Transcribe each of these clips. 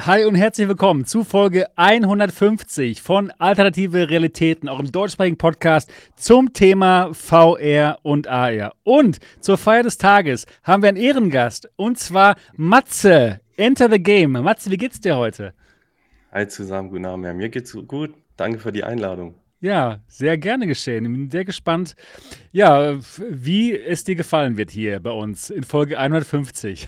Hi und herzlich willkommen zu Folge 150 von Alternative Realitäten, auch im deutschsprachigen Podcast zum Thema VR und AR. Und zur Feier des Tages haben wir einen Ehrengast und zwar Matze. Enter the Game. Matze, wie geht's dir heute? Hi zusammen, guten Abend. Ja, mir geht's gut. Danke für die Einladung. Ja, sehr gerne geschehen. Ich bin sehr gespannt, ja, wie es dir gefallen wird hier bei uns in Folge 150.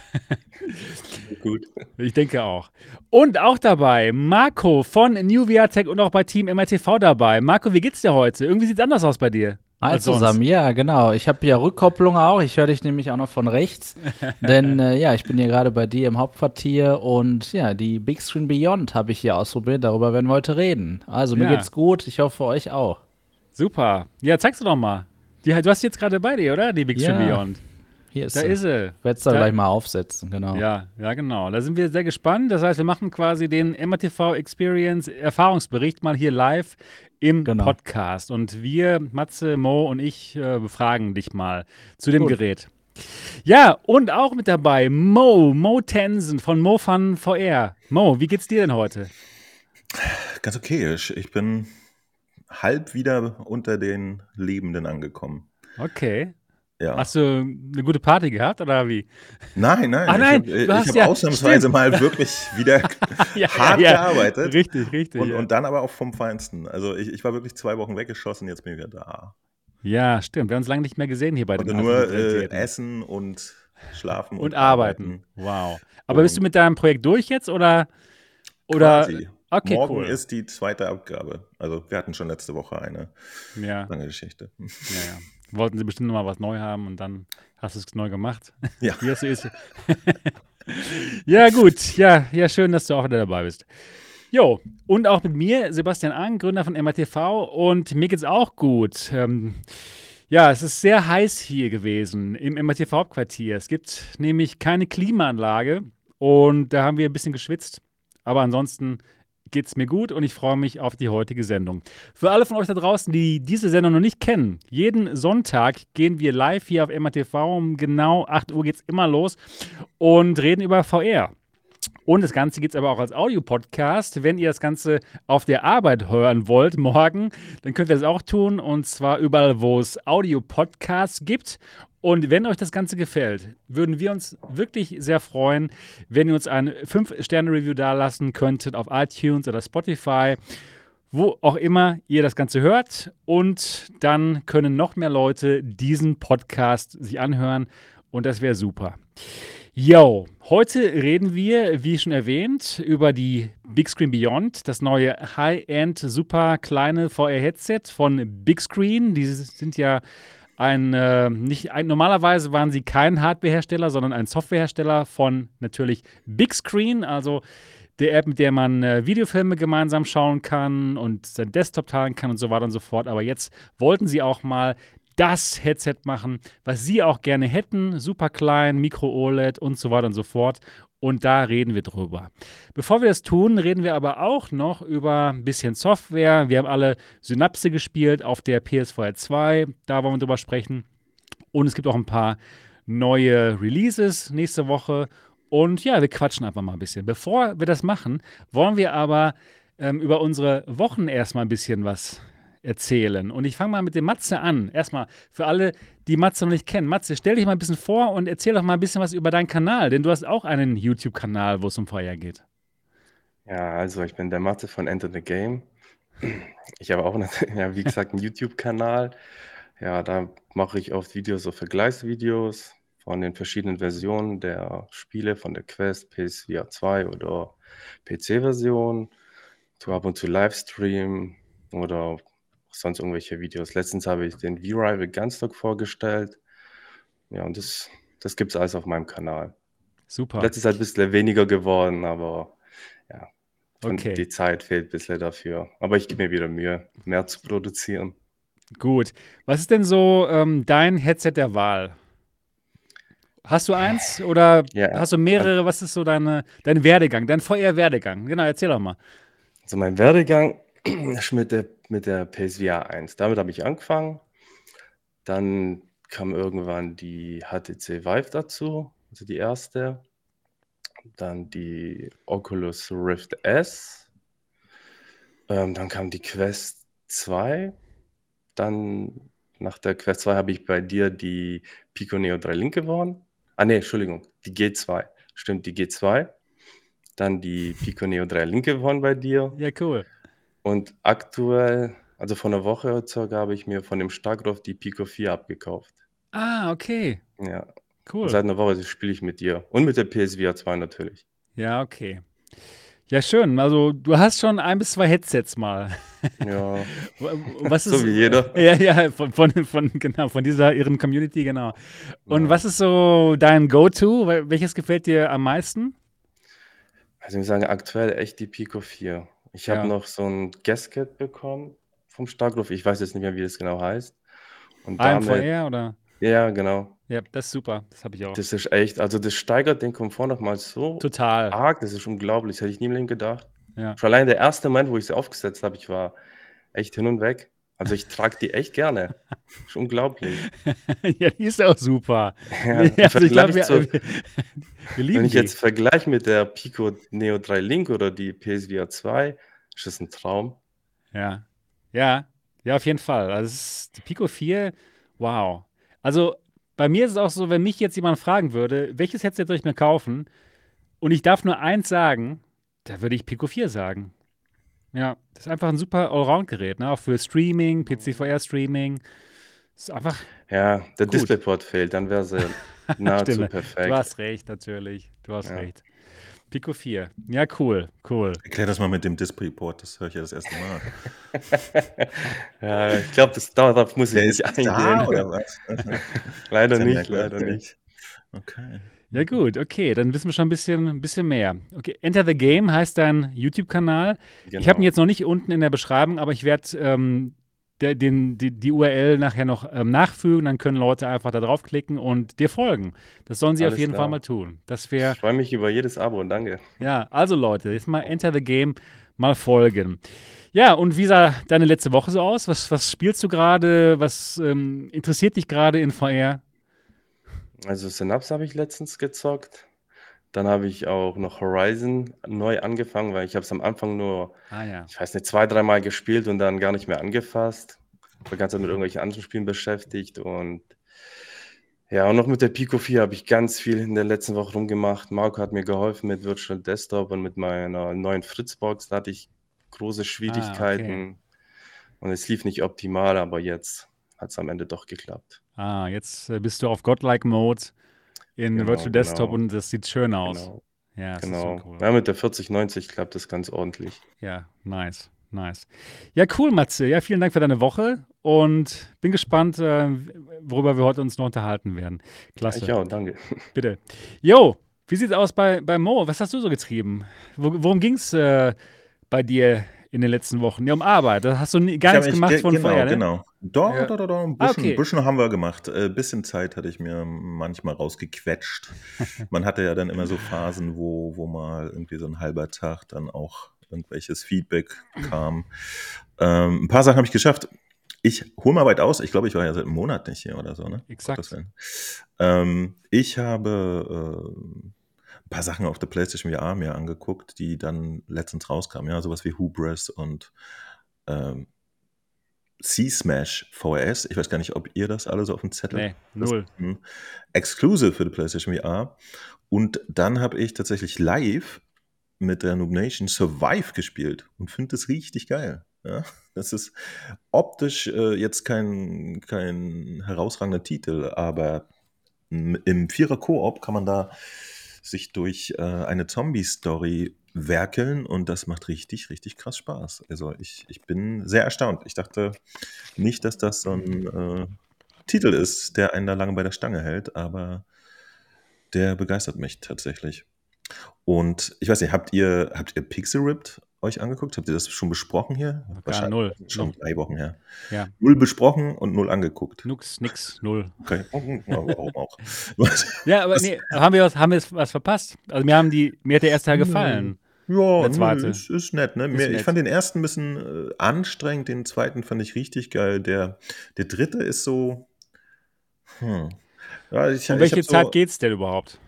Gut. Ich denke auch. Und auch dabei Marco von New VR Tech und auch bei Team MRTV dabei. Marco, wie geht's dir heute? Irgendwie sieht es anders aus bei dir. Hi zusammen, ja, genau. Ich habe ja Rückkopplung auch. Ich höre dich nämlich auch noch von rechts. denn äh, ja, ich bin hier gerade bei dir im Hauptquartier und ja, die Big Screen Beyond habe ich hier ausprobiert. Darüber werden wir heute reden. Also mir ja. geht's gut. Ich hoffe, euch auch. Super. Ja, zeigst du doch mal. Die, du hast jetzt gerade bei dir, oder? Die Big Screen ja. Beyond. Hier ist da sie. ist sie. Werde es da gleich mal aufsetzen, genau. Ja, ja, genau. Da sind wir sehr gespannt. Das heißt, wir machen quasi den MRTV Experience Erfahrungsbericht mal hier live im genau. Podcast. Und wir, Matze, Mo und ich, äh, befragen dich mal zu dem Gut. Gerät. Ja, und auch mit dabei Mo, Mo Tensen von MoFun VR. Mo, wie geht's dir denn heute? Ganz okay. Ich bin halb wieder unter den Lebenden angekommen. Okay. Ja. Hast du eine gute Party gehabt oder wie? Nein, nein. Ah, nein ich habe hab ja, ausnahmsweise stimmt. mal wirklich wieder ja, hart gearbeitet. Richtig, richtig. Und, und, dann aber auch vom Feinsten. Also ich, ich, war wirklich zwei Wochen weggeschossen, jetzt bin ich wieder da. Ja, stimmt. Wir haben uns lange nicht mehr gesehen hier bei den Nur äh, Essen und Schlafen und, und arbeiten. arbeiten. Wow. Aber und bist du mit deinem Projekt durch jetzt oder? oder quasi. Okay, Morgen cool. ist die zweite Abgabe. Also wir hatten schon letzte Woche eine ja. lange Geschichte. Ja, ja wollten sie bestimmt noch mal was neu haben und dann hast du es neu gemacht. Ja. Wie es ist. ja, gut. Ja, ja, schön, dass du auch wieder dabei bist. Jo, und auch mit mir, Sebastian Ang, Gründer von MRTV. Und mir geht es auch gut. Ähm, ja, es ist sehr heiß hier gewesen im MRTV-Hauptquartier. Es gibt nämlich keine Klimaanlage und da haben wir ein bisschen geschwitzt. Aber ansonsten geht es mir gut und ich freue mich auf die heutige Sendung. Für alle von euch da draußen, die diese Sendung noch nicht kennen, jeden Sonntag gehen wir live hier auf MATV um genau 8 Uhr geht es immer los und reden über VR. Und das Ganze gibt es aber auch als Audio-Podcast. Wenn ihr das Ganze auf der Arbeit hören wollt, morgen, dann könnt ihr das auch tun. Und zwar überall, wo es Audio-Podcasts gibt. Und wenn euch das Ganze gefällt, würden wir uns wirklich sehr freuen, wenn ihr uns ein 5-Sterne-Review dalassen könntet auf iTunes oder Spotify, wo auch immer ihr das Ganze hört. Und dann können noch mehr Leute diesen Podcast sich anhören. Und das wäre super. Yo, heute reden wir, wie schon erwähnt, über die Big Screen Beyond, das neue High-End, super kleine VR-Headset von Big Screen. Die sind ja ein, äh, nicht, ein, normalerweise waren sie kein Hardwarehersteller, sondern ein Softwarehersteller von natürlich Big Screen, also der App, mit der man äh, Videofilme gemeinsam schauen kann und sein Desktop teilen kann und so weiter und so fort. Aber jetzt wollten sie auch mal das Headset machen, was sie auch gerne hätten. Super klein, Micro-OLED und so weiter und so fort. Und da reden wir drüber. Bevor wir das tun, reden wir aber auch noch über ein bisschen Software. Wir haben alle Synapse gespielt auf der PS4 2. Da wollen wir drüber sprechen. Und es gibt auch ein paar neue Releases nächste Woche. Und ja, wir quatschen einfach mal ein bisschen. Bevor wir das machen, wollen wir aber ähm, über unsere Wochen erstmal ein bisschen was erzählen. Und ich fange mal mit dem Matze an. Erstmal für alle, die Matze noch nicht kennen. Matze, stell dich mal ein bisschen vor und erzähl doch mal ein bisschen was über deinen Kanal, denn du hast auch einen YouTube-Kanal, wo es um Feuer geht. Ja, also ich bin der Matze von Enter the Game. Ich habe auch, ja, wie gesagt, einen YouTube-Kanal. Ja, da mache ich oft Videos, so Vergleichsvideos von den verschiedenen Versionen der Spiele, von der Quest, PSVR 2 oder PC-Version. Tu ab und zu Livestream oder sonst irgendwelche Videos. Letztens habe ich den V-Rival Gunstock vorgestellt. Ja, und das, das gibt es alles auf meinem Kanal. Super. Letztes Zeit ein bisschen weniger geworden, aber ja, okay. die Zeit fehlt ein bisschen dafür. Aber ich gebe mir wieder Mühe, mehr zu produzieren. Gut. Was ist denn so ähm, dein Headset der Wahl? Hast du eins oder ja. hast du mehrere? Was ist so deine, dein Werdegang, dein VR-Werdegang? Genau, erzähl doch mal. Also mein Werdegang ist mit der mit der PSVR 1. Damit habe ich angefangen. Dann kam irgendwann die HTC Vive dazu, also die erste. dann die Oculus Rift S, ähm, dann kam die Quest 2, dann nach der Quest 2 habe ich bei dir die Pico Neo 3 Link gewonnen. Ah ne, Entschuldigung, die G2. Stimmt, die G2. Dann die Pico Neo 3 Link gewonnen bei dir. Ja, cool. Und aktuell, also vor einer Woche circa, habe ich mir von dem Stargrove die Pico 4 abgekauft. Ah, okay. Ja, und Cool. seit einer Woche spiele ich mit dir. Und mit der PSVR 2 natürlich. Ja, okay. Ja, schön. Also, du hast schon ein bis zwei Headsets mal. Ja, Was so ist, wie jeder. Ja, ja, von, von, von, genau, von dieser irren Community, genau. Und Ja. was ist so dein Go-To? Wel- Welches gefällt dir am meisten? Also ich muss sagen, aktuell echt die Pico 4. Ich habe Ja. noch so ein Gasket bekommen vom Stargrove. Ich weiß jetzt nicht mehr, wie das genau heißt. Und AMVR damit, oder? ja, genau. Ja, das ist super. Das habe ich auch. Das ist echt, also das steigert den Komfort nochmal so Total. arg. Das ist unglaublich. Das hätte ich nie im Leben gedacht. Ja. Schon allein der erste Moment, wo ich sie aufgesetzt habe, ich war echt hin und weg. Also ich trage die echt gerne. Ist unglaublich. ja, die ist auch super. Ja, also ich Vergleich wir, zu- wir, wir Wenn ich die. jetzt vergleiche mit der Pico Neo 3 Link oder die PSVR 2, ist das ein Traum. Ja, ja, ja, auf jeden Fall. Also die Pico 4, wow. Also bei mir ist es auch so, wenn mich jetzt jemand fragen würde, welches Headset soll ich mir kaufen? Und ich darf nur eins sagen, da würde ich Pico 4 sagen. Ja, das ist einfach ein super Allround-Gerät, ne? Auch für Streaming, PC-VR-Streaming. Ist einfach, Ja, der. DisplayPort fehlt, dann wäre sie nahezu perfekt. du hast recht, natürlich. Du hast Ja. recht. Pico 4. Ja, cool, cool. Erklär das mal mit dem Displayport, das höre ich ja das erste Mal. Ja, ich glaube, das darauf muss ich nicht eingehen. da oder was? Leider nicht, leider nicht. Okay. Ja, gut, okay, dann wissen wir schon ein bisschen, ein bisschen mehr. Okay, Enter the Game heißt dein YouTube-Kanal. Ich habe ihn Genau. jetzt noch nicht unten in der Beschreibung, aber ich werde ähm, den, die, die URL nachher noch ähm, nachfügen. Dann können Leute einfach da draufklicken und dir folgen. Das sollen sie auf Alles jeden klar. Fall mal tun. Das wäre, Ich freue mich über jedes Abo, danke. ja, also Leute, jetzt mal Enter the Game mal folgen. Ja, und wie sah deine letzte Woche so aus? Was, was spielst du gerade? Was ähm, interessiert dich gerade in VR? Also Synapse habe ich letztens gezockt. Dann habe ich auch noch Horizon neu angefangen, weil ich habe es am Anfang nur, Ah ja. ich weiß nicht, zwei, dreimal gespielt und dann gar nicht mehr angefasst. War ganz mit irgendwelchen anderen Spielen beschäftigt und ja, und noch mit der Pico 4 habe ich ganz viel in der letzten Woche rumgemacht. Marco hat mir geholfen mit Virtual Desktop und mit meiner neuen Fritzbox. Da hatte ich große Schwierigkeiten und es lief nicht optimal, aber jetzt hat es am Ende doch geklappt. Ah, jetzt äh, bist du auf Godlike Mode in Genau, Virtual Desktop genau. und das sieht schön aus. Genau, Ja, das ist genau. cool. Ja, mit der 4090 klappt das ganz ordentlich. Ja, nice, nice. Ja, cool, Matze. Ja, vielen Dank für deine Woche und bin gespannt, äh, worüber wir heute uns noch unterhalten werden. Klasse. Ich auch, danke. Bitte. Jo, wie sieht's aus bei, bei Mo? Was hast du so getrieben? Wo, worum ging's äh, bei dir in den letzten Wochen? Ja, um Arbeit. Da hast du nie, gar Ich nichts gemacht ge- von genau, vorher, ne? Genau, Doch, Ja. doch, doch, doch, ein Ah, bisschen, okay. bisschen haben wir gemacht. Ein bisschen Zeit hatte ich mir manchmal rausgequetscht. Man hatte ja dann immer so Phasen, wo, wo mal irgendwie so ein halber Tag dann auch irgendwelches Feedback kam. Ähm, ein paar Sachen habe ich geschafft. Ich hole mal weit aus. Ich glaube, ich war ja seit einem Monat nicht hier oder so. Ne? Exakt. Ähm, ich habe äh, ein paar Sachen auf der PlayStation VR mir angeguckt, die dann letztens rauskamen. Ja, sowas wie Hubris und ähm, C-Smash VRS. Ich weiß gar nicht, ob ihr das alle so auf dem Zettel Nee, null. ein Exclusive für die PlayStation VR. Und dann habe ich tatsächlich live mit der Noob Nation Survive gespielt und finde das richtig geil. Ja, das ist optisch äh, jetzt kein, kein herausragender Titel, aber im Vierer Koop kann man da sich durch äh, eine Zombie-Story werkeln und das macht richtig, richtig krass Spaß. Also ich, ich bin sehr erstaunt. Ich dachte nicht, dass das so ein äh, Titel ist, der einen da lange bei der Stange hält, aber der begeistert mich tatsächlich. Und ich weiß nicht, habt ihr, habt ihr Pixel Ripped euch angeguckt? Habt ihr das schon besprochen hier? Gar null. Schon Null. drei Wochen her. Ja. Null besprochen und null angeguckt. Nix, nix, null. Okay. Warum auch? Was? Ja, aber Was- nee, haben wir, was, haben wir was verpasst? Also mir haben die, mir hat der erste Teil gefallen. Ja, nö, zweite. Ist, ist nett. Ne? Ist Mir, nett. Ich fand den ersten ein bisschen äh, anstrengend, den zweiten fand ich richtig geil. Der, der dritte ist so. Hm. Ja, ich, Um welche hab so, Zeit geht's denn überhaupt?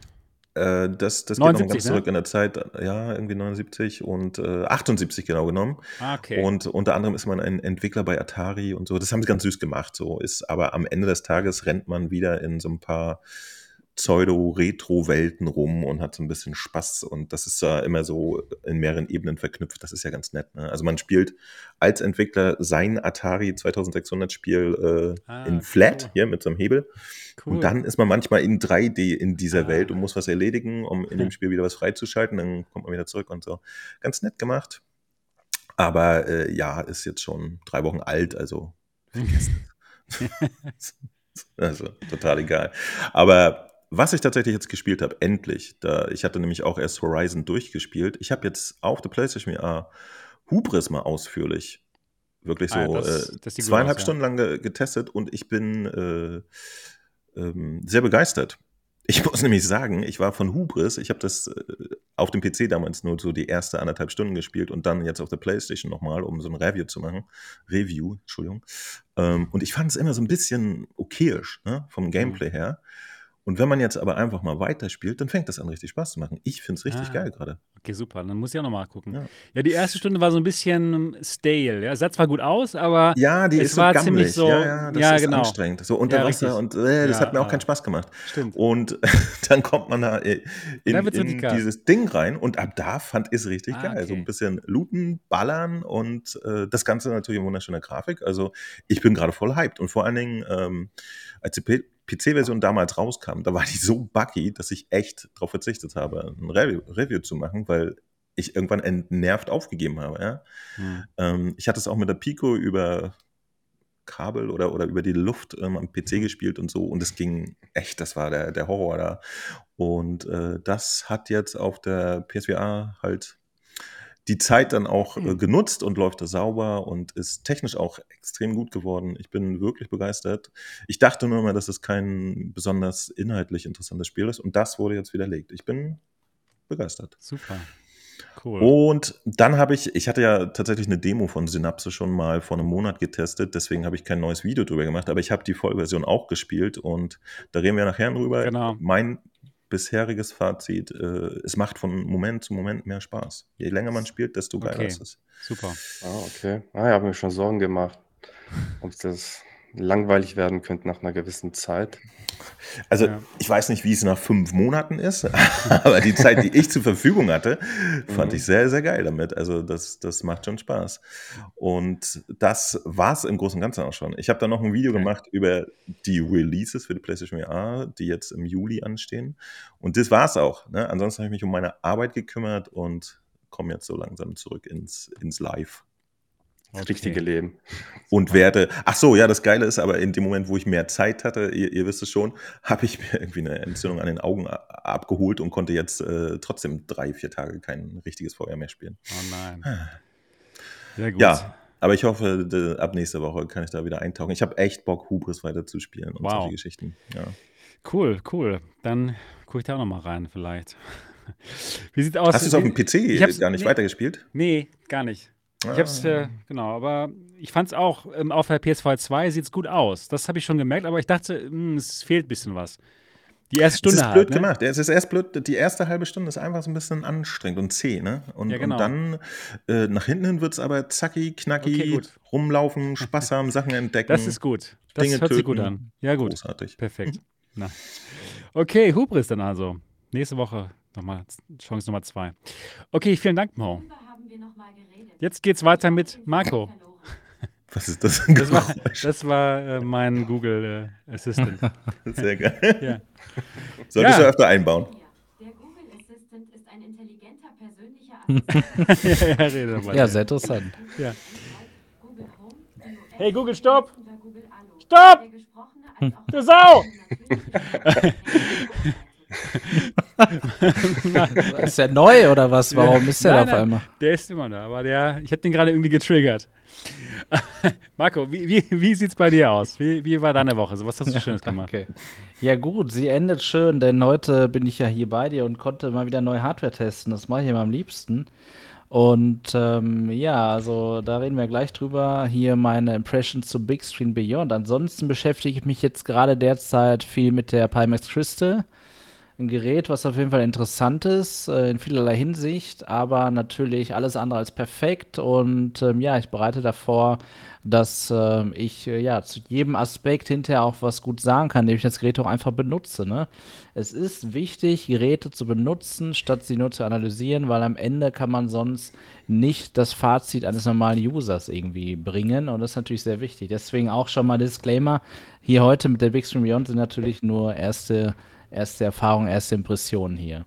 Äh, das das geht noch 79, ganz ne? zurück in der Zeit, ja, irgendwie 79 und äh, 78 genau genommen. Ah, okay. Und unter anderem ist man ein Entwickler bei Atari und so. Das haben sie ganz süß gemacht. So ist, aber am Ende des Tages rennt man wieder in so ein paar Pseudo-Retro-Welten rum und hat so ein bisschen Spaß. Und das ist ja immer so in mehreren Ebenen verknüpft. Das ist ja ganz nett. Ne? Also man spielt als Entwickler sein Atari 2600 Spiel äh, Ah, in Flat cool. hier mit so einem Hebel. cool. Und dann ist man manchmal in 3D in dieser Ah. Welt und muss was erledigen, um in dem Spiel wieder was freizuschalten. Dann kommt man wieder zurück und so. Ganz nett gemacht. Aber äh, ja, ist jetzt schon drei Wochen alt, also also total egal. Aber was ich tatsächlich jetzt gespielt habe, endlich, da ich hatte nämlich auch erst Horizon durchgespielt. Ich habe jetzt auf der PlayStation VR Hubris mal ausführlich wirklich so Ah, das- äh, das zweieinhalb aus, ja. Stunden lang ge getestet und ich bin äh, ähm, sehr begeistert. Ich muss nämlich sagen, ich war von Hubris, ich habe das äh, auf dem PC damals nur so die erste anderthalb Stunden gespielt und dann jetzt auf der Playstation nochmal, um so ein Review zu machen. Review, Entschuldigung. Ähm, und ich fand es immer so ein bisschen okayisch, ne, vom Gameplay her. Und wenn man jetzt aber einfach mal weiterspielt, dann fängt das an, richtig Spaß zu machen. Ich finde es richtig Ah. geil gerade. Okay, super. Dann muss ich auch nochmal gucken. Ja. Ja. die erste Stunde war so ein bisschen stale. Ja, es sah zwar gut aus, aber Ja, die Es ist so war gammelig. ziemlich so- ja, ja, das ja, ist genau. anstrengend. So unter Wasser richtig. und äh, das hat mir auch keinen Spaß gemacht. stimmt. Und dann kommt man da äh, in, in geil. dieses Ding rein und ab da fand ich es richtig Ah, geil. So okay. ein bisschen looten, ballern und äh, das Ganze natürlich in wunderschöner Grafik. Also ich bin gerade voll hyped und vor allen Dingen, ähm, als die PC-Version damals rauskam, da war die so buggy, dass ich echt darauf verzichtet habe, ein Review, Review zu machen, weil ich irgendwann entnervt aufgegeben habe. Ja? Hm. Ähm, ich hatte es auch mit der Pico über Kabel oder, oder über die Luft ähm, am PC gespielt und so und es ging echt, das war der, der Horror da. Und äh, das hat jetzt auf der PSVR halt die Zeit dann auch äh, Hm. genutzt und läuft da sauber und ist technisch auch extrem gut geworden. Ich bin wirklich begeistert. Ich dachte nur immer, dass es kein besonders inhaltlich interessantes Spiel ist und das wurde jetzt widerlegt. Ich bin begeistert. Super. Cool. Und dann habe ich, ich hatte ja tatsächlich eine Demo von Synapse schon mal vor einem Monat getestet, deswegen habe ich kein neues Video drüber gemacht, aber ich habe die Vollversion auch gespielt und da reden wir nachher drüber. Genau. Mein bisheriges Fazit, äh, es macht von Moment zu Moment mehr Spaß. Je länger man spielt, desto geiler Okay. ist es. Super. Ah, okay. Ah, ich habe mir schon Sorgen gemacht, ob das langweilig werden könnte nach einer gewissen Zeit. Also Ja. ich weiß nicht, wie es nach fünf Monaten ist, aber die Zeit, die ich zur Verfügung hatte, fand Mhm. ich sehr, sehr geil damit. Also das, das macht schon Spaß. Und das war es im Großen und Ganzen auch schon. Ich habe da noch ein Video Okay. gemacht über die Releases für die PlayStation VR, die jetzt im Juli anstehen. Und das war es auch. Ne? Ansonsten habe ich mich um meine Arbeit gekümmert und komme jetzt so langsam zurück ins, ins Live. Das Okay. richtige Leben. Und werde, ach so, ja, das Geile ist aber in dem Moment, wo ich mehr Zeit hatte, ihr, ihr wisst es schon, habe ich mir irgendwie eine Entzündung an den Augen abgeholt und konnte jetzt äh, trotzdem drei, vier Tage kein richtiges Feuer mehr spielen. Oh nein. Sehr gut. Ja, aber ich hoffe, de, ab nächster Woche kann ich da wieder eintauchen. Ich habe echt Bock, Hubris weiter zu spielen und Wow. solche Geschichten. Ja. Cool, cool. Dann gucke ich da auch noch mal rein, vielleicht. Wie sieht aus? Hast du es auf dem PC Ich gar nicht nee. weitergespielt? Nee, gar nicht. Ich hab's, äh, genau, aber ich fand's auch, ähm, auf der PS2 2 sieht's gut aus. Das habe ich schon gemerkt, aber ich dachte, mh, es fehlt ein bisschen was. Die erste Es Stunde ist halt, blöd ne? gemacht. Es ist erst blöd, die erste halbe Stunde ist einfach so ein bisschen anstrengend und zäh, ne? Und, Ja, genau. und dann äh, nach hinten hin wird es aber zacki, knacki, Okay, rumlaufen, Spaß haben, Sachen entdecken. Das ist gut. Das Dinge hört sich gut töten. an. Ja, gut. Großartig. Perfekt. Na. Okay, Hubris dann also. Nächste Woche nochmal Chance Nummer zwei. Okay, vielen Dank, Mo. haben wir noch mal geredet. Jetzt geht's weiter mit Marco. Was ist das Das war, das war äh, mein Google äh, Assistant. Sehr geil. Ja. Solltest Ja. du öfter einbauen. Der Google Assistant ist ein intelligenter persönlicher Assistent. ja, ja, rede dabei. Ja, sehr interessant. Ja. Hey, Google, stopp! Stopp! Du Sau! Ist der neu oder was? Warum ist der Nein, da auf einmal? Der ist immer da, aber der, ich habe den gerade irgendwie getriggert. Marco, wie, wie, wie sieht's bei dir aus? Wie, wie war deine Woche? Was hast du Schönes gemacht? Okay. Ja gut, sie endet schön, denn heute bin ich ja hier bei dir und konnte mal wieder neue Hardware testen. Das mache ich immer am liebsten. Und ähm, ja, also da reden wir gleich drüber. Hier meine Impressions zu Big Screen Beyond. Ansonsten beschäftige ich mich jetzt gerade derzeit viel mit der Pimax Crystal. Ein Gerät, was auf jeden Fall interessant ist, äh, in vielerlei Hinsicht, aber natürlich alles andere als perfekt. Und ähm, ja, ich bereite davor, dass ähm, ich äh, ja zu jedem Aspekt hinterher auch was gut sagen kann, indem ich das Gerät auch einfach benutze. Ne? Es ist wichtig, Geräte zu benutzen, statt sie nur zu analysieren, weil am Ende kann man sonst nicht das Fazit eines normalen Users irgendwie bringen. Und das ist natürlich sehr wichtig. Deswegen auch schon mal Disclaimer. Hier heute mit der Big Stream Beyond sind natürlich nur erste, erste Erfahrungen, erste Impressionen hier.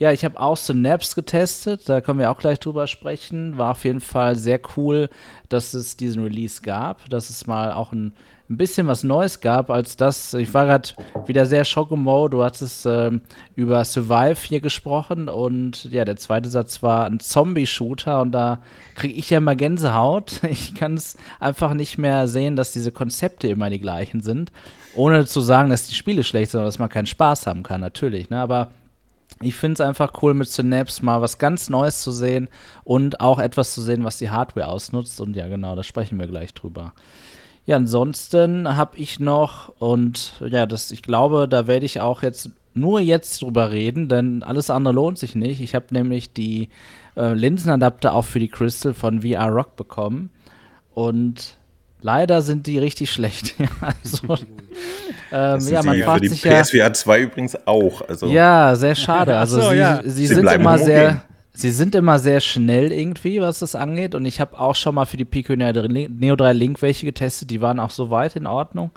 Ja, ich habe auch Synapse getestet, da können wir auch gleich drüber sprechen. War auf jeden Fall sehr cool, dass es diesen Release gab, dass es mal auch ein, ein bisschen was Neues gab als das. Ich war gerade wieder sehr Schockemo, du hattest ähm, über Survive hier gesprochen und ja, der zweite Satz war ein Zombie-Shooter und da kriege ich ja immer Gänsehaut. Ich kann es einfach nicht mehr sehen, dass diese Konzepte immer die gleichen sind. Ohne zu sagen, dass die Spiele schlecht sind, dass man keinen Spaß haben kann, natürlich. Ne? Aber ich finde es einfach cool, mit Synapse mal was ganz Neues zu sehen und auch etwas zu sehen, was die Hardware ausnutzt. Und ja, genau, da sprechen wir gleich drüber. Ja, ansonsten habe ich noch, und ja, das, ich glaube, da werde ich auch jetzt nur jetzt drüber reden, denn alles andere lohnt sich nicht. Ich habe nämlich die äh, Linsenadapter auch für die Crystal von VR Rock bekommen. Und Leider sind die richtig schlecht. also, ähm, ja, man fragt sich ja. PSVR 2 übrigens auch. Also. Ja, sehr schade. Also so, sie, ja. sie, sie, sind immer sehr, sie sind immer sehr schnell irgendwie, was das angeht. Und ich habe auch schon mal für die Pico Neo 3 Link welche getestet. Die waren auch soweit in Ordnung.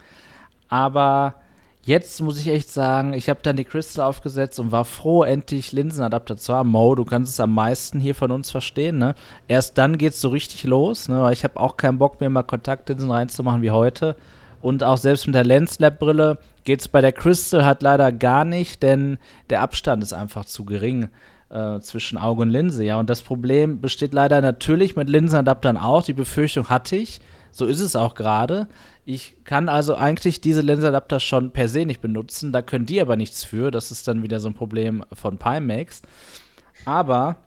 Aber Jetzt muss ich echt sagen, ich habe dann die Crystal aufgesetzt und war froh, endlich Linsenadapter zu haben. Mo, du kannst es am meisten hier von uns verstehen, ne? Erst dann geht's so richtig los, ne? Ich habe auch keinen Bock mehr, mal Kontaktlinsen reinzumachen wie heute. Und auch selbst mit der Lenslab-Brille geht's bei der Crystal halt leider gar nicht, denn der Abstand ist einfach zu gering äh, zwischen Auge und Linse, ja. Und das Problem besteht leider natürlich mit Linsenadaptern auch. Die Befürchtung hatte ich. So ist es auch gerade. Ich kann also eigentlich diese Linsadapter schon per se nicht benutzen, da können die aber nichts für. Das ist dann wieder so ein Problem von Pimax. Aber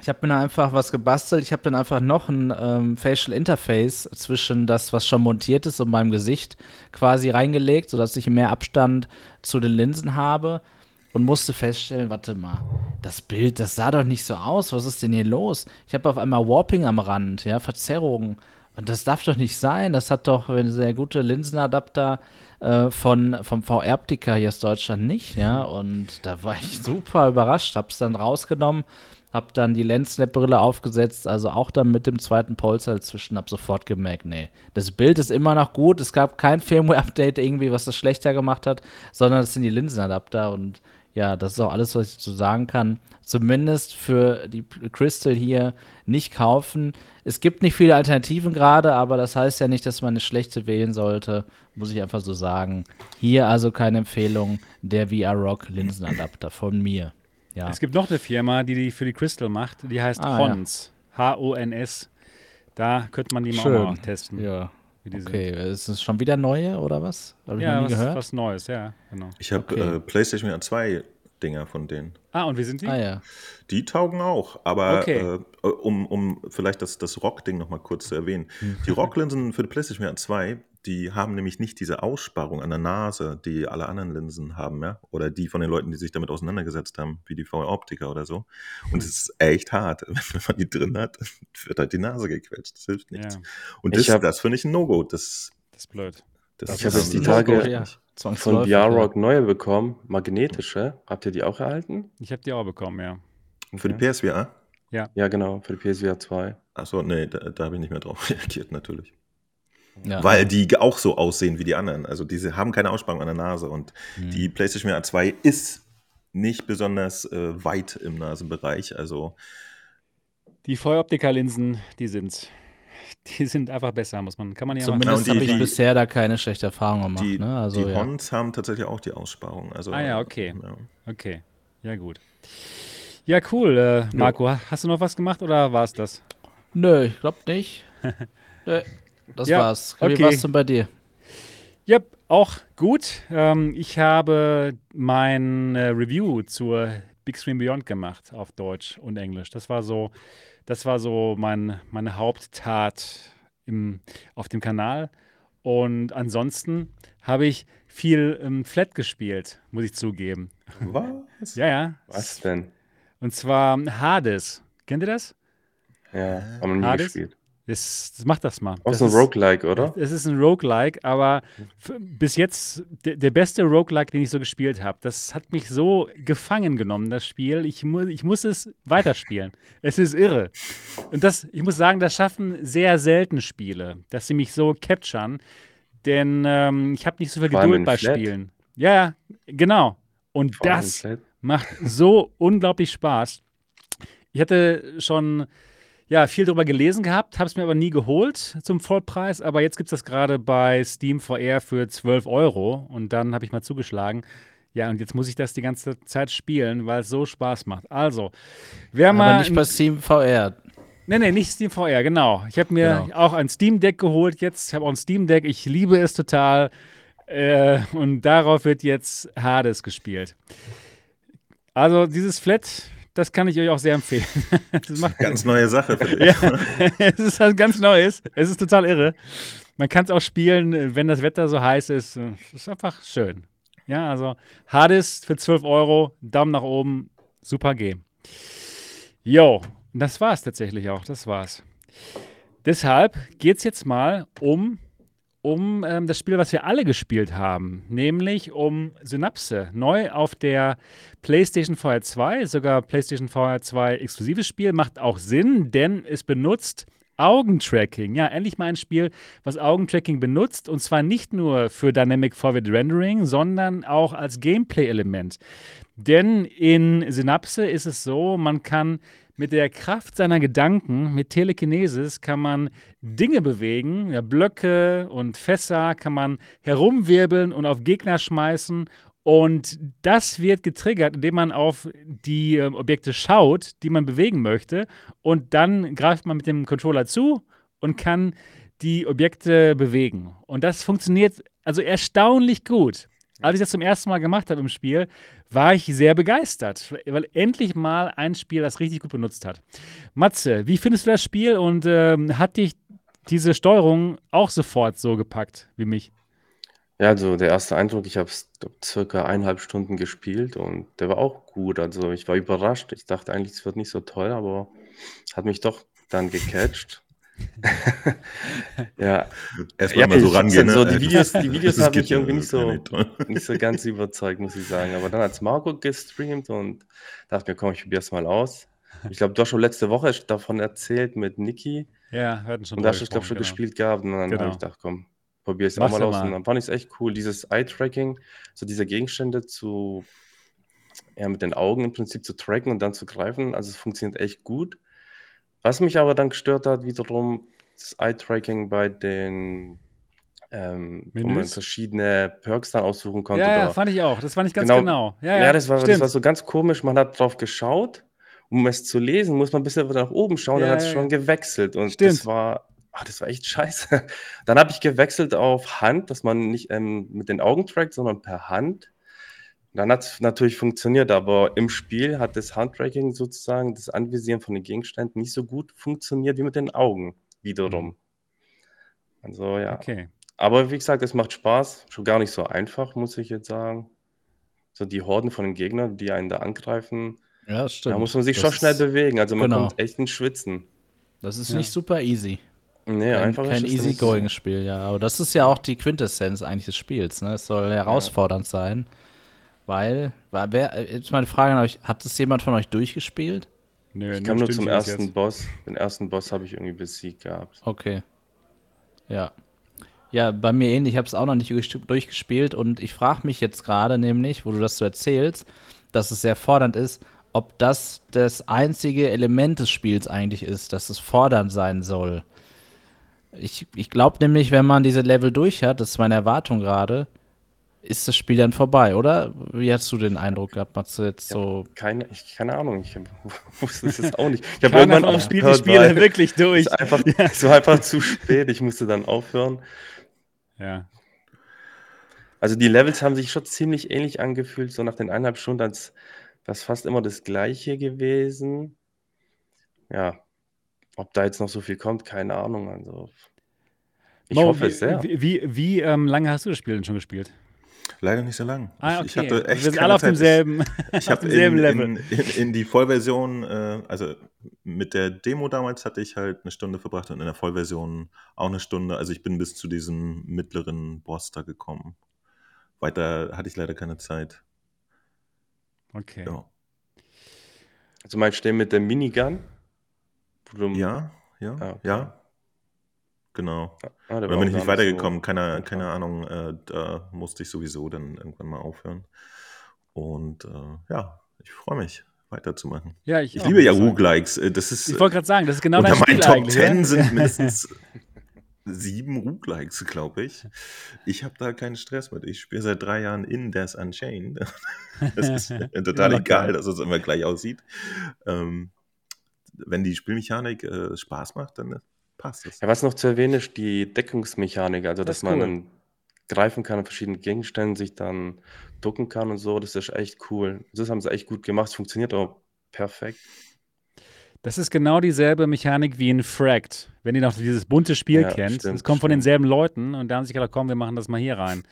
ich habe mir dann einfach was gebastelt. Ich habe dann einfach noch ein ähm, Facial Interface zwischen das, was schon montiert ist, und meinem Gesicht quasi reingelegt, sodass ich mehr Abstand zu den Linsen habe und musste feststellen, warte mal, das Bild, das sah doch nicht so aus. Was ist denn hier los? Ich habe auf einmal Warping am Rand, ja, Verzerrungen. Das darf doch nicht sein. Das hat doch eine sehr gute Linsenadapter äh, von, vom VR-Optiker hier aus Deutschland nicht, ja. Und da war ich super überrascht, hab's dann rausgenommen, hab dann die Lensnap-Brille aufgesetzt, also auch dann mit dem zweiten Polster dazwischen, hab sofort gemerkt, nee, das Bild ist immer noch gut, es gab kein Firmware-Update irgendwie, was das schlechter gemacht hat, sondern es sind die Linsenadapter und ja, das ist auch alles, was ich zu sagen kann. Zumindest für die Crystal hier nicht kaufen. Es gibt nicht viele Alternativen gerade, aber das heißt ja nicht, dass man eine schlechte wählen sollte. Muss ich einfach so sagen. Hier also keine Empfehlung. Der VR Rock Linsenadapter von mir. Ja. Es gibt noch eine Firma, die die für die Crystal macht. Die heißt ah, Hons. Ja. H-O-N-S. Da könnte man die mal auch testen. Ja. Okay, sind. ist es schon wieder neue oder was? Hab ja, was, was, Neues, ja, genau. Ich habe okay. äh, PlayStation 2 Dinger von denen. Ah, und wie sind die? Ah, ja. Die taugen auch, aber okay. äh, um, um vielleicht das, das Rock-Ding nochmal kurz zu erwähnen. Mhm. Die Rock-Linsen für die PlayStation VR 2, die haben nämlich nicht diese Aussparung an der Nase, die alle anderen Linsen haben, ja? Oder die von den Leuten, die sich damit auseinandergesetzt haben, wie die VR-Optiker oder so. Und es ist echt hart. Wenn man die drin hat, wird halt die Nase gequetscht. Das hilft nichts. Ja. Und das, das finde ich ein No-Go. Das, das ist blöd. Das ich habe jetzt die Tage ja. von VR-Rock neue bekommen, magnetische. Habt ihr die auch erhalten? Ich habe die auch bekommen, ja. Okay. Für die PSVR? Ja. Ja, genau, für die PSVR 2. Achso, nee, da, da habe ich nicht mehr drauf reagiert, natürlich. Ja. Weil die auch so aussehen wie die anderen. Also diese haben keine Aussparung an der Nase und mhm. die PlayStation VR 2 ist nicht besonders äh, weit im Nasenbereich. Also die Feueroptiker-Linsen, die sind's die sind einfach besser, muss man, kann man ja Zumindest habe ich die, bisher da keine schlechte Erfahrung gemacht. Die, ne? also, die ja. Hons haben tatsächlich auch die Aussparung. Also, ah ja, okay. Ja. Okay, ja gut. Ja, cool. Äh, Marco, ja. hast du noch was gemacht oder war es das? Nö, ich glaube nicht. Nö, das ja, war's. Wie okay. war's denn bei dir? Ja, auch gut. Ähm, ich habe mein äh, Review zur Big Screen Beyond gemacht auf Deutsch und Englisch. Das war so das war so mein, meine Haupttat im, auf dem Kanal. Und ansonsten habe ich viel ähm, Flat gespielt, muss ich zugeben. Was? Ja, ja. Was denn? Und zwar Hades. Kennt ihr das? Ja, haben wir nie Hades? gespielt. Das, das macht das mal. Auch Das so ein ist- Roguelike, oder? Es ist ein Roguelike, aber bis jetzt der, der beste Roguelike, den ich so gespielt habe. Das hat mich so gefangen genommen, das Spiel. Ich, mu ich muss es weiterspielen. es ist irre. Und das, ich muss sagen, das schaffen sehr selten Spiele, dass sie mich so capturen. Denn ähm, ich habe nicht so viel Geduld bei Flat. Spielen. Ja, ja, genau. Und Vor das. Macht so unglaublich Spaß. Ich hatte schon ja, viel darüber gelesen gehabt, habe es mir aber nie geholt zum Vollpreis. Aber jetzt gibt es das gerade bei Steam VR für 12 Euro. Und dann habe ich mal zugeschlagen. Ja, und jetzt muss ich das die ganze Zeit spielen, weil es so Spaß macht. Also, wer Aber mal. nicht bei Steam VR. Nee, nee, nicht Steam VR, genau. Ich habe mir Genau. auch ein Steam Deck geholt jetzt. Ich habe auch ein Steam Deck. Ich liebe es total. Äh, und darauf wird jetzt Hades gespielt. Also, dieses Flat, das kann ich euch auch sehr empfehlen. das macht Ganz neue Sache für dich. ja, es ist halt ganz Neues. Es ist total irre. Man kann es auch spielen, wenn das Wetter so heiß ist. Es ist einfach schön. Ja, also Hades für 12 Euro, Daumen nach oben, super Game. Jo, das war's tatsächlich auch. Das war's. Deshalb geht es jetzt mal um, um ähm, das Spiel, was wir alle gespielt haben, nämlich um Synapse. Neu auf der PlayStation VR 2, sogar PlayStation VR 2 exklusives Spiel, macht auch Sinn, denn es benutzt Augentracking. Ja, endlich mal ein Spiel, was Augentracking benutzt und zwar nicht nur für Dynamic Forward Rendering, sondern auch als Gameplay-Element. Denn in Synapse ist es so, man kann mit der Kraft seiner Gedanken, mit Telekinesis, kann man Dinge bewegen, ja, Blöcke und Fässer kann man herumwirbeln und auf Gegner schmeißen. Und das wird getriggert, indem man auf die äh, Objekte schaut, die man bewegen möchte. Und dann greift man mit dem Controller zu und kann die Objekte bewegen. Und das funktioniert also erstaunlich gut. Als ich das zum ersten Mal gemacht habe im Spiel, war ich sehr begeistert, weil endlich mal ein Spiel das richtig gut benutzt hat. Matze, wie findest du das Spiel und ähm, hat dich diese Steuerung auch sofort so gepackt wie mich? Ja, also der erste Eindruck, ich habe es circa eineinhalb Stunden gespielt und der war auch gut. Also ich war überrascht. Ich dachte eigentlich, es wird nicht so toll, aber hat mich doch dann gecatcht. ja, Erstmal Ja, mal so ich rangehen. so, ne? die Videos- die Videos haben mich irgendwie nicht so- nicht so ganz überzeugt, muss ich sagen. Aber dann hat Marco gestreamt und dachte mir, komm, ich probiere es mal aus. Ich glaube, du hast schon letzte Woche davon erzählt mit Niki. Ja, wir hatten schon Und da hast du, ich glaube, gesprochen, schon genau. gespielt gehabt. Und dann Genau. habe ich gedacht, komm, probier es auch mal aus. mal. Und dann fand ich es echt cool, dieses Eye-Tracking, so diese Gegenstände zu, ja, mit den Augen im Prinzip zu tracken und dann zu greifen. Also es funktioniert echt gut. Was mich aber dann gestört hat, wiederum, das Eye-Tracking bei den, ähm, wo man verschiedene Perks dann aussuchen konnte. Ja, ja, fand ich auch. Das fand ich ganz Genau. genau. Ja, ja, ja, das, war, das war so ganz komisch. Man hat drauf geschaut, um es zu lesen, muss man ein bisschen nach oben schauen, Ja, dann hat es schon gewechselt. Und Stimmt. das war, ach, das war echt scheiße. Dann habe ich gewechselt auf Hand, dass man nicht ähm, mit den Augen trackt, sondern per Hand. Dann hat es natürlich funktioniert, aber im Spiel hat das Handtracking sozusagen, das Anvisieren von den Gegenständen nicht so gut funktioniert wie mit den Augen wiederum. Also ja. Okay. Aber wie gesagt, es macht Spaß. Schon gar nicht so einfach, muss ich jetzt sagen. So die Horden von den Gegnern, die einen da angreifen, Ja, stimmt. da muss man sich das schon schnell bewegen. Also man genau. kommt echt ins Schwitzen. Das ist Ja. nicht super easy. Nee, Kein, einfach kein easygoing-Spiel, ja. Aber das ist ja auch die Quintessenz eigentlich des Spiels. Ne? Es soll herausfordernd sein. Weil, war, wer, äh, jetzt meine Frage an euch, hat das jemand von euch durchgespielt? Nö, Ich kam nur zum ersten jetzt. Boss. Den ersten Boss habe ich irgendwie besiegt gehabt. Okay. Ja. Ja, bei mir ähnlich. Ich habe es auch noch nicht durch- durchgespielt und ich frage mich jetzt gerade nämlich, wo du das so erzählst, dass es sehr fordernd ist, ob das das einzige Element des Spiels eigentlich ist, dass es fordernd sein soll. Ich, ich glaube nämlich, wenn man diese Level durch hat, das ist meine Erwartung gerade, ist das Spiel dann vorbei, oder? Wie hast du den Eindruck gehabt, Matze, jetzt so? Keine, ich, keine Ahnung, ich wusste es jetzt auch nicht. Ich habe irgendwann von uns spielt die aufgehört, Spiele wirklich durch. es einfach, es war einfach zu spät. Ich musste dann aufhören. Ja. Also die Levels haben sich schon ziemlich ähnlich angefühlt, so nach den eineinhalb Stunden, als das fast immer das gleiche gewesen. Ja, ob da jetzt noch so viel kommt, keine Ahnung. Also Ich Mo, hoffe wie, es sehr. Wie, wie, wie ähm, lange hast du das Spiel denn schon gespielt? Leider nicht so lang. Ah, Ich, ich okay. hatte echt Wir sind alle auf Zeit. demselben, Ich, auf habe demselben in, Level. in, in, in die Vollversion, äh, also mit der Demo damals hatte ich halt eine Stunde verbracht und in der Vollversion auch eine Stunde. Also ich bin bis zu diesem mittleren Boss da gekommen. Weiter hatte ich leider keine Zeit. Okay. Ja, Also meinst du den mit der Minigun? Ja, ja, Ah, okay. ja. Genau. Ah, der Da war bin ich nicht weitergekommen, so keine, keine Ahnung, äh, da musste ich sowieso dann irgendwann mal aufhören. Und äh, ja, ich freue mich, weiterzumachen. Ja, ich, Ich liebe ja. Roguelikes. äh, Das ist Ich wollte gerade sagen, das ist genau unter dein meinen Spiel Top eigentlich. 10 oder? sind mindestens sieben Roguelikes, glaube ich. Ich habe da keinen Stress mit. Ich spiele seit drei Jahren in Death Unchained. Das ist total Ja, egal, dass es immer gleich aussieht. Ähm, wenn die Spielmechanik äh, Spaß macht, dann passt es. Ja, was noch zu erwähnen ist, die Deckungsmechanik, also Das dass man cool. dann greifen kann an verschiedenen Gegenständen, sich dann ducken kann und so, das ist echt cool. Das haben sie echt gut gemacht, es funktioniert auch perfekt. Das ist genau dieselbe Mechanik wie in Fracked. Wenn ihr noch dieses bunte Spiel Ja, kennt, stimmt, es kommt von stimmt. denselben Leuten und da haben sie sich gedacht, komm, wir machen das mal hier rein.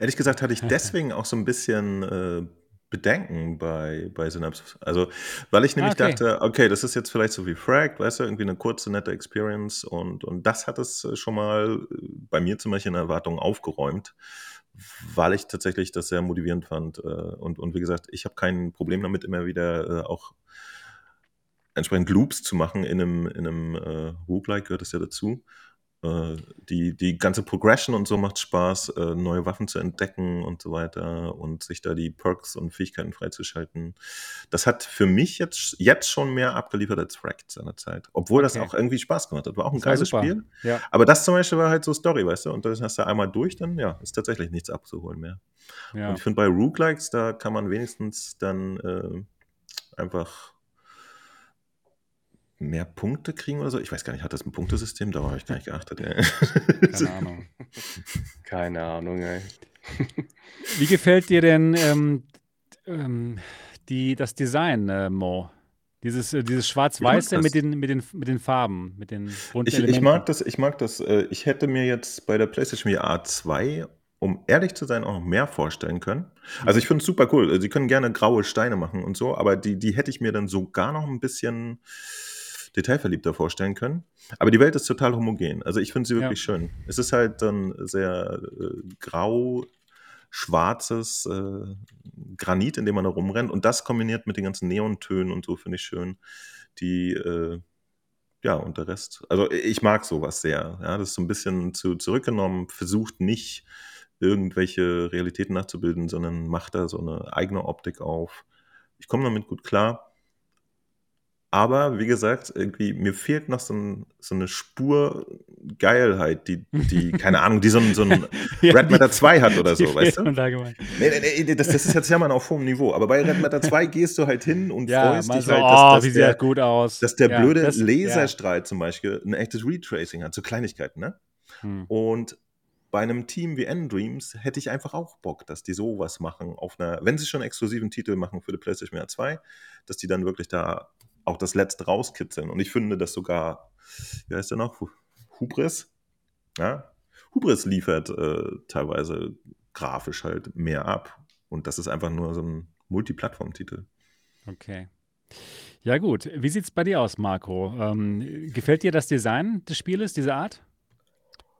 Ehrlich gesagt hatte ich deswegen auch so ein bisschen äh, Bedenken bei, bei Synapse. Also, weil ich nämlich Ah, okay. dachte, okay, das ist jetzt vielleicht so wie Fragged, weißt du, irgendwie eine kurze, nette Experience und, und das hat es äh, schon mal äh, bei mir zum Beispiel in Erwartungen aufgeräumt, weil ich tatsächlich das sehr motivierend fand. äh, Und, und wie gesagt, ich habe kein Problem damit, immer wieder auch entsprechend Loops zu machen in einem, in einem äh, Roguelike, gehört das ja dazu. Äh, die, die ganze Progression und so macht Spaß, äh, neue Waffen zu entdecken und so weiter und sich da die Perks und Fähigkeiten freizuschalten. Das hat für mich jetzt, jetzt schon mehr abgeliefert als Fracked seinerzeit. Obwohl das Okay. auch irgendwie Spaß gemacht hat. War auch ein Das geiles. Spiel. Ja. Aber das zum Beispiel war halt so Story, weißt du? Und das hast du einmal durch, dann ja, ist tatsächlich nichts abzuholen mehr. ja. Und ich finde bei Roguelikes, da kann man wenigstens dann äh, einfach mehr Punkte kriegen oder so. Ich weiß gar nicht, hat das ein Punktesystem? Darauf habe ich gar nicht geachtet. ey. Keine Ahnung. Keine Ahnung, ey. Wie gefällt dir denn ähm, ähm, die, das Design, äh, Mo? Dieses, äh, dieses Schwarz-Weiße mit den, mit, den, mit den Farben, mit den bunten Ich, ich mag das, ich mag das. äh, Ich hätte mir jetzt bei der PlayStation VR 2, um ehrlich zu sein, auch noch mehr vorstellen können. Also ich finde es super cool. Sie können gerne graue Steine machen und so, aber die, die hätte ich mir dann sogar noch ein bisschen detailverliebter vorstellen können. Aber die Welt ist total homogen. Also ich finde sie Ja. wirklich schön. Es ist halt dann sehr äh, grau, schwarzes äh, Granit, in dem man da rumrennt. Und das kombiniert mit den ganzen Neontönen und so finde ich schön. Die äh, ja, und der Rest. Also ich mag sowas sehr. Ja, das ist so ein bisschen zu, zurückgenommen, versucht nicht irgendwelche Realitäten nachzubilden, sondern macht da so eine eigene Optik auf. Ich komme damit gut klar. Aber wie gesagt, irgendwie, mir fehlt noch so, ein, so eine Spur Geilheit, die, die, keine Ahnung, die so ein, so ein Ja, Red Matter 2 hat oder so, weißt du? allgemein. Nee, nee, nee, das, das ist jetzt ja mal auf hohem Niveau. Aber bei Red Matter 2 gehst du halt hin und Ja, freust dich so, halt, oh, dass, dass wie sieht der, gut aus. dass der Ja, blöde das- Laserstrahl zum Beispiel ein echtes Retracing hat, so Kleinigkeiten, ne? Hm. Und bei einem Team wie N-Dreams hätte ich einfach auch Bock, dass die sowas machen auf einer, wenn sie schon exklusiven Titel machen für die PlayStation VR 2, dass die dann wirklich da auch das Letzte rauskitzeln. Und ich finde, dass sogar, wie heißt der noch? Hu- Hubris? Ja? Hubris liefert äh, teilweise grafisch halt mehr ab. Und das ist einfach nur so ein Multiplattform-Titel. Okay. Ja, gut. Wie sieht es bei dir aus, Marco? Ähm, gefällt dir das Design des Spieles, diese Art?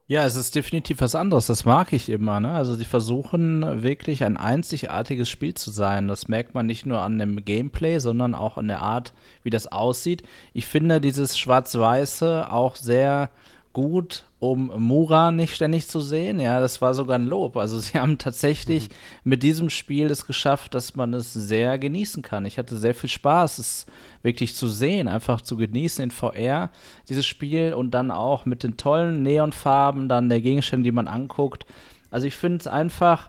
Ja, es ist definitiv was anderes. Das mag ich immer. Ne? Also, sie versuchen wirklich ein einzigartiges Spiel zu sein. Das merkt man nicht nur an dem Gameplay, sondern auch an der Art, wie das aussieht. Ich finde dieses Schwarz-Weiße auch sehr gut, um Mura nicht ständig zu sehen. Ja, das war sogar ein Lob. Also, sie haben tatsächlich mit diesem Spiel es geschafft, dass man es sehr genießen kann. Ich hatte sehr viel Spaß, es wirklich zu sehen, einfach zu genießen in VR, dieses Spiel und dann auch mit den tollen Neonfarben, dann der Gegenstände, die man anguckt. Also ich finde es einfach,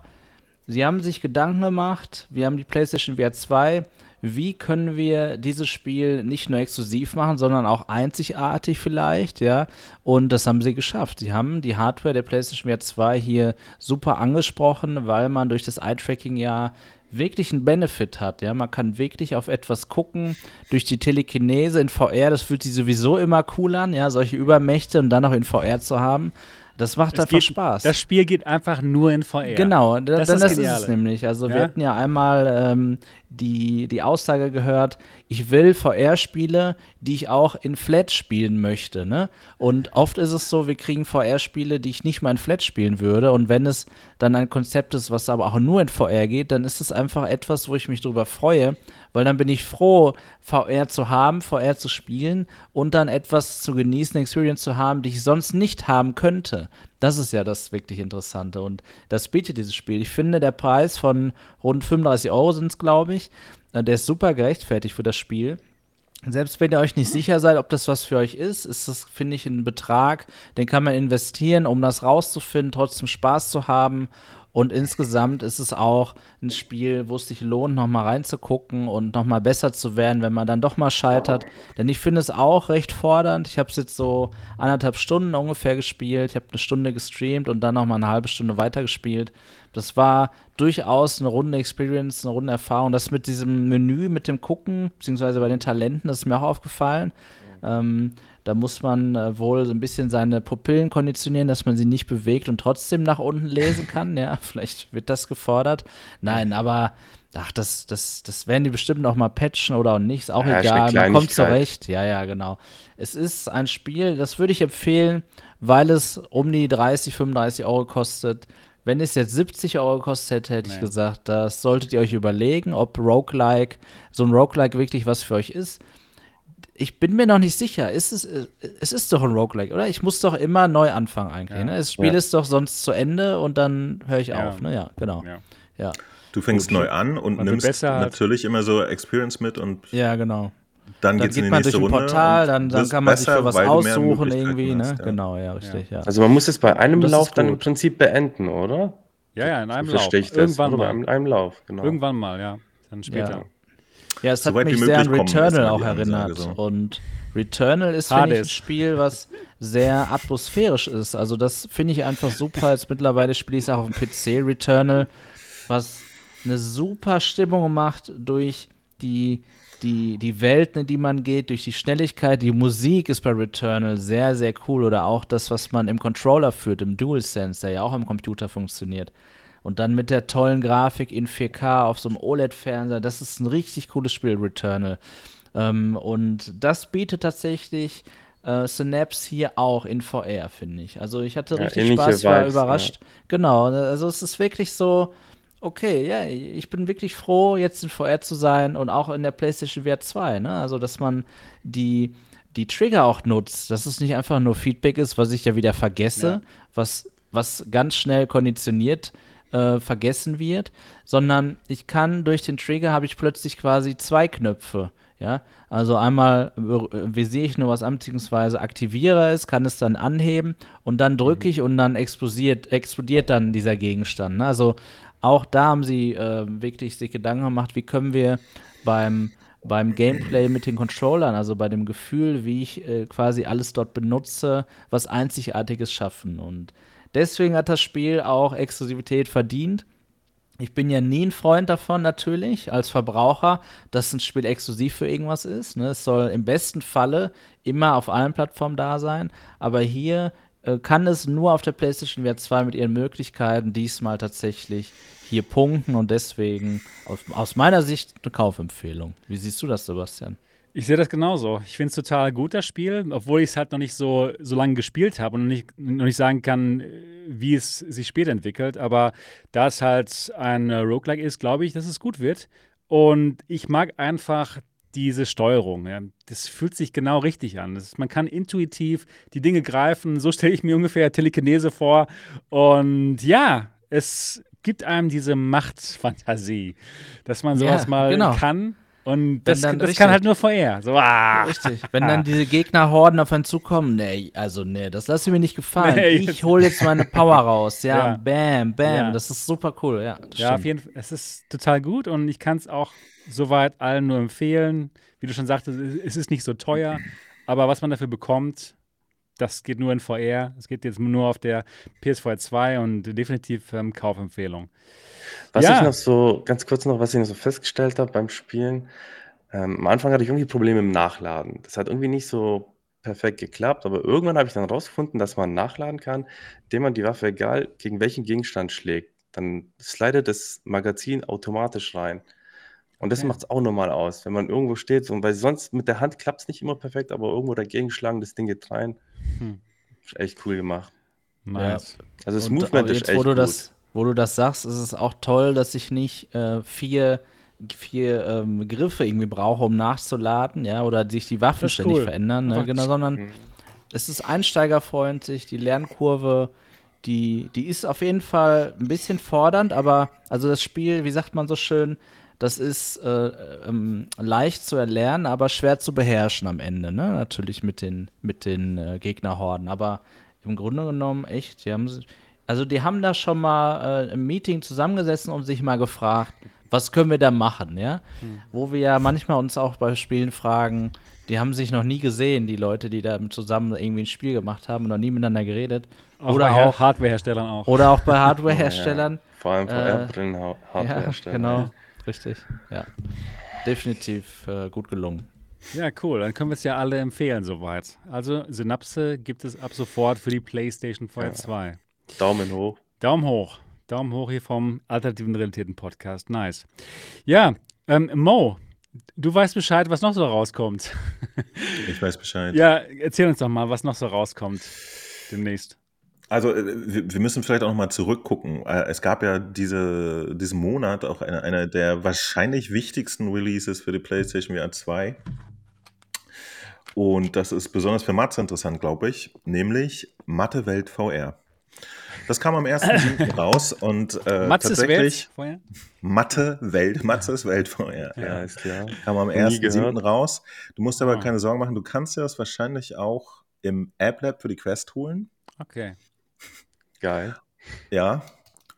sie haben sich Gedanken gemacht, wir haben die PlayStation VR 2, wie können wir dieses Spiel nicht nur exklusiv machen, sondern auch einzigartig vielleicht, ja. Und das haben sie geschafft. Sie haben die Hardware der PlayStation VR 2 hier super angesprochen, weil man durch das Eye-Tracking ja wirklich einen Benefit hat. Ja, man kann wirklich auf etwas gucken durch die Telekinese in VR. Das fühlt sich sowieso immer cool an, ja, solche Übermächte und dann noch in VR zu haben. Das macht Es einfach geht, Spaß. das Spiel geht einfach nur in VR. Genau, da, Das dann ist das ist es nämlich. Also wir Ja? hatten ja einmal ähm, die, die Aussage gehört, ich will VR-Spiele, die ich auch in Flat spielen möchte. Ne? Und oft ist es so, wir kriegen VR-Spiele, die ich nicht mal in Flat spielen würde. Und wenn es dann ein Konzept ist, was aber auch nur in VR geht, dann ist es einfach etwas, wo ich mich drüber freue, weil dann bin ich froh, VR zu haben, VR zu spielen und dann etwas zu genießen, Experience zu haben, die ich sonst nicht haben könnte. Das ist ja das wirklich Interessante und das bietet dieses Spiel. Ich finde, der Preis von rund 35 Euro sind es, glaube ich, äh, der ist super gerechtfertigt für das Spiel. Selbst wenn ihr euch nicht sicher seid, ob das was für euch ist, ist das, finde ich, ein Betrag, den kann man investieren, um das rauszufinden, trotzdem Spaß zu haben. Und insgesamt ist es auch ein Spiel, wo es sich lohnt, nochmal reinzugucken und nochmal besser zu werden, wenn man dann doch mal scheitert. Denn ich finde es auch recht fordernd. Ich habe es jetzt so anderthalb Stunden ungefähr gespielt. Ich habe eine Stunde gestreamt und dann nochmal eine halbe Stunde weitergespielt. Das war durchaus eine runde Experience, eine runde Erfahrung. Das mit diesem Menü, mit dem Gucken, beziehungsweise bei den Talenten, das ist mir auch aufgefallen. Ähm, da muss man äh, wohl so ein bisschen seine Pupillen konditionieren, dass man sie nicht bewegt und trotzdem nach unten lesen kann. Ja, vielleicht wird das gefordert. Nein, aber ach, das, das, das werden die bestimmt noch mal patchen oder auch nicht. Ist auch Ja, egal. Man kommt zurecht. Ja, ja, genau. Es ist ein Spiel, das würde ich empfehlen, weil es um die 30, 35 Euro kostet. Wenn es jetzt 70 Euro gekostet hätte, hätte ich Nee. gesagt, das solltet ihr euch überlegen, ob Roguelike, so ein Roguelike wirklich was für euch ist ich bin mir noch nicht sicher. Ist es, es ist doch ein Roguelike, oder? Ich muss doch immer neu anfangen eigentlich. Ja. Ne? Das Spiel Ja. ist doch sonst zu Ende und dann höre ich Ja. auf. Ne? Ja, genau. Ja. Ja, Du fängst Gut. neu an und Man nimmst natürlich immer so Experience mit und ja genau. dann, Dann geht's in geht die man nächste durch ein Runde. Portal, und dann, dann kann man sich besser, für was aussuchen irgendwie. Ne? hast, ja. Genau, ja, richtig. Ja. Also man muss es bei einem Das Lauf dann im. Prinzip beenden, oder? ja, ja, in einem So Lauf. verstehe ich das. Irgendwann mal. Bei einem Lauf, genau. Irgendwann mal, ja. Dann später. Ja. Es So hat mich sehr an Returnal auch erinnert. so. Und Returnal ist, finde ich, ein. Spiel, was sehr atmosphärisch ist. Also das finde ich einfach super. Jetzt mittlerweile spiele ich es auch auf dem PC, Returnal, was eine super Stimmung macht durch die, die, die Welten, in die man geht, durch die Schnelligkeit. Die Musik ist bei Returnal sehr, sehr cool. Oder auch das, was man im Controller führt, im DualSense, der ja auch am Computer funktioniert. Und dann mit der tollen Grafik in 4K auf so einem OLED-Fernseher. Das ist ein richtig cooles Spiel, Returnal. Ähm, und das bietet tatsächlich äh, Synapse hier auch in VR, finde ich. Also ich hatte Ja, richtig Spaß, ich war Vibes, überrascht. Genau, also es ist wirklich so, okay, ja, ich bin wirklich froh, jetzt in VR zu sein und auch in der PlayStation VR 2, ne? Also, dass man die, die Trigger auch nutzt, dass es nicht einfach nur Feedback ist, was ich ja wieder vergesse, Ja. was, was ganz schnell konditioniert äh, vergessen wird, sondern ich kann durch den Trigger habe ich plötzlich quasi zwei Knöpfe. Ja, also einmal äh, visiere ich nur was an, beziehungsweise aktiviere es, kann es dann anheben und dann drücke ich und dann explodiert, explodiert dann dieser Gegenstand. Ne? Also auch da haben sie äh, wirklich sich Gedanken gemacht, wie können wir beim, beim Gameplay mit den Controllern, also bei dem Gefühl, wie ich äh, quasi alles dort benutze, was Einzigartiges schaffen. Und deswegen hat das Spiel auch Exklusivität verdient. Ich bin ja nie ein Freund davon, natürlich, als Verbraucher, dass ein Spiel exklusiv für irgendwas ist. Ne? Es soll im besten Falle immer auf allen Plattformen da sein. Aber hier äh, kann es nur auf der PlayStation VR 2 mit ihren Möglichkeiten diesmal tatsächlich hier punkten und deswegen aus, aus meiner Sicht eine Kaufempfehlung. Wie siehst du das, Sebastian? Ich sehe das genauso. Ich finde es total gut, das Spiel, obwohl ich es halt noch nicht so, so lange gespielt habe und noch nicht, noch nicht sagen kann, wie es sich später entwickelt. Aber da es halt ein Roguelike ist, glaube ich, dass es gut wird. Und ich mag einfach diese Steuerung. Ja. Das fühlt sich genau richtig an. Das, man kann intuitiv die Dinge greifen. So stelle ich mir ungefähr Telekinese vor. Und ja, es gibt einem diese Machtfantasie, dass man sowas mal genau. kann. Und das, dann das kann halt nur VR. So, ah. Richtig. Wenn dann diese Gegnerhorden auf einen zukommen, nee, also nee, das lasse ich mir nicht gefallen. Nee, ich hole jetzt meine Power raus. Ja, Ja. bam, bam. Ja. Das ist super cool, ja. Ja, auf jeden Fall. Es ist total gut und ich kann es auch soweit allen nur empfehlen. Wie du schon sagtest, es es ist nicht so teuer, aber was man dafür bekommt, das geht nur in VR. Es geht jetzt nur auf der PS4 2 und definitiv ähm, Kaufempfehlung. Was Ja. ich noch so, ganz kurz noch, was ich noch so festgestellt habe beim Spielen, ähm, am Anfang hatte ich irgendwie Probleme im Nachladen. Das hat irgendwie nicht so perfekt geklappt, aber irgendwann habe ich dann rausgefunden, dass man nachladen kann, indem man die Waffe, egal gegen welchen Gegenstand schlägt, dann slidet das Magazin automatisch rein. Und das Okay. macht es auch normal aus, wenn man irgendwo steht, so, weil sonst mit der Hand klappt es nicht immer perfekt, aber irgendwo dagegen schlagen, das Ding geht rein. Hm. Ist echt cool gemacht. Nice. Also das Und Movement auch ist jetzt, echt wo du gut. das, wo du das sagst, ist es auch toll, dass ich nicht äh, vier, vier ähm, Griffe irgendwie brauche, um nachzuladen, ja, oder sich die Waffen ständig cool. verändern, ne, genau, sondern Mhm. es ist einsteigerfreundlich, die Lernkurve, die, die ist auf jeden Fall ein bisschen fordernd, aber also das Spiel, wie sagt man so schön, das ist äh, ähm, leicht zu erlernen, aber schwer zu beherrschen am Ende, ne? Natürlich mit den, mit den äh, Gegnerhorden. Aber im Grunde genommen echt, die haben, sich- also die haben da schon mal äh, im Meeting zusammengesessen und sich mal gefragt, was können wir da machen, ja? Wo wir ja manchmal uns auch bei Spielen fragen, die haben sich noch nie gesehen, die Leute, die da zusammen irgendwie ein Spiel gemacht haben und noch nie miteinander geredet. Auch oder bei auch, Hardwareherstellern auch. oder auch bei Hardwareherstellern. Ja, vor allem Äh, VR-Brillen, Ja, Hardware genau, richtig. Ja. Definitiv äh, gut gelungen. Ja, cool. Dann können wir es ja alle empfehlen soweit. Also Synapse gibt es ab sofort für die PlayStation 4 Ja. 2. Daumen hoch. Daumen hoch. Daumen hoch hier vom Alternativen Realitäten Podcast. Nice. Ja, ähm, Mo, du weißt Bescheid, was noch so rauskommt. Ich weiß Bescheid. ja, erzähl uns doch mal, was noch so rauskommt demnächst. Also äh, wir müssen vielleicht auch noch mal zurückgucken. Äh, Es gab ja diese, diesen Monat auch eine, eine der wahrscheinlich wichtigsten Releases für die PlayStation VR 2. Und das ist besonders für Matze interessant, glaube ich, nämlich Mathe Welt VR. Das kam am 1.7. raus und äh, Matze ist tatsächlich vorher? Mathe Welt, Matzes Welt VR. Ja, ist klar. Kam am Nie 1.7. gehört. raus. Du musst aber Ah. keine Sorgen machen, du kannst dir das wahrscheinlich auch im App Lab für die Quest holen. Okay. Geil. Ja.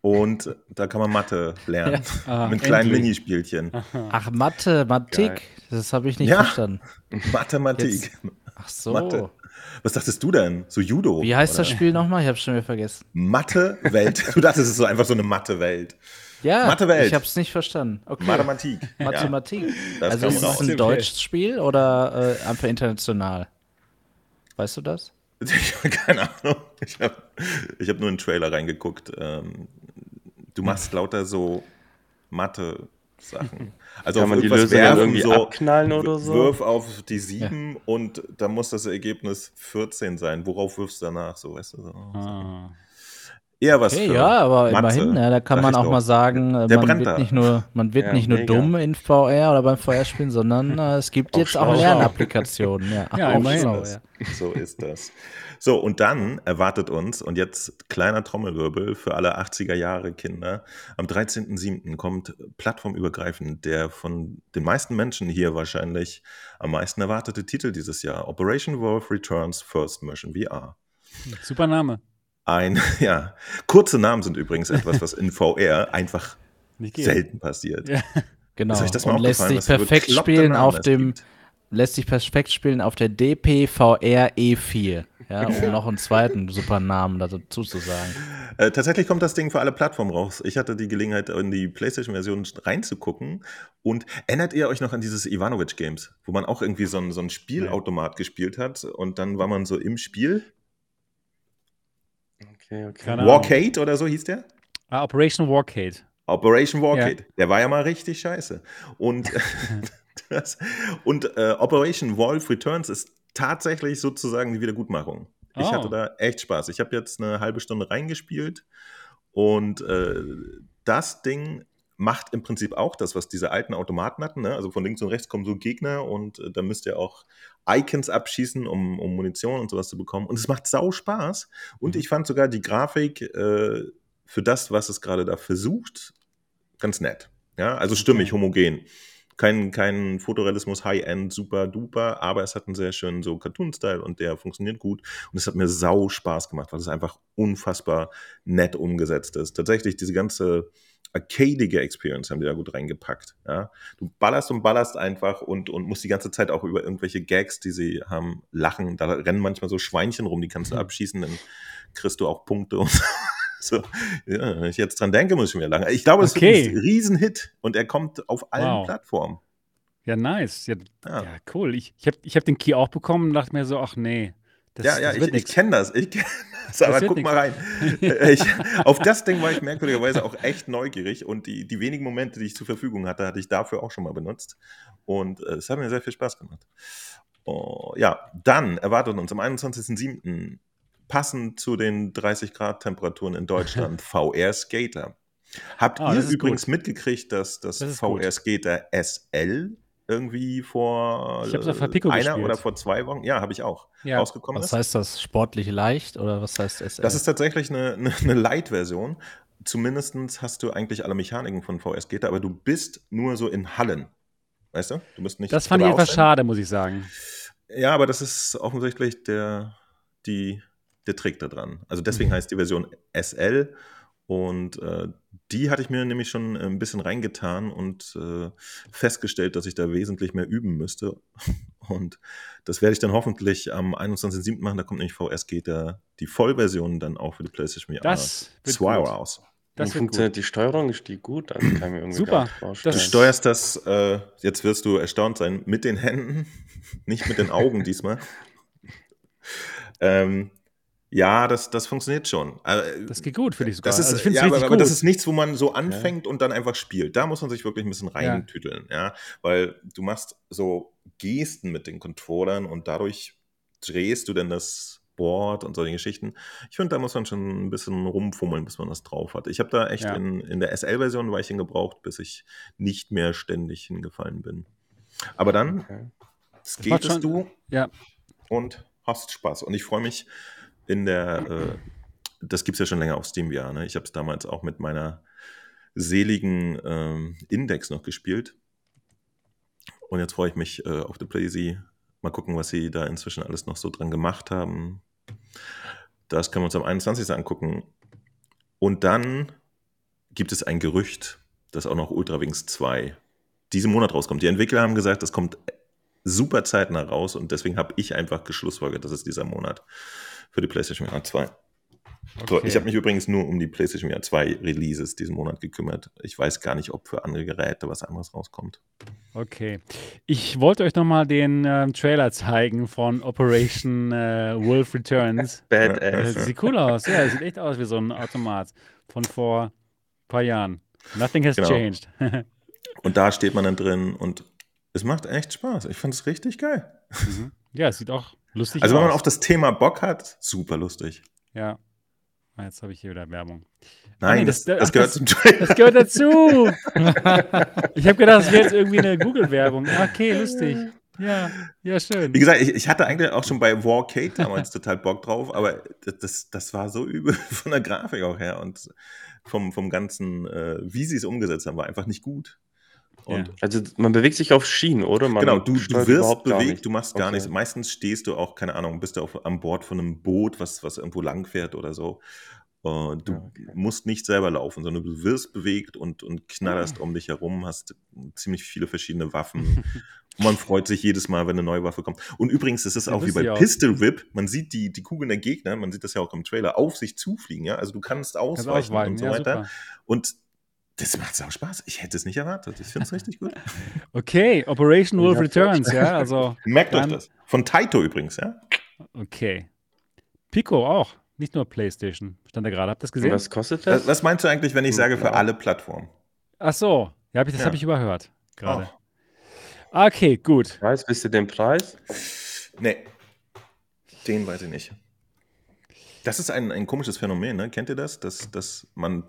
Und da kann man Mathe lernen. Ah, mit kleinen endlich. Minispielchen. Ach, Mathematik, Geil. das habe ich nicht Ja. verstanden. Mathematik. Ach so. Mathe. Was dachtest du denn? So Judo? Wie heißt oder? das Spiel nochmal? Ich habe schon wieder vergessen. Mathe-Welt. Du dachtest, es ist so einfach so eine Mathe-Welt. Ja, Mathewelt. ich habe es nicht verstanden. Okay. Mathematik. Mathematik. Das also ist es ein deutsches Spiel oder äh, einfach international? Weißt du das? Ich habe keine Ahnung. Ich habe ich hab nur einen Trailer reingeguckt. Ähm, du machst lauter so Mathe-Sachen. Also Kann man die Lösung werfen, irgendwie so abknallen oder so? Wirf auf die 7 und dann muss das Ergebnis 14 sein. Worauf wirfst du danach? So, weißt du? So. Ah. Eher was Okay, für ja, aber Mathe, immerhin, ja, da kann man auch doch. mal sagen, äh, Der man wird da. nicht nur, man wird Ja, nicht nur mega. dumm in VR oder beim VR-Spielen, sondern äh, es gibt Auch jetzt auch schlau. Lernapplikationen. Ja, Ja, auch immerhin. schlau, ja. So ist das. So, und dann erwartet uns, und jetzt kleiner Trommelwirbel für alle 80er Jahre Kinder, am 13.07. kommt plattformübergreifend der von den meisten Menschen hier wahrscheinlich am meisten erwartete Titel dieses Jahr, Operation Wolf Returns First Mission VR. Super Name. Ein, ja, kurze Namen sind übrigens etwas, was in VR einfach selten passiert. Ja. Genau. Ist euch das mal Und lässt sich perfekt spielen auf dem, gibt? lässt sich perfekt spielen auf der DPVR E4. Ja, um noch einen zweiten super Namen dazu zu sagen. Äh, tatsächlich kommt das Ding für alle Plattformen raus. Ich hatte die Gelegenheit, in die PlayStation-Version reinzugucken. Und erinnert ihr euch noch an dieses Ivanovic-Games, wo man auch irgendwie so ein, so ein Spielautomat gespielt hat und dann war man so im Spiel? Okay, okay. Warcade oder so hieß der? Ah, Operation Warcade. Operation Warcade. Der war ja mal richtig scheiße. Und, und äh, Operation Wolf Returns ist tatsächlich sozusagen die Wiedergutmachung. Ich Oh. hatte da echt Spaß. Ich habe jetzt eine halbe Stunde reingespielt und äh, das Ding macht im Prinzip auch das, was diese alten Automaten hatten. Ne? Also von links und rechts kommen so Gegner und äh, da müsst ihr auch Icons abschießen, um, um Munition und sowas zu bekommen. Und es macht sau Spaß. Und ich fand sogar die Grafik äh, für das, was es gerade da versucht, ganz nett. Ja, also stimmig, homogen. Kein, kein Fotorealismus, High-End, super duper, aber es hat einen sehr schönen so Cartoon-Style und der funktioniert gut. Und es hat mir sau Spaß gemacht, weil es einfach unfassbar nett umgesetzt ist. Tatsächlich, diese ganze arcadige Experience haben die da gut reingepackt. Ja? Du ballerst und ballerst einfach und, und musst die ganze Zeit auch über irgendwelche Gags, die sie haben, lachen. Da rennen manchmal so Schweinchen rum, die kannst du abschießen, dann kriegst du auch Punkte und so. Ja, wenn ich jetzt dran denke, muss ich mir lange. Ich glaube, es Okay. wird ein Riesenhit und er kommt auf allen Wow. Plattformen. Ja, nice. Ja, Ja. ja cool. Ich, ich habe ich hab den Key auch bekommen und dachte mir so, ach nee. Das, ja, ja, das ich, ich kenne das. Ich kenn das. Aber wird guck nix. mal rein. Äh, ich, auf das Ding war ich merkwürdigerweise auch echt neugierig und die, die wenigen Momente, die ich zur Verfügung hatte, hatte ich dafür auch schon mal benutzt. Und äh, es hat mir sehr viel Spaß gemacht. Oh, ja, dann erwartet uns am 21.07. passend zu den 30 Grad Temperaturen in Deutschland VR Skater. Habt Ah, ihr übrigens gut. mitgekriegt, dass das, Das VR gut. Skater SL irgendwie vor Ich einer gespielt. oder vor zwei Wochen, ja, habe ich auch, Ja. rausgekommen Was ist? heißt das? Sportlich leicht oder was heißt SL? Das ist tatsächlich eine, eine, eine Light-Version. Zumindest hast du eigentlich alle Mechaniken von VS Geta, aber du bist nur so in Hallen. Weißt du? Du bist nicht. Das fand ich etwas schade, muss ich sagen. Ja, aber das ist offensichtlich der, die, der Trick da dran. Also deswegen heißt die Version SL und äh, die hatte ich mir nämlich schon ein bisschen reingetan und äh, festgestellt, dass ich da wesentlich mehr üben müsste. Und das werde ich dann hoffentlich am 21.07. machen. Da kommt nämlich VS Geta die Vollversion dann auch für die PlayStation VR Das wird 2 gut. raus. Das funktioniert gut. die Steuerung? Ist die gut? Also kann ich mir irgendwie Super. Du steuerst das, äh, jetzt wirst du erstaunt sein, mit den Händen, nicht mit den Augen diesmal. ähm, ja, das, das funktioniert schon. Äh, Das geht gut für dich sogar. das ist, also ich finde ja, aber, aber gut. das ist nichts, wo man so anfängt und dann einfach spielt. Da muss man sich wirklich ein bisschen Ja. reintüteln, ja. Weil du machst so Gesten mit den Controllern und dadurch drehst du dann das Board und solche Geschichten. Ich finde, da muss man schon ein bisschen rumfummeln, bis man das drauf hat. Ich habe da echt Ja. in, in der SL-Version war ich hingebraucht, bis ich nicht mehr ständig hingefallen bin. Aber dann Okay. skatest du ja. und hast Spaß. Und ich freue mich in der, äh, das gibt es ja schon länger auf Steam VR. Ne? Ich habe es damals auch mit meiner seligen ähm, Index noch gespielt. Und jetzt freue ich mich äh, auf der PlayZ. Mal gucken, was sie da inzwischen alles noch so dran gemacht haben. Das können wir uns am 21. angucken. Und dann gibt es ein Gerücht, dass auch noch Ultra Wings 2 diesen Monat rauskommt. Die Entwickler haben gesagt, das kommt super zeitnah raus und deswegen habe ich einfach geschlussfolgert, das ist dieser Monat für die PlayStation VR 2. So, Okay. ich habe mich übrigens nur um die PlayStation VR 2 Releases diesen Monat gekümmert. Ich weiß gar nicht, ob für andere Geräte was anderes rauskommt. Okay. Ich wollte euch nochmal den ähm, Trailer zeigen von Operation äh, Wolf Returns. Badass. Das sieht cool aus. Ja, das sieht echt aus wie so ein Automat von vor ein paar Jahren. Nothing has Genau. changed. Und da steht man dann drin und es macht echt Spaß. Ich fand es richtig geil. ja, es sieht auch lustig Also wenn man auf das Thema Bock hat, super lustig. ja. Ah, Jetzt habe ich hier wieder Werbung. Nein, nee, das, das- das, ach, gehört das- zum Trailer. Das gehört dazu. ich habe gedacht, das wäre jetzt irgendwie eine Google-Werbung. Okay, lustig. Ja, ja, schön. Wie gesagt, ich, ich hatte eigentlich auch schon bei Warcade damals total Bock drauf, aber das, das, das war so übel von der Grafik auch her und vom, vom ganzen, äh, wie sie es umgesetzt haben, war einfach nicht gut. Ja. Also man bewegt sich auf Schienen, oder? Man genau, du, du wirst bewegt, nicht. du machst gar Okay. nichts. Meistens stehst du auch, keine Ahnung, bist du auf, an Bord von einem Boot, was, was irgendwo lang fährt oder so. Äh, du Ah, okay. musst nicht selber laufen, sondern du wirst bewegt und, und knallerst Ah. um dich herum, hast ziemlich viele verschiedene Waffen. Man freut sich jedes Mal, wenn eine neue Waffe kommt. Und übrigens, es ist Ja, auch wie bei aus. Pistol Whip, man sieht die, die Kugeln der Gegner, man sieht das ja auch im Trailer, auf sich zufliegen. Ja? Also du kannst Kannst ausweichen ausweichen. und so Ja, weiter. super. Und das macht auch Spaß. Ich hätte es nicht erwartet. Ich finde es richtig gut. Okay, Operation Wolf Returns, ja, also, Merkt euch das. Von Taito übrigens, ja? okay. Pico auch, nicht nur PlayStation. Stand da gerade, habt ihr das Und gesehen? was kostet das? Was, meinst du eigentlich, wenn ich sage für alle Plattformen? Ach so, ja, hab ich, das Ja. habe ich überhört gerade. Oh, Okay, gut. Preis, wisst ihr den Preis? nee, den weiß ich nicht. Das ist ein, ein komisches Phänomen, ne? Kennt ihr das? Dass, dass man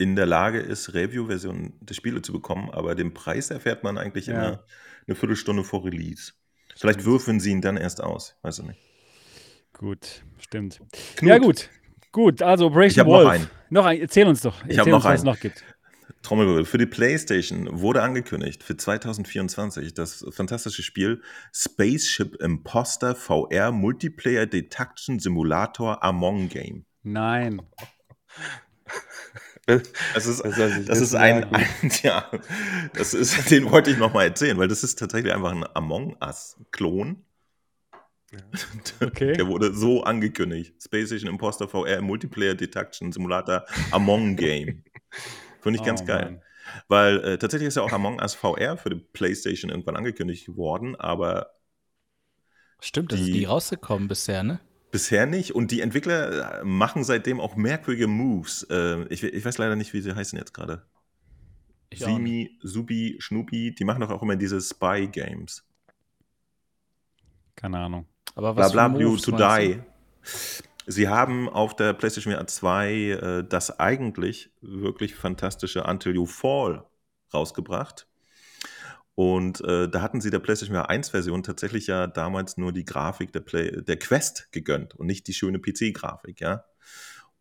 in der Lage ist, Review-Versionen der Spiele zu bekommen, aber den Preis erfährt man eigentlich Ja. immer eine Viertelstunde vor Release. Vielleicht würfeln sie ihn dann erst aus. Weiß ich nicht. Gut, stimmt. Knut, Ja, gut. Gut, also Ich Operation noch Wolf. einen. Noch ein, erzähl uns doch. Ich Erzähl hab noch uns, was es einen. noch gibt. Trommelwirbel. Für die PlayStation wurde angekündigt für 2024 das fantastische Spiel Spaceship Imposter VR Multiplayer Detection Simulator Among Game. Nein. Das ist, Das das ist ein, ja, ein, ja, das ist, den wollte ich nochmal erzählen, weil das ist tatsächlich einfach ein Among Us-Klon. Okay. Der wurde so angekündigt. Space Station Imposter VR Multiplayer Detection Simulator Among Game. Finde ich ganz Oh, geil. Mann. Weil äh, tatsächlich ist ja auch Among Us VR für die PlayStation irgendwann angekündigt worden, aber Stimmt, das ist Die- nie rausgekommen bisher, ne? Bisher nicht. Und die Entwickler äh, machen seitdem auch merkwürdige Moves. Äh, ich, ich weiß leider nicht, wie sie heißen jetzt gerade. Simi, Subi, Schnubi, die machen doch auch immer diese Spy-Games. Keine Ahnung. Aber Bla was bla für blue Moves to die. Sie haben auf der PlayStation VR 2 äh, das eigentlich wirklich fantastische Until You Fall rausgebracht. Und äh, da hatten sie der PlayStation VR 1 Version tatsächlich ja damals nur die Grafik der, Play der Quest gegönnt und nicht die schöne PC-Grafik, ja.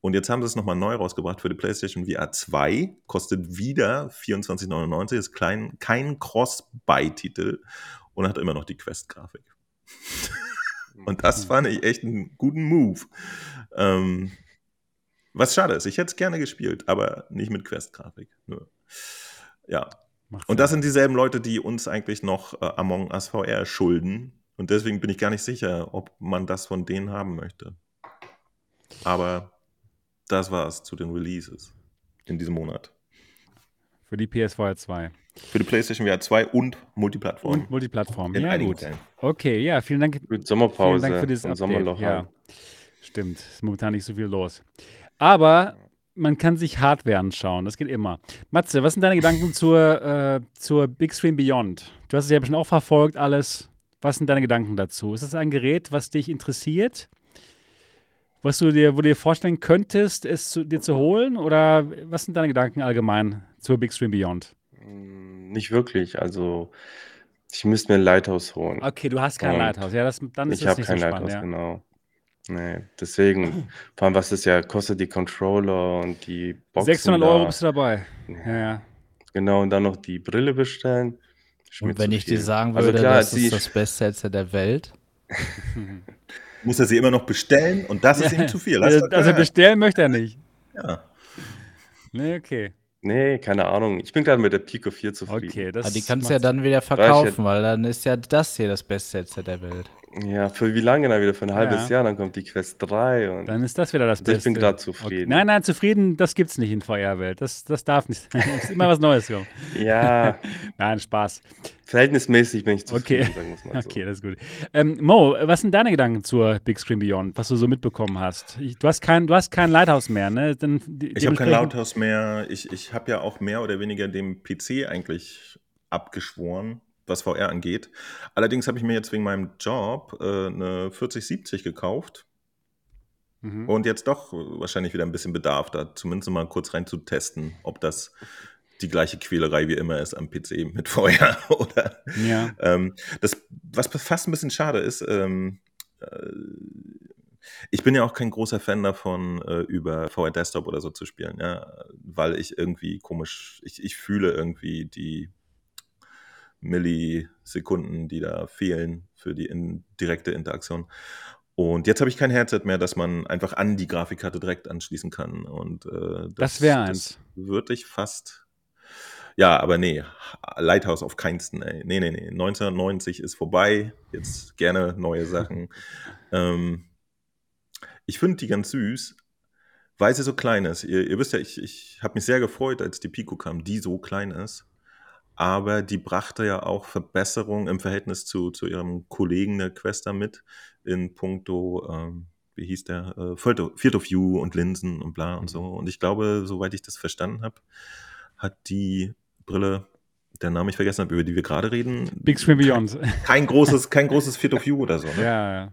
Und jetzt haben sie es nochmal neu rausgebracht für die PlayStation VR 2, kostet wieder 24,99, ist klein, kein Cross-Buy-Titel und hat immer noch die Quest-Grafik. Und das fand ich echt einen guten Move. Ähm, was schade ist, ich hätte es gerne gespielt, aber nicht mit Quest-Grafik. Ja. Und das sind dieselben Leute, die uns eigentlich noch äh, Among Us VR schulden. Und deswegen bin ich gar nicht sicher, ob man das von denen haben möchte. Aber das war's zu den Releases in diesem Monat. Für die PSVR 2. Für die PlayStation VR 2 und Multiplattform. Und Multiplattform. in Ja, gut. Fällen. Okay, ja, vielen Dank. Vielen Sommerpause Dank für dieses Update. Sommerloch Ja, stimmt. Ist momentan nicht so viel los. Aber man kann sich Hardware anschauen. Das geht immer. Matze, was sind deine Gedanken zur, äh, zur Big Screen Beyond? Du hast es ja bestimmt auch verfolgt, alles. Was sind deine Gedanken dazu? Ist das ein Gerät, was dich interessiert? Was du dir, wo du dir vorstellen könntest, es zu, dir zu holen? Oder was sind deine Gedanken allgemein zur Big Screen Beyond? Mm, Nicht wirklich. Also, ich müsste mir ein Lighthouse holen. Okay, du hast kein Und Lighthouse. Ja, das, dann ist Ich habe so kein spannend. Lighthouse, Ja. genau. Nee, deswegen, vor allem, was das ja kostet, die Controller und die Boxen 600 Euro da. bist du dabei. Ja, ja. Genau, und dann noch die Brille bestellen. Und wenn ich dir sagen Also würde, klar, das ist das beste Headset der Welt, Muss er sie immer noch bestellen und das ist ihm zu viel. Hast Also, also bestellen möchte er nicht. ja. Nee, okay. Nee, keine Ahnung. Ich bin gerade mit der Pico 4 zufrieden. Okay, das aber die kannst du ja dann wieder verkaufen, weil dann ist ja das hier das beste Headset der Welt. Ja, für wie lange dann wieder? Für ein halbes Ja. Jahr, dann kommt die Quest 3 und Dann ist das wieder das Also Beste. ich bin Okay. zufrieden. Nein, nein, zufrieden, das gibt's nicht in VR-Welt. Das, das darf nicht. Es ist immer was Neues kommen. ja, Nein, Spaß. verhältnismäßig bin ich Okay. zufrieden, sagen wir es mal so. Okay, das ist gut. Ähm, Mo, was sind deine Gedanken zur Big Screen Beyond, was du so mitbekommen hast? Ich, du, hast kein, du hast kein Lighthouse mehr, ne? Dann, de- Ich habe kein Lauthaus mehr. Ich, ich habe ja auch mehr oder weniger dem PC eigentlich abgeschworen, was VR angeht. Allerdings habe ich mir jetzt wegen meinem Job äh, eine 4070 gekauft Mhm. und jetzt doch wahrscheinlich wieder ein bisschen Bedarf, da zumindest mal kurz rein zu testen, ob das die gleiche Quälerei wie immer ist am PC mit VR oder Ja. ähm, das, was fast ein bisschen schade ist, ähm, äh, ich bin ja auch kein großer Fan davon, äh, über VR Desktop oder so zu spielen, ja, weil ich irgendwie komisch, ich, ich fühle irgendwie die Millisekunden, die da fehlen für die in, direkte Interaktion. Und jetzt habe ich kein Headset mehr, das man einfach an die Grafikkarte direkt anschließen kann. Und äh, Das wär eins. Würde ich fast. Ja, aber nee, Lighthouse auf keinsten, ey. Nee, nee, nee. 1990 ist vorbei. Jetzt gerne neue Sachen. ähm, ich finde die ganz süß, weil sie so klein ist. Ihr, ihr wisst ja, ich, ich habe mich sehr gefreut, als die Pico kam, die so klein ist. Aber die brachte ja auch Verbesserungen im Verhältnis zu, zu ihrem Kollegen der Questa mit in puncto, ähm, wie hieß der, äh, Field of- View und Linsen und bla und so. Und ich glaube, soweit ich das verstanden habe, hat die Brille, der Name ich vergessen habe, über die wir gerade reden, Big Screen Beyond. kein großes, kein großes Field of View oder so. Ne? Ja, ja.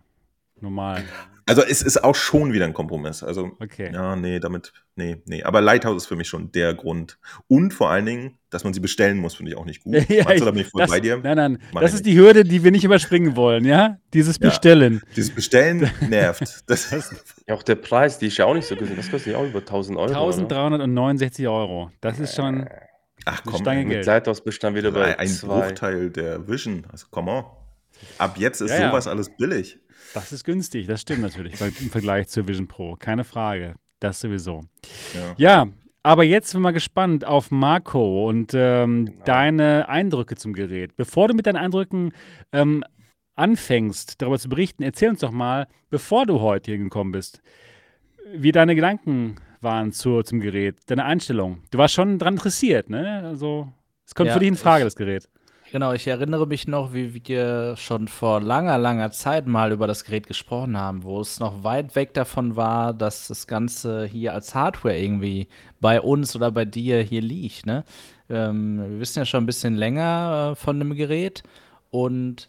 Normal. Also es ist auch schon wieder ein Kompromiss. Also Okay. ja, nee, damit, nee, nee. Aber Lighthouse ist für mich schon der Grund. Und vor allen Dingen, dass man sie bestellen muss, finde ich auch nicht gut. Ja, Matze, ich- da bin ich voll das, bei dir. Nein, nein, Mach das ist die Hürde, die wir nicht überspringen wollen, ja? Dieses Ja. Bestellen. Dieses Bestellen nervt. Das, Ja, auch der Preis, die ist ja auch nicht so günstig. Das kostet ja auch über 1000 Euro. ne? 1369 Euro. Das ist schon ach eine komm, Stange Mit Geld. Lighthouse bist du dann wieder bei ein zwei. Bruchteil der Vision. Also come on. Ab jetzt ist Ja, ja. sowas alles billig. Das ist günstig, das stimmt natürlich im Vergleich zur Vision Pro. Keine Frage. Das sowieso. Ja. Ja, aber jetzt sind wir gespannt auf Marco und ähm, Genau. deine Eindrücke zum Gerät. Bevor du mit deinen Eindrücken ähm, anfängst, darüber zu berichten, erzähl uns doch mal, bevor du heute hier gekommen bist, wie deine Gedanken waren zu, zum Gerät? Deine Einstellung? Du warst schon dran interessiert, ne? Also, es kommt Ja, für dich in Frage, ich- das Gerät. Genau, ich erinnere mich noch, wie wir schon vor langer, langer Zeit mal über das Gerät gesprochen haben, wo es noch weit weg davon war, dass das Ganze hier als Hardware irgendwie bei uns oder bei dir hier liegt. Ne? Ähm, wir wissen ja schon ein bisschen länger äh, von dem Gerät. Und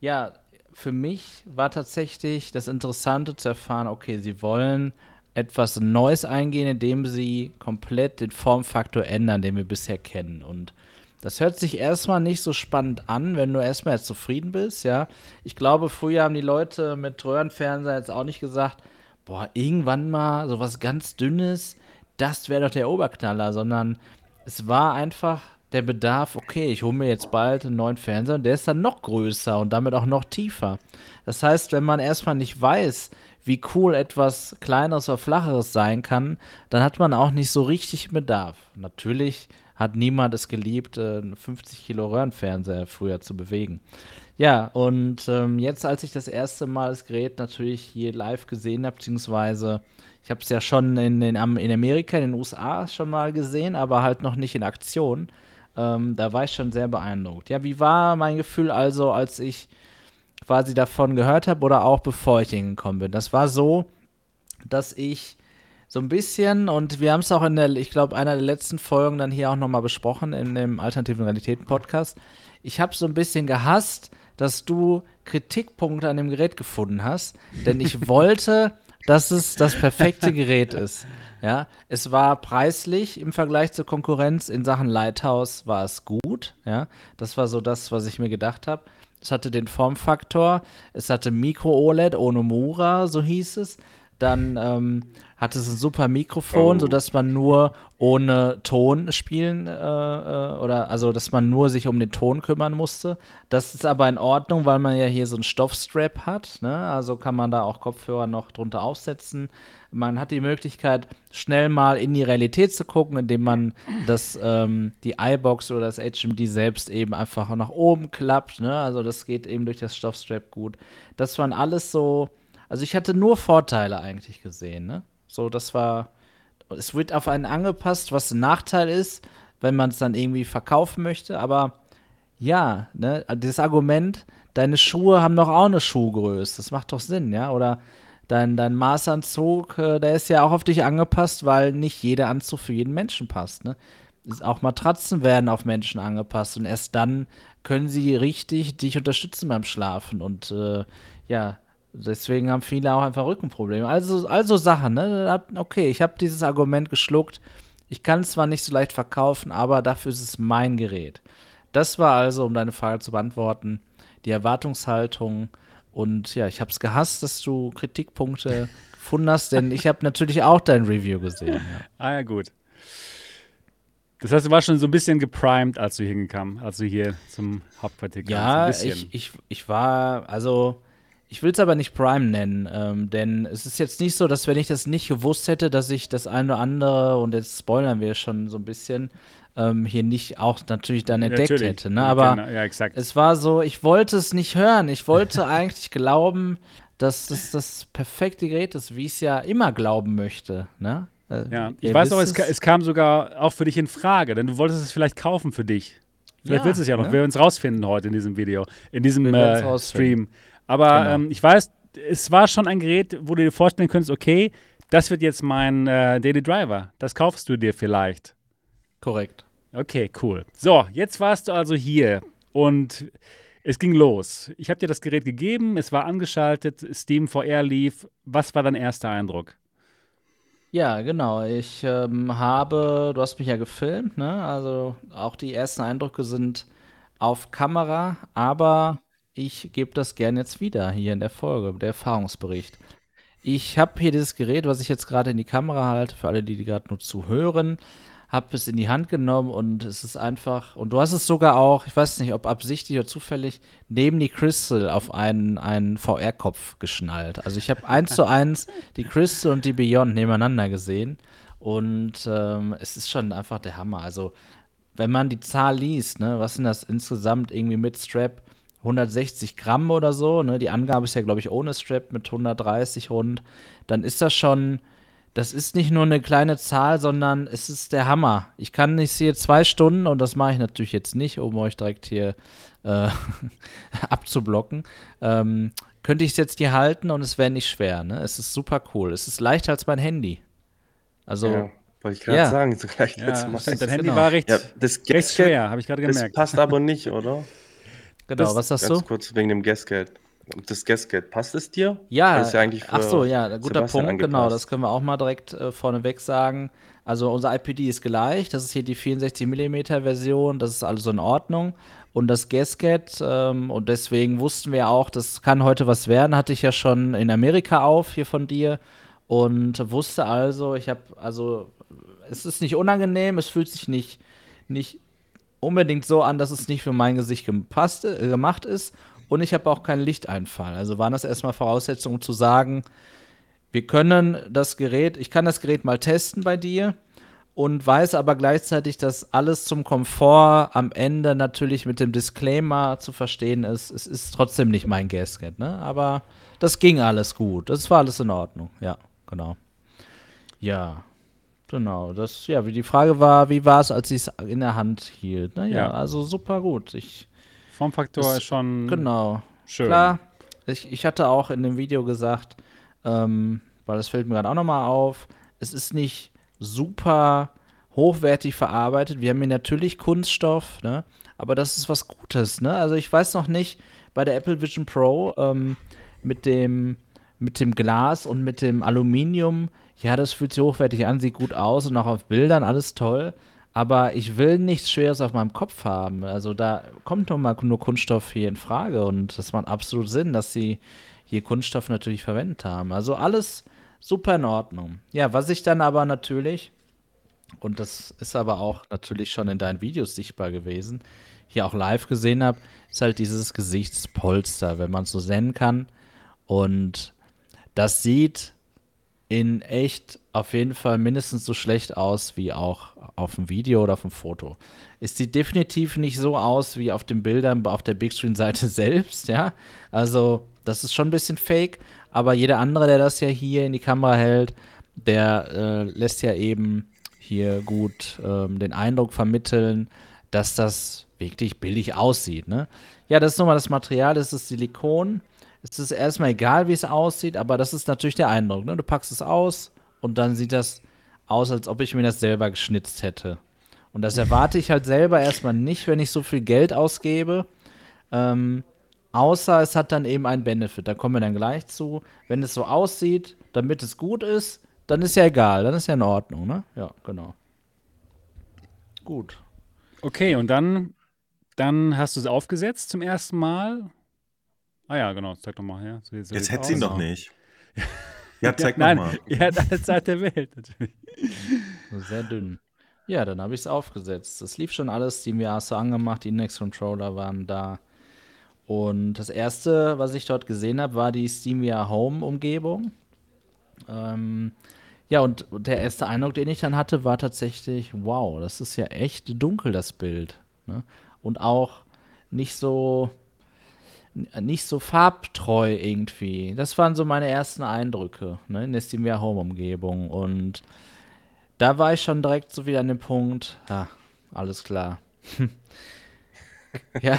ja, für mich war tatsächlich das Interessante zu erfahren, okay, sie wollen etwas Neues eingehen, indem sie komplett den Formfaktor ändern, den wir bisher kennen. Und das hört sich erstmal nicht so spannend an, wenn du erstmal jetzt zufrieden bist, ja. Ich glaube, früher haben die Leute mit Röhrenfernseher jetzt auch nicht gesagt, boah, irgendwann mal sowas ganz Dünnes, das wäre doch der Oberknaller, sondern es war einfach der Bedarf, okay, ich hole mir jetzt bald einen neuen Fernseher und der ist dann noch größer und damit auch noch tiefer. Das heißt, wenn man erstmal nicht weiß, wie cool etwas Kleineres oder Flacheres sein kann, dann hat man auch nicht so richtig Bedarf. Natürlich hat niemand es geliebt, äh, einen 50 Kilo Röhrenfernseher früher zu bewegen. Ja, und ähm, jetzt, als ich das erste Mal das Gerät natürlich hier live gesehen habe, beziehungsweise ich habe es ja schon in, Am- in Amerika, in den USA schon mal gesehen, aber halt noch nicht in Aktion. Ähm, da war ich schon sehr beeindruckt. Ja, wie war mein Gefühl also, als ich quasi davon gehört habe oder auch bevor ich hingekommen bin? Das war so, dass ich so ein bisschen, und wir haben es auch in der, ich glaube, einer der letzten Folgen dann hier auch nochmal besprochen, in dem Alternativen Realitäten-Podcast. Ich habe so ein bisschen gehasst, dass du Kritikpunkte an dem Gerät gefunden hast, denn ich wollte, dass es das perfekte Gerät ist. Ja, es war preislich im Vergleich zur Konkurrenz in Sachen Lighthouse war es gut. Ja, das war so das, was ich mir gedacht habe. Es hatte den Formfaktor, es hatte Micro-OLED ohne Mura, so hieß es. Dann ähm, hatte es ein super Mikrofon, Oh. sodass man nur ohne Ton spielen äh, äh, oder also, dass man nur sich um den Ton kümmern musste. Das ist aber in Ordnung, weil man ja hier so einen Stoffstrap hat. Ne? Also kann man da auch Kopfhörer noch drunter aufsetzen. Man hat die Möglichkeit, schnell mal in die Realität zu gucken, indem man das, ähm, die iBox oder das HMD selbst eben einfach nach oben klappt. Ne? Also das geht eben durch das Stoffstrap gut. Das waren alles so, also ich hatte nur Vorteile eigentlich gesehen. Ne? So, das war, es wird auf einen angepasst, was ein Nachteil ist, wenn man es dann irgendwie verkaufen möchte, aber ja, ne, das Argument, deine Schuhe haben doch auch eine Schuhgröße, das macht doch Sinn, ja, oder dein, dein Maßanzug, äh, der ist ja auch auf dich angepasst, weil nicht jeder Anzug für jeden Menschen passt, ne. Auch Matratzen werden auf Menschen angepasst und erst dann können sie richtig dich unterstützen beim Schlafen und äh, ja, deswegen haben viele auch einfach Rückenprobleme. Also, also Sachen, ne? Okay, ich habe dieses Argument geschluckt. Ich kann es zwar nicht so leicht verkaufen, aber dafür ist es mein Gerät. Das war also, um deine Frage zu beantworten, die Erwartungshaltung. Und ja, ich habe es gehasst, dass du Kritikpunkte gefunden hast, denn ich habe natürlich auch dein Review gesehen. Ja. Ah ja, gut. Das heißt, du warst schon so ein bisschen geprimed, als du hingekamst, als du hier zum Hauptquartier kamst. Ja, ich, ich, ich war, also, ich will es aber nicht Prime nennen, ähm, denn es ist jetzt nicht so, dass wenn ich das nicht gewusst hätte, dass ich das eine oder andere, und jetzt spoilern wir schon so ein bisschen, ähm, hier nicht auch natürlich dann entdeckt Natürlich. hätte. Ne? Aber Genau, ja, es war so, ich wollte es nicht hören. Ich wollte eigentlich glauben, dass das das perfekte Gerät ist, wie ich es ja immer glauben möchte. Ne? Äh, Ja, ich ihr weiß auch, es, es kam sogar auch für dich in Frage, denn du wolltest es vielleicht kaufen für dich. Vielleicht Ja, willst du es ja noch. ne? Wir werden es rausfinden heute in diesem Video, in diesem äh. Stream. Aber Genau. ähm, ich weiß, es war schon ein Gerät, wo du dir vorstellen könntest, okay, das wird jetzt mein äh, Daily Driver. Das kaufst du dir vielleicht. Korrekt. Okay, cool. So, jetzt warst du also hier und es ging los. Ich habe dir das Gerät gegeben, es war angeschaltet, Steam VR lief. Was war dein erster Eindruck? Ja, genau. Ich ähm, habe, du hast mich ja gefilmt, ne? Also auch die ersten Eindrücke sind auf Kamera, aber ich gebe das gern jetzt wieder hier in der Folge, der Erfahrungsbericht. Ich habe hier dieses Gerät, was ich jetzt gerade in die Kamera halte, für alle, die, die gerade nur zuhören, habe es in die Hand genommen und es ist einfach, und du hast es sogar auch, ich weiß nicht, ob absichtlich oder zufällig, neben die Crystal auf einen, einen VR-Kopf geschnallt. Also ich habe eins zu eins die Crystal und die Beyond nebeneinander gesehen und ähm, es ist schon einfach der Hammer. Also wenn man die Zahl liest, ne, was sind das insgesamt irgendwie mit Strap? 160 Gramm oder so, ne? Die Angabe ist ja, glaube ich, ohne Strap mit 130 rund. Dann ist das schon, das ist nicht nur eine kleine Zahl, sondern es ist der Hammer. Ich kann nicht hier zwei Stunden, und das mache ich natürlich jetzt nicht, um euch direkt hier äh, abzublocken, ähm, könnte ich es jetzt hier halten und es wäre nicht schwer. Ne? Es ist super cool. Es ist leichter als mein Handy. Also, Ja, wollte ich gerade ja. sagen, so gleich Ja, dein Handy Genau. war recht, Ja, das recht schwer, habe ich gerade das gemerkt. passt aber nicht, oder? genau, das- was sagst Ganz du? kurz wegen dem Gasket. Das Gasket, passt es dir? Ja, ist ja eigentlich ach so, ja, guter Sebastian Punkt, genau, angepasst. das können wir auch mal direkt äh, vorneweg sagen. Also unser IPD ist gleich, das ist hier die 64 mm Version, das ist also in Ordnung. Und das Gasket, ähm, und deswegen wussten wir auch, das kann heute was werden, hatte ich ja schon in Amerika auf, hier von dir. Und wusste also, ich habe, also, es ist nicht unangenehm, es fühlt sich nicht, nicht unbedingt so an, dass es nicht für mein Gesicht gepasst, äh, gemacht ist. Und ich habe auch keinen Lichteinfall. Also waren das erstmal Voraussetzungen zu sagen, wir können das Gerät, ich kann das Gerät mal testen bei dir und weiß aber gleichzeitig, dass alles zum Komfort am Ende natürlich mit dem Disclaimer zu verstehen ist. Es ist trotzdem nicht mein Gasket, ne? Aber das ging alles gut. Das war alles in Ordnung. Ja, genau. Ja, genau. Das, ja, wie die Frage war, wie war es, als ich es in der Hand hielt? Naja, Ja. also super gut. Ich, Formfaktor ist schon Genau. schön. Klar, ich, ich hatte auch in dem Video gesagt, ähm, weil das fällt mir gerade auch nochmal auf, es ist nicht super hochwertig verarbeitet. Wir haben hier natürlich Kunststoff, ne? aber das ist was Gutes. Ne? Also ich weiß noch nicht, bei der Apple Vision Pro ähm, mit, dem, mit dem Glas und mit dem Aluminium, ja, das fühlt sich hochwertig an, sieht gut aus und auch auf Bildern alles toll. Aber ich will nichts Schweres auf meinem Kopf haben. Also da kommt nun mal nur Kunststoff hier in Frage und das macht absolut Sinn, dass sie hier Kunststoff natürlich verwendet haben. Also alles super in Ordnung. Ja, was ich dann aber natürlich, und das ist aber auch natürlich schon in deinen Videos sichtbar gewesen, hier auch live gesehen habe, ist halt dieses Gesichtspolster, wenn man es so nennen kann. Und das sieht in echt auf jeden Fall mindestens so schlecht aus wie auch auf dem Video oder auf dem Foto. Es sieht definitiv nicht so aus wie auf den Bildern auf der Big Screen Seite selbst, ja. Also, das ist schon ein bisschen fake, aber jeder andere, der das ja hier in die Kamera hält, der äh, lässt ja eben hier gut ähm, den Eindruck vermitteln, dass das wirklich billig aussieht, ne? Ja, das ist nochmal das Material, das ist Silikon. Es ist erstmal egal, wie es aussieht, aber das ist natürlich der Eindruck. Ne? Du packst es aus und dann sieht das aus, als ob ich mir das selber geschnitzt hätte. Und das erwarte ich halt selber erstmal nicht, wenn ich so viel Geld ausgebe. Ähm, außer es hat dann eben einen Benefit. Da kommen wir dann gleich zu. Wenn es so aussieht, damit es gut ist, dann ist ja egal. Dann ist ja in Ordnung, ne? Ja, genau. Gut. Okay, und dann, dann hast du es aufgesetzt zum ersten Mal. Ah ja, genau, zeig doch mal her. So, Jetzt sieht's hätte sie ihn doch nicht. Ja, zeig ja, noch nein, mal. Er hat alle Zeit der Welt, natürlich. Sehr dünn. Ja, dann habe ich es aufgesetzt. Das lief schon alles. Die mir so angemacht, die Index-Controller waren da. Und das erste, was ich dort gesehen habe, war die SteamVR Home-Umgebung. Ähm, ja, und der erste Eindruck, den ich dann hatte, war tatsächlich, wow, das ist ja echt dunkel, das Bild. Ne? Und auch nicht so, nicht so farbtreu irgendwie. Das waren so meine ersten Eindrücke ne, in der SteamVR Home-Umgebung. Und da war ich schon direkt so wieder an dem Punkt, ja, alles klar. ja,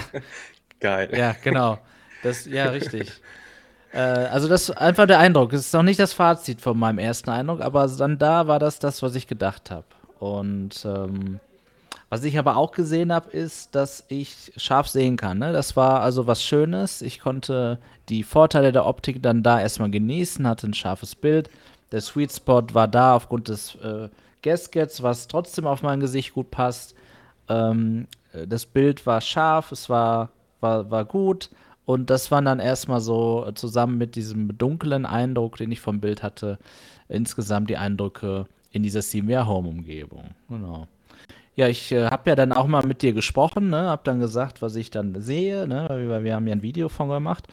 Geil. ja, genau. Das, ja, richtig. Äh, also das ist einfach der Eindruck. Es ist noch nicht das Fazit von meinem ersten Eindruck, aber dann da war das das, was ich gedacht habe. Und ähm, was ich aber auch gesehen habe, ist, dass ich scharf sehen kann. Ne? Das war also was Schönes. Ich konnte die Vorteile der Optik dann da erstmal genießen, hatte ein scharfes Bild. Der Sweet Spot war da aufgrund des äh, Gaskets, was trotzdem auf mein Gesicht gut passt. Ähm, äh, das Bild war scharf, es war, war, war gut. Und das waren dann erstmal so äh, zusammen mit diesem dunklen Eindruck, den ich vom Bild hatte, insgesamt die Eindrücke in dieser SteamVR Home-Umgebung. Genau. Ja, ich äh, habe ja dann auch mal mit dir gesprochen, ne? Hab dann gesagt, was ich dann sehe, ne? Weil wir haben ja ein Video von gemacht.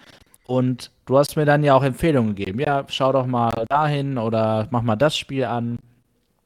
Und du hast mir dann ja auch Empfehlungen gegeben. Ja, schau doch mal dahin oder mach mal das Spiel an.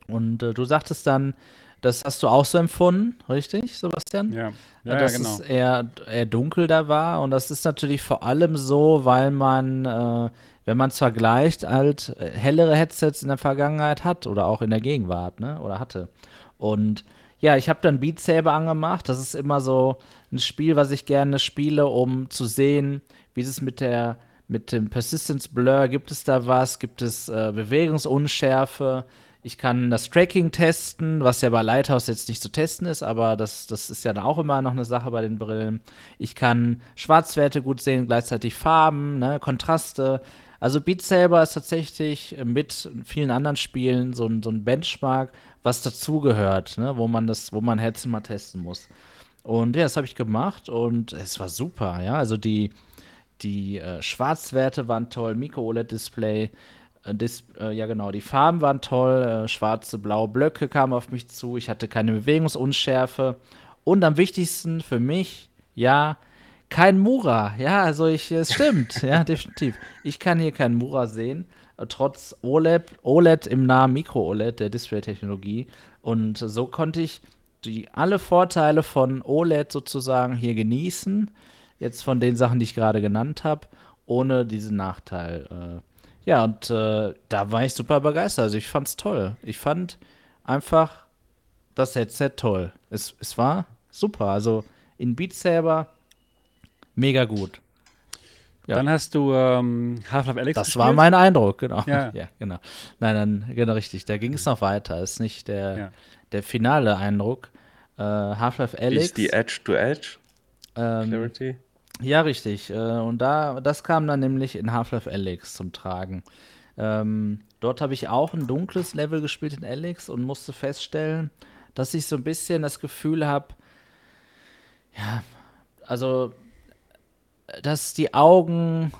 Und äh, du sagtest dann, das hast du auch so empfunden, richtig, Sebastian? Ja, Ja, ja, ja dass genau. es eher, eher dunkel da war. Und das ist natürlich vor allem so, weil man äh, wenn man es vergleicht, halt äh, hellere Headsets in der Vergangenheit hat oder auch in der Gegenwart, ne? Oder hatte. Und ja, ich habe dann Beat Saber angemacht. Das ist immer so ein Spiel, was ich gerne spiele, um zu sehen, wie es mit der mit dem Persistence Blur gibt es da was, gibt es äh, Bewegungsunschärfe. Ich kann das Tracking testen, was ja bei Lighthouse jetzt nicht zu testen ist, aber das, das ist ja dann auch immer noch eine Sache bei den Brillen. Ich kann Schwarzwerte gut sehen, gleichzeitig Farben, ne, Kontraste. Also Beat Saber ist tatsächlich mit vielen anderen Spielen so ein, so ein Benchmark, was dazugehört, ne, wo man das, wo man Headset mal testen muss. Und ja, das habe ich gemacht und es war super, ja. Also die, die äh, Schwarzwerte waren toll, Micro-OLED-Display, äh, Dis äh, ja genau, die Farben waren toll, äh, schwarze, blaue Blöcke kamen auf mich zu, ich hatte keine Bewegungsunschärfe und am wichtigsten für mich, ja, kein Mura. Ja, also ich, es stimmt, ja, definitiv. Ich kann hier keinen Mura sehen, trotz OLED, OLED im Namen Micro-OLED, der Display-Technologie. Und so konnte ich die, alle Vorteile von OLED sozusagen hier genießen jetzt von den Sachen, die ich gerade genannt habe, ohne diesen Nachteil. Äh, ja, und äh, da war ich super begeistert. Also ich fand's toll. Ich fand einfach das Headset toll. Es, es war super. Also in Beat Saber mega gut. Ja. Dann hast du ähm, Half-Life Alex Das gespielt? war mein Eindruck, genau. Ja. ja genau. Nein, dann, genau richtig. Da ging es noch weiter. Ist nicht der, Ja. der finale Eindruck. Äh, Half-Life Alex. ist die Edge-to-Edge ähm, Clarity? Ja, richtig. Äh, und da, das kam dann nämlich in Half-Life Alyx zum Tragen. Ähm, dort habe ich auch ein dunkles Level gespielt in Alyx und musste feststellen, dass ich so ein bisschen das Gefühl habe, ja, also, dass die Augen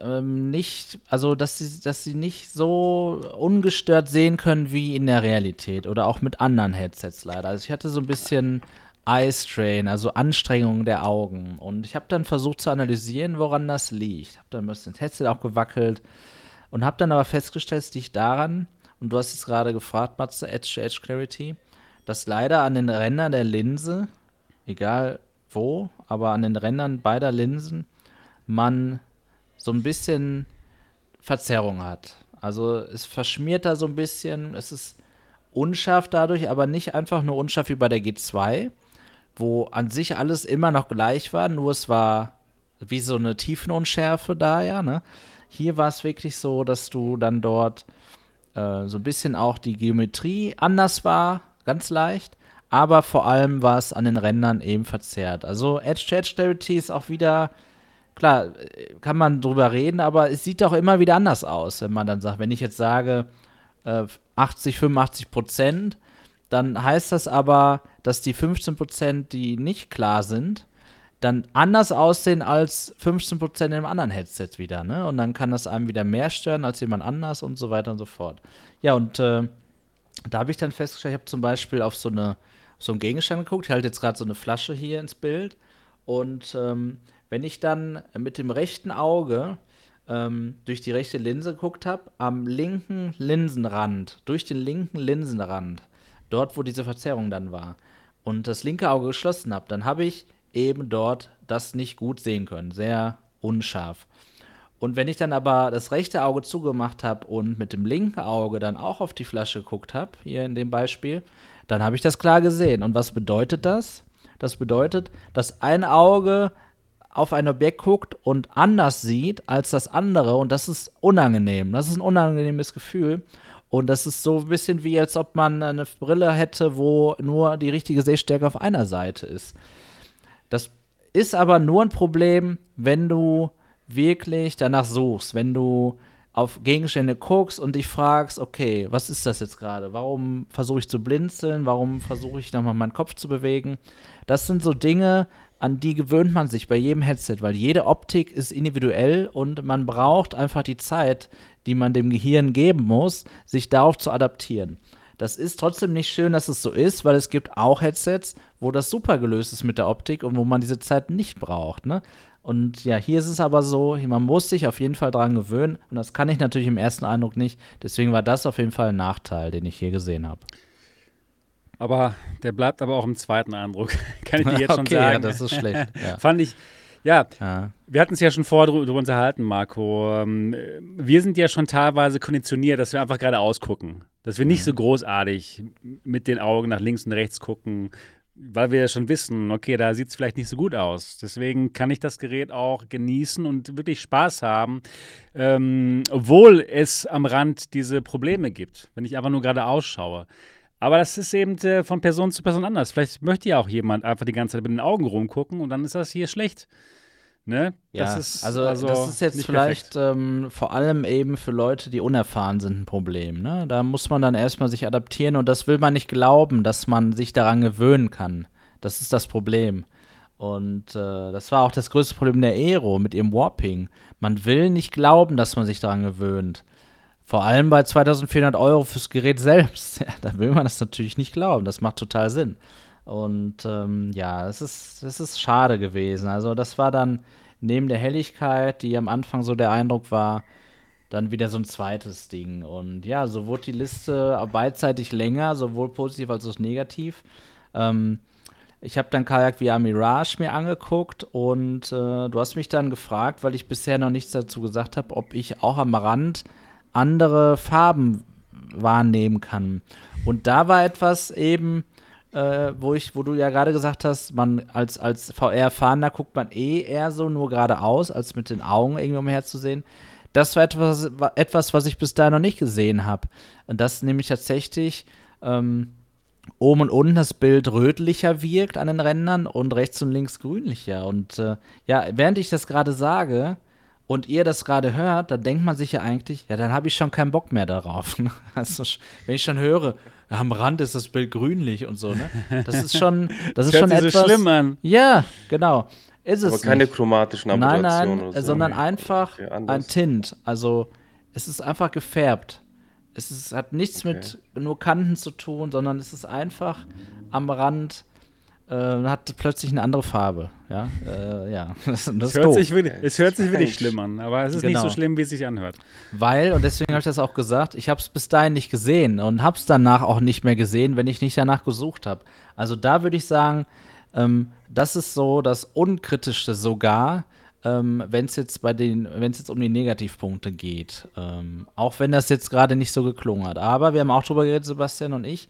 ähm, nicht, also dass sie, dass sie nicht so ungestört sehen können wie in der Realität oder auch mit anderen Headsets leider. Also ich hatte so ein bisschen Eye Strain, also Anstrengung der Augen. Und ich habe dann versucht zu analysieren, woran das liegt. Habe dann ein bisschen das Headset auch gewackelt und habe dann aber festgestellt, es liegt daran, und du hast es gerade gefragt, Matze, Edge-to-Edge Clarity, dass leider an den Rändern der Linse, egal wo, aber an den Rändern beider Linsen, man so ein bisschen Verzerrung hat. Also es verschmiert da so ein bisschen, es ist unscharf dadurch, aber nicht einfach nur unscharf wie bei der G2, wo an sich alles immer noch gleich war, nur es war wie so eine Tiefenunschärfe da, ja, ne? Hier war es wirklich so, dass du dann dort äh, so ein bisschen auch die Geometrie anders war, ganz leicht, aber vor allem war es an den Rändern eben verzerrt. Also Edge-to-Edge-Clarity ist auch wieder, klar, kann man drüber reden, aber es sieht auch immer wieder anders aus, wenn man dann sagt, wenn ich jetzt sage, äh, 80, 85 Prozent, dann heißt das aber, dass die 15 Prozent, die nicht klar sind, dann anders aussehen als 15 Prozent im anderen Headset wieder, ne? Und dann kann das einem wieder mehr stören als jemand anders und so weiter und so fort. Ja, und äh, da habe ich dann festgestellt, ich habe zum Beispiel auf so, eine, so einen Gegenstand geguckt, ich halte jetzt gerade so eine Flasche hier ins Bild. Und ähm, wenn ich dann mit dem rechten Auge ähm, durch die rechte Linse geguckt habe, am linken Linsenrand, durch den linken Linsenrand, dort wo diese Verzerrung dann war, und das linke Auge geschlossen habe, dann habe ich eben dort das nicht gut sehen können, sehr unscharf. Und wenn ich dann aber das rechte Auge zugemacht habe und mit dem linken Auge dann auch auf die Flasche geguckt habe, hier in dem Beispiel, dann habe ich das klar gesehen. Und was bedeutet das? Das bedeutet, dass ein Auge auf ein Objekt guckt und anders sieht als das andere und das ist unangenehm. Das ist ein unangenehmes Gefühl. Und das ist so ein bisschen wie, als ob man eine Brille hätte, wo nur die richtige Sehstärke auf einer Seite ist. Das ist aber nur ein Problem, wenn du wirklich danach suchst, wenn du auf Gegenstände guckst und dich fragst, okay, was ist das jetzt gerade? Warum versuche ich zu blinzeln? Warum versuche ich nochmal meinen Kopf zu bewegen? Das sind so Dinge, an die gewöhnt man sich bei jedem Headset, weil jede Optik ist individuell und man braucht einfach die Zeit, die man dem Gehirn geben muss, sich darauf zu adaptieren. Das ist trotzdem nicht schön, dass es so ist, weil es gibt auch Headsets, wo das super gelöst ist mit der Optik und wo man diese Zeit nicht braucht. Ne? Und ja, hier ist es aber so, man muss sich auf jeden Fall dran gewöhnen und das kann ich natürlich im ersten Eindruck nicht. Deswegen war das auf jeden Fall ein Nachteil, den ich hier gesehen habe. Aber der bleibt aber auch im zweiten Eindruck. Kann ich dir jetzt schon okay, sagen. ja, das ist schlecht. Ja. Fand ich, Ja, Ja. wir hatten es ja schon vorher drüber unterhalten, Marco. Ähm, Wir sind ja schon teilweise konditioniert, dass wir einfach geradeaus gucken. Dass wir nicht so großartig mit den Augen nach links und rechts gucken, weil wir ja schon wissen, okay, da sieht es vielleicht nicht so gut aus. Deswegen kann ich das Gerät auch genießen und wirklich Spaß haben, ähm, obwohl es am Rand diese Probleme gibt, wenn ich einfach nur geradeaus schaue. Aber das ist eben äh, von Person zu Person anders. Vielleicht möchte ja auch jemand einfach die ganze Zeit mit den Augen rumgucken und dann ist das hier schlecht. Ne? Ja, das ist also, das ist jetzt vielleicht ähm, vor allem eben für Leute, die unerfahren sind, ein Problem. Ne? Da muss man dann erstmal sich adaptieren und das will man nicht glauben, dass man sich daran gewöhnen kann. Das ist das Problem. Und äh, das war auch das größte Problem der Aero mit ihrem Warping. Man will nicht glauben, dass man sich daran gewöhnt. Vor allem bei 2400 Euro fürs Gerät selbst. Ja, da will man das natürlich nicht glauben. Das macht total Sinn. Und ähm, ja, es ist, es ist schade gewesen. Also das war dann neben der Helligkeit, die am Anfang so der Eindruck war, dann wieder so ein zweites Ding. Und ja, so wurde die Liste beidseitig länger, sowohl positiv als auch negativ. Ähm, ich habe dann Kajak VR Mirage mir angeguckt und äh, du hast mich dann gefragt, weil ich bisher noch nichts dazu gesagt habe, ob ich auch am Rand andere Farben wahrnehmen kann. Und da war etwas eben, äh, wo ich, wo du ja gerade gesagt hast, man als, als VR-Fahrender guckt man eh eher so nur geradeaus, als mit den Augen irgendwie umherzusehen. Das war etwas, wa- etwas, was ich bis dahin noch nicht gesehen habe. Und das nämlich tatsächlich ähm, oben und unten das Bild rötlicher wirkt an den Rändern und rechts und links grünlicher. Und äh, ja, während ich das gerade sage und ihr das gerade hört, dann denkt man sich ja eigentlich, ja, dann habe ich schon keinen Bock mehr darauf. also, wenn ich schon höre, am Rand ist das Bild grünlich und so, ne? Das ist schon, das ist schon sich so etwas. schlimm an. Ja, genau. Ist es Aber keine nicht. chromatischen Nein, Aberrationen nein, oder so. sondern einfach Okay, ein. Tint. Also es ist einfach gefärbt. Es ist, hat nichts Okay. mit nur Kanten zu tun, sondern es ist einfach am Rand, äh, hat plötzlich eine andere Farbe. Ja, äh, ja. Das, das Es hört, sich wirklich, es hört sich wirklich schlimm an, aber es ist nicht so Genau. schlimm, wie es sich anhört. Weil, und deswegen habe ich das auch gesagt, ich habe es bis dahin nicht gesehen und habe es danach auch nicht mehr gesehen, wenn ich nicht danach gesucht habe. Also da würde ich sagen, ähm, das ist so das Unkritischste sogar, ähm, wenn es jetzt bei den, wenn es jetzt um die Negativpunkte geht. Ähm, auch wenn das jetzt gerade nicht so geklungen hat. Aber wir haben auch drüber geredet, Sebastian und ich.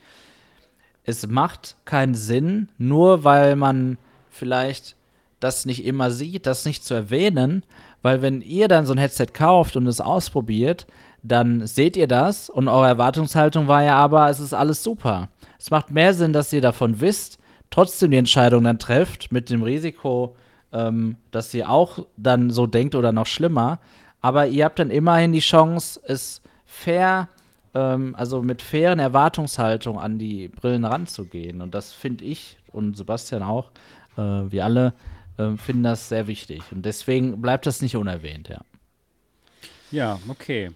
Es macht keinen Sinn, nur weil man vielleicht das nicht immer sieht, das nicht zu erwähnen, weil wenn ihr dann so ein Headset kauft und es ausprobiert, dann seht ihr das und eure Erwartungshaltung war ja aber, es ist alles super. Es macht mehr Sinn, dass ihr davon wisst, trotzdem die Entscheidung dann trefft, mit dem Risiko, ähm, dass ihr auch dann so denkt oder noch schlimmer. Aber ihr habt dann immerhin die Chance, es fair, ähm, also mit fairen Erwartungshaltung an die Brillen ranzugehen. Und das finde ich und Sebastian auch, äh, wir alle, äh, finden das sehr wichtig. Und deswegen bleibt das nicht unerwähnt, ja. Ja, okay.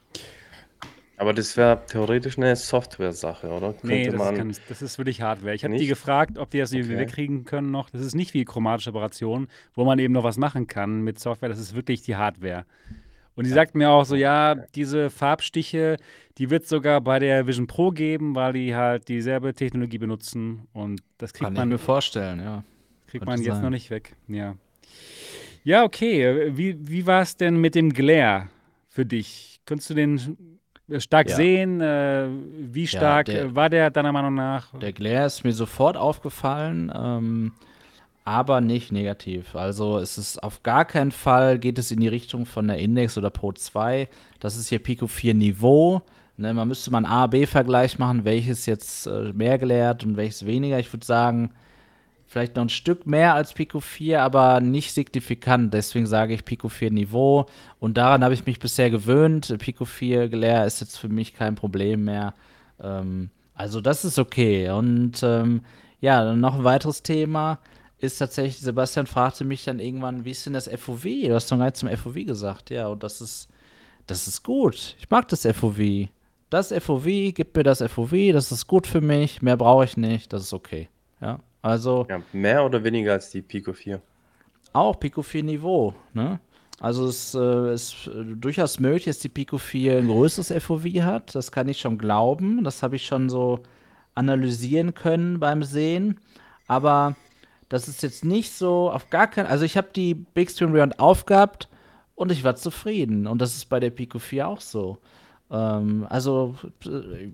Aber das wäre theoretisch eine Software-Sache, oder? Nee, Könnte das ist, man. kein, das ist wirklich Hardware. Ich habe die gefragt, ob die das irgendwie Okay. wegkriegen können noch. Das ist nicht wie chromatische Operationen, wo man eben noch was machen kann mit Software. Das ist wirklich die Hardware. Und die sagt mir auch so, ja, diese Farbstiche, die wird sogar bei der Vision Pro geben, weil die halt dieselbe Technologie benutzen. Und das kriegt Kann ich man, mir vorstellen, ja. Kriegt man jetzt sein. noch nicht weg. Ja, ja okay. Wie, wie war es denn mit dem Glare für dich? Könntest du den stark Ja. sehen? Äh, wie stark der- äh, war der deiner Meinung nach? Der Glare ist mir sofort aufgefallen, ähm, aber nicht negativ. Also es ist auf gar keinen Fall geht es in die Richtung von der Index oder Pro 2. Das ist hier Pico 4 Niveau. Ne, man müsste mal einen A-B-Vergleich machen, welches jetzt äh, mehr gelehrt und welches weniger. Ich würde sagen, vielleicht noch ein Stück mehr als Pico 4, aber nicht signifikant. Deswegen sage ich Pico 4 Niveau. Und daran habe ich mich bisher gewöhnt. Pico 4 Glare ist jetzt für mich kein Problem mehr. Ähm, also das ist okay. Und ähm, ja, noch ein weiteres Thema ist tatsächlich, Sebastian fragte mich dann irgendwann, wie ist denn das FOV? Du hast doch gar nicht zum FOV gesagt. Ja, und das ist, das ist gut. Ich mag das FOV. Das FOV, gib mir das FOV, das ist gut für mich, mehr brauche ich nicht, das ist okay. Also Ja, mehr oder weniger als die Pico 4. auch Pico 4 Niveau, ne? Also es äh, ist äh, durchaus möglich, dass die Pico 4 ein größeres FOV hat. Das kann ich schon glauben. Das habe ich schon so analysieren können beim Sehen. Aber das ist jetzt nicht so auf gar keinen. Also ich habe die Big Screen Beyond aufgehabt und ich war zufrieden. Und das ist bei der Pico 4 auch so. Ähm, also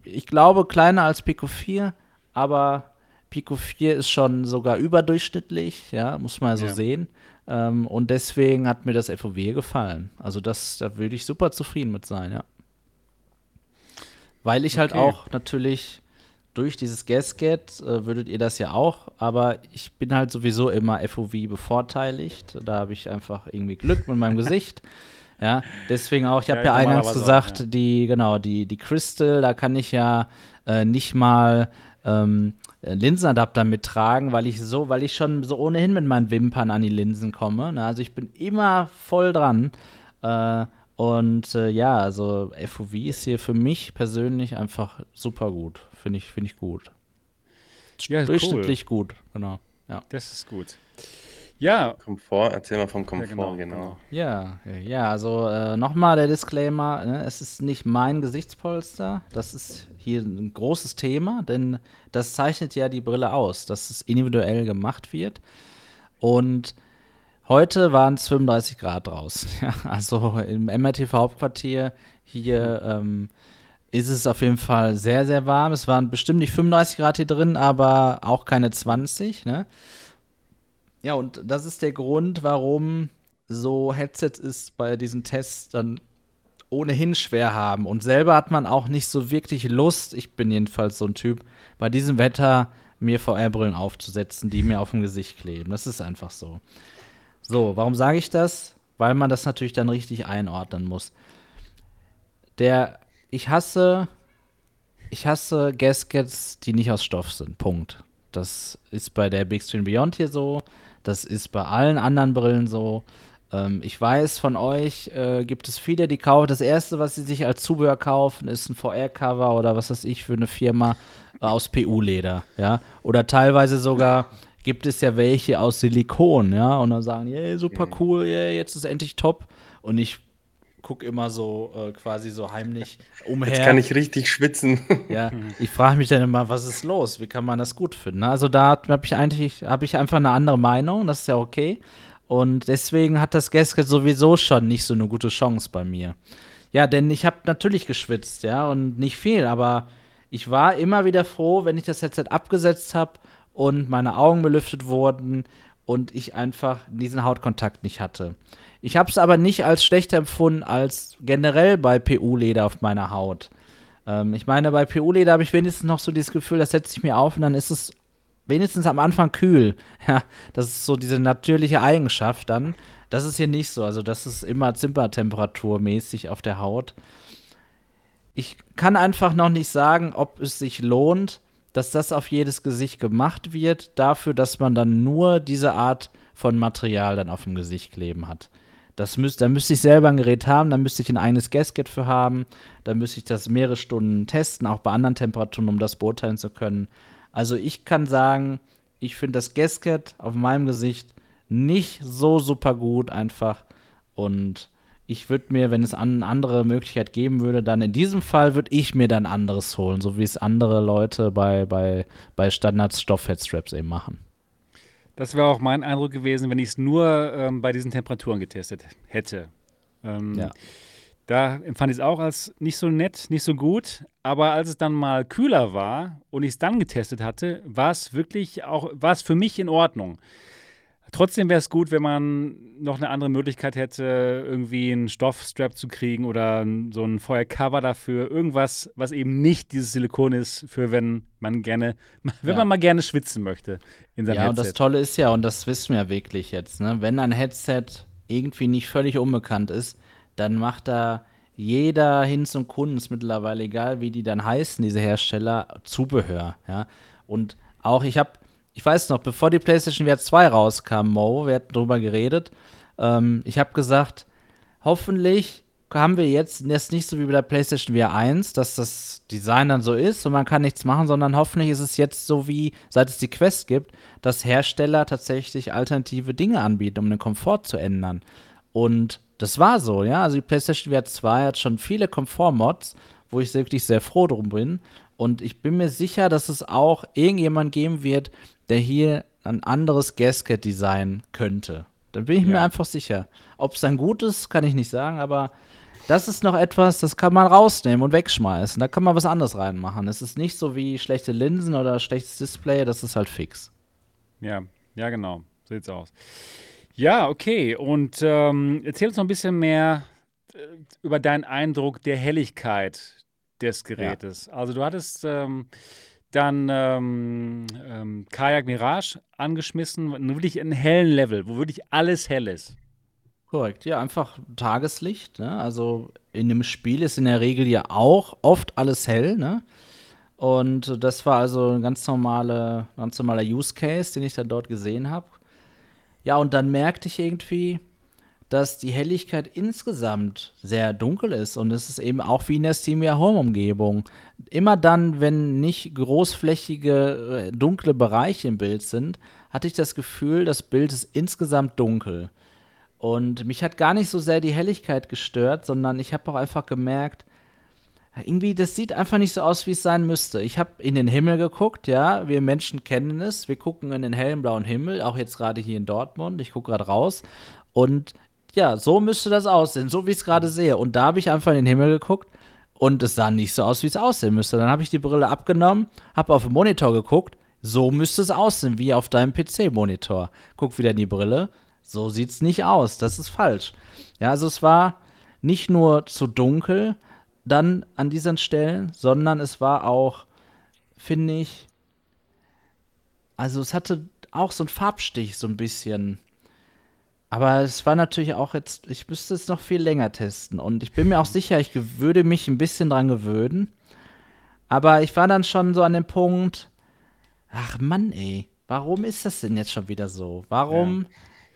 ich glaube kleiner als Pico 4, aber Pico 4 ist schon sogar überdurchschnittlich, ja, muss man so Ja. sehen. Ähm, und deswegen hat mir das FOW gefallen. Also das, da würde ich super zufrieden mit sein, ja. Weil ich halt Okay. auch natürlich durch dieses Gasket äh, würdet ihr das ja auch, aber ich bin halt sowieso immer FOV bevorteiligt. Da habe ich einfach irgendwie Glück mit meinem Gesicht. Ja, deswegen auch, ich habe Ja, ja, eingangs normalerweise auch, gesagt, ja. die, genau, die, die Crystal, da kann ich ja äh, nicht mal ähm, äh, Linsenadapter mittragen, weil ich so, weil ich schon so ohnehin mit meinen Wimpern an die Linsen komme. Ne? Also ich bin immer voll dran. Äh, und äh, ja, also FOV ist hier für mich persönlich einfach super gut. Finde ich, finde ich gut. Ja, cool. Durchschnittlich gut, genau. Ja. Das ist gut. Ja, Komfort, erzähl mal vom Komfort, genau, genau. genau. Ja, ja, also äh, nochmal der Disclaimer, ne, es ist nicht mein Gesichtspolster, das ist hier ein großes Thema, denn das zeichnet ja die Brille aus, dass es individuell gemacht wird. Und heute waren es 35 Grad draußen. Ja, also im MRTV Hauptquartier hier ähm, ist es auf jeden Fall sehr, sehr warm. Es waren bestimmt nicht 35 Grad hier drin, aber auch keine 20, ne? Ja, und das ist der Grund, warum so Headsets ist bei diesen Tests dann ohnehin schwer haben. Und selber hat man auch nicht so wirklich Lust, ich bin jedenfalls so ein Typ, bei diesem Wetter mir VR-Brillen aufzusetzen, die mir auf dem Gesicht kleben. Das ist einfach so. So, warum sage ich das? Weil man das natürlich dann richtig einordnen muss. Der, ich hasse, ich hasse Gaskets, die nicht aus Stoff sind. Punkt. Das ist bei der Big Screen Beyond hier so. Das ist bei allen anderen Brillen so. Ähm, ich weiß, von euch äh, gibt es viele, die kaufen. Das erste, was sie sich als Zubehör kaufen, ist ein VR-Cover oder was weiß ich für eine Firma äh, aus PU-Leder. Ja? Oder teilweise sogar gibt es ja welche aus Silikon. Ja? Und dann sagen, yeah, super cool, yeah, jetzt ist endlich top. Und ich gucke immer so äh, quasi so heimlich umher. Jetzt kann ich richtig schwitzen. Ja, ich frage mich dann immer, was ist los? Wie kann man das gut finden? ne? Also da habe ich eigentlich, habe ich einfach eine andere Meinung, das ist ja okay. Und deswegen hat das Gasket sowieso schon nicht so eine gute Chance bei mir. Ja, denn ich habe natürlich geschwitzt, ja, und nicht viel, aber ich war immer wieder froh, wenn ich das Headset abgesetzt habe und meine Augen belüftet wurden und ich einfach diesen Hautkontakt nicht hatte. Ich habe es aber nicht als schlechter empfunden als generell bei PU-Leder auf meiner Haut. Ähm, ich meine, bei PU-Leder habe ich wenigstens noch so dieses Gefühl, das setze ich mir auf und dann ist es wenigstens am Anfang kühl. Ja, das ist so diese natürliche Eigenschaft dann. Das ist hier nicht so. Also, das ist immer zimmertemperaturmäßig auf der Haut. Ich kann einfach noch nicht sagen, ob es sich lohnt, dass das auf jedes Gesicht gemacht wird, dafür, dass man dann nur diese Art von Material dann auf dem Gesicht kleben hat. Das müsst, da müsste ich selber ein Gerät haben, da müsste ich ein eigenes Gasket für haben, da müsste ich das mehrere Stunden testen, auch bei anderen Temperaturen, um das beurteilen zu können. Also ich kann sagen, ich finde das Gasket auf meinem Gesicht nicht so super gut einfach und ich würde mir, wenn es eine andere Möglichkeit geben würde, dann in diesem Fall würde ich mir dann anderes holen, so wie es andere Leute bei, bei, bei Standard-Stoff-Headstraps eben machen. Das wäre auch mein Eindruck gewesen, wenn ich es nur ähm, bei diesen Temperaturen getestet hätte. Ähm, Ja. Da empfand ich es auch als nicht so nett, nicht so gut. Aber als es dann mal kühler war und ich es dann getestet hatte, war es wirklich auch, war es für mich in Ordnung. Trotzdem wäre es gut, wenn man noch eine andere Möglichkeit hätte, irgendwie einen Stoffstrap zu kriegen oder so ein Feuercover dafür. Irgendwas, was eben nicht dieses Silikon ist, für wenn man gerne, wenn Ja. man mal gerne schwitzen möchte in seinem Ja, und Headset. das Tolle ist ja, und das wissen wir wirklich jetzt, ne? wenn ein Headset irgendwie nicht völlig unbekannt ist, dann macht da jeder hin zum Kunden, ist mittlerweile egal, wie die dann heißen, diese Hersteller, Zubehör. Ja? Und auch, ich habe, ich weiß noch, bevor die PlayStation VR 2 rauskam, Mo, wir hatten drüber geredet, ähm, ich habe gesagt, hoffentlich haben wir jetzt das nicht so wie bei der PlayStation VR 1, dass das Design dann so ist und man kann nichts machen, sondern hoffentlich ist es jetzt so wie, seit es die Quest gibt, dass Hersteller tatsächlich alternative Dinge anbieten, um den Komfort zu ändern. Und das war so, ja. Also die PlayStation VR 2 hat schon viele Komfort-Mods, wo ich wirklich sehr froh drum bin. Und ich bin mir sicher, dass es auch irgendjemand geben wird, der hier ein anderes Gasket-Design könnte. Dann bin ich mir Ja. einfach sicher. Ob es dann gut ist, kann ich nicht sagen, aber das ist noch etwas, das kann man rausnehmen und wegschmeißen. Da kann man was anderes reinmachen. Es ist nicht so wie schlechte Linsen oder schlechtes Display, das ist halt fix. Ja, ja, genau. So sieht's aus. Ja, okay. Und ähm, erzähl uns noch ein bisschen mehr äh, über deinen Eindruck der Helligkeit des Gerätes. Also du hattest ähm, dann ähm, ähm, Kajak Mirage angeschmissen, wirklich einen hellen Level, wo wirklich alles hell ist. Korrekt, ja, einfach Tageslicht. Ne? Also in dem Spiel ist in der Regel ja auch oft alles hell. Ne? Und das war also ein ganz, normale, ganz normaler Use Case, den ich dann dort gesehen habe. Ja, und dann merkte ich irgendwie, dass die Helligkeit insgesamt sehr dunkel ist. Und es ist eben auch wie in der Steamia Home-Umgebung. Immer dann, wenn nicht großflächige, äh, dunkle Bereiche im Bild sind, hatte ich das Gefühl, das Bild ist insgesamt dunkel. Und mich hat gar nicht so sehr die Helligkeit gestört, sondern ich habe auch einfach gemerkt, irgendwie, das sieht einfach nicht so aus, wie es sein müsste. Ich habe in den Himmel geguckt, ja, wir Menschen kennen es. Wir gucken in den hellen blauen Himmel, auch jetzt gerade hier in Dortmund. Ich gucke gerade raus. Und ja, so müsste das aussehen, so wie ich es gerade sehe. Und da habe ich einfach in den Himmel geguckt und es sah nicht so aus, wie es aussehen müsste. Dann habe ich die Brille abgenommen, habe auf den Monitor geguckt. So müsste es aussehen, wie auf deinem PC-Monitor. Guck wieder in die Brille. So sieht es nicht aus. Das ist falsch. Ja, also es war nicht nur zu dunkel dann an diesen Stellen, sondern es war auch, finde ich, also es hatte auch so einen Farbstich, so ein bisschen. Aber es war natürlich auch jetzt, ich müsste es noch viel länger testen. Und ich bin mir auch sicher, ich würde mich ein bisschen dran gewöhnen. Aber ich war dann schon so an dem Punkt, ach Mann, ey, warum ist das denn jetzt schon wieder so? Warum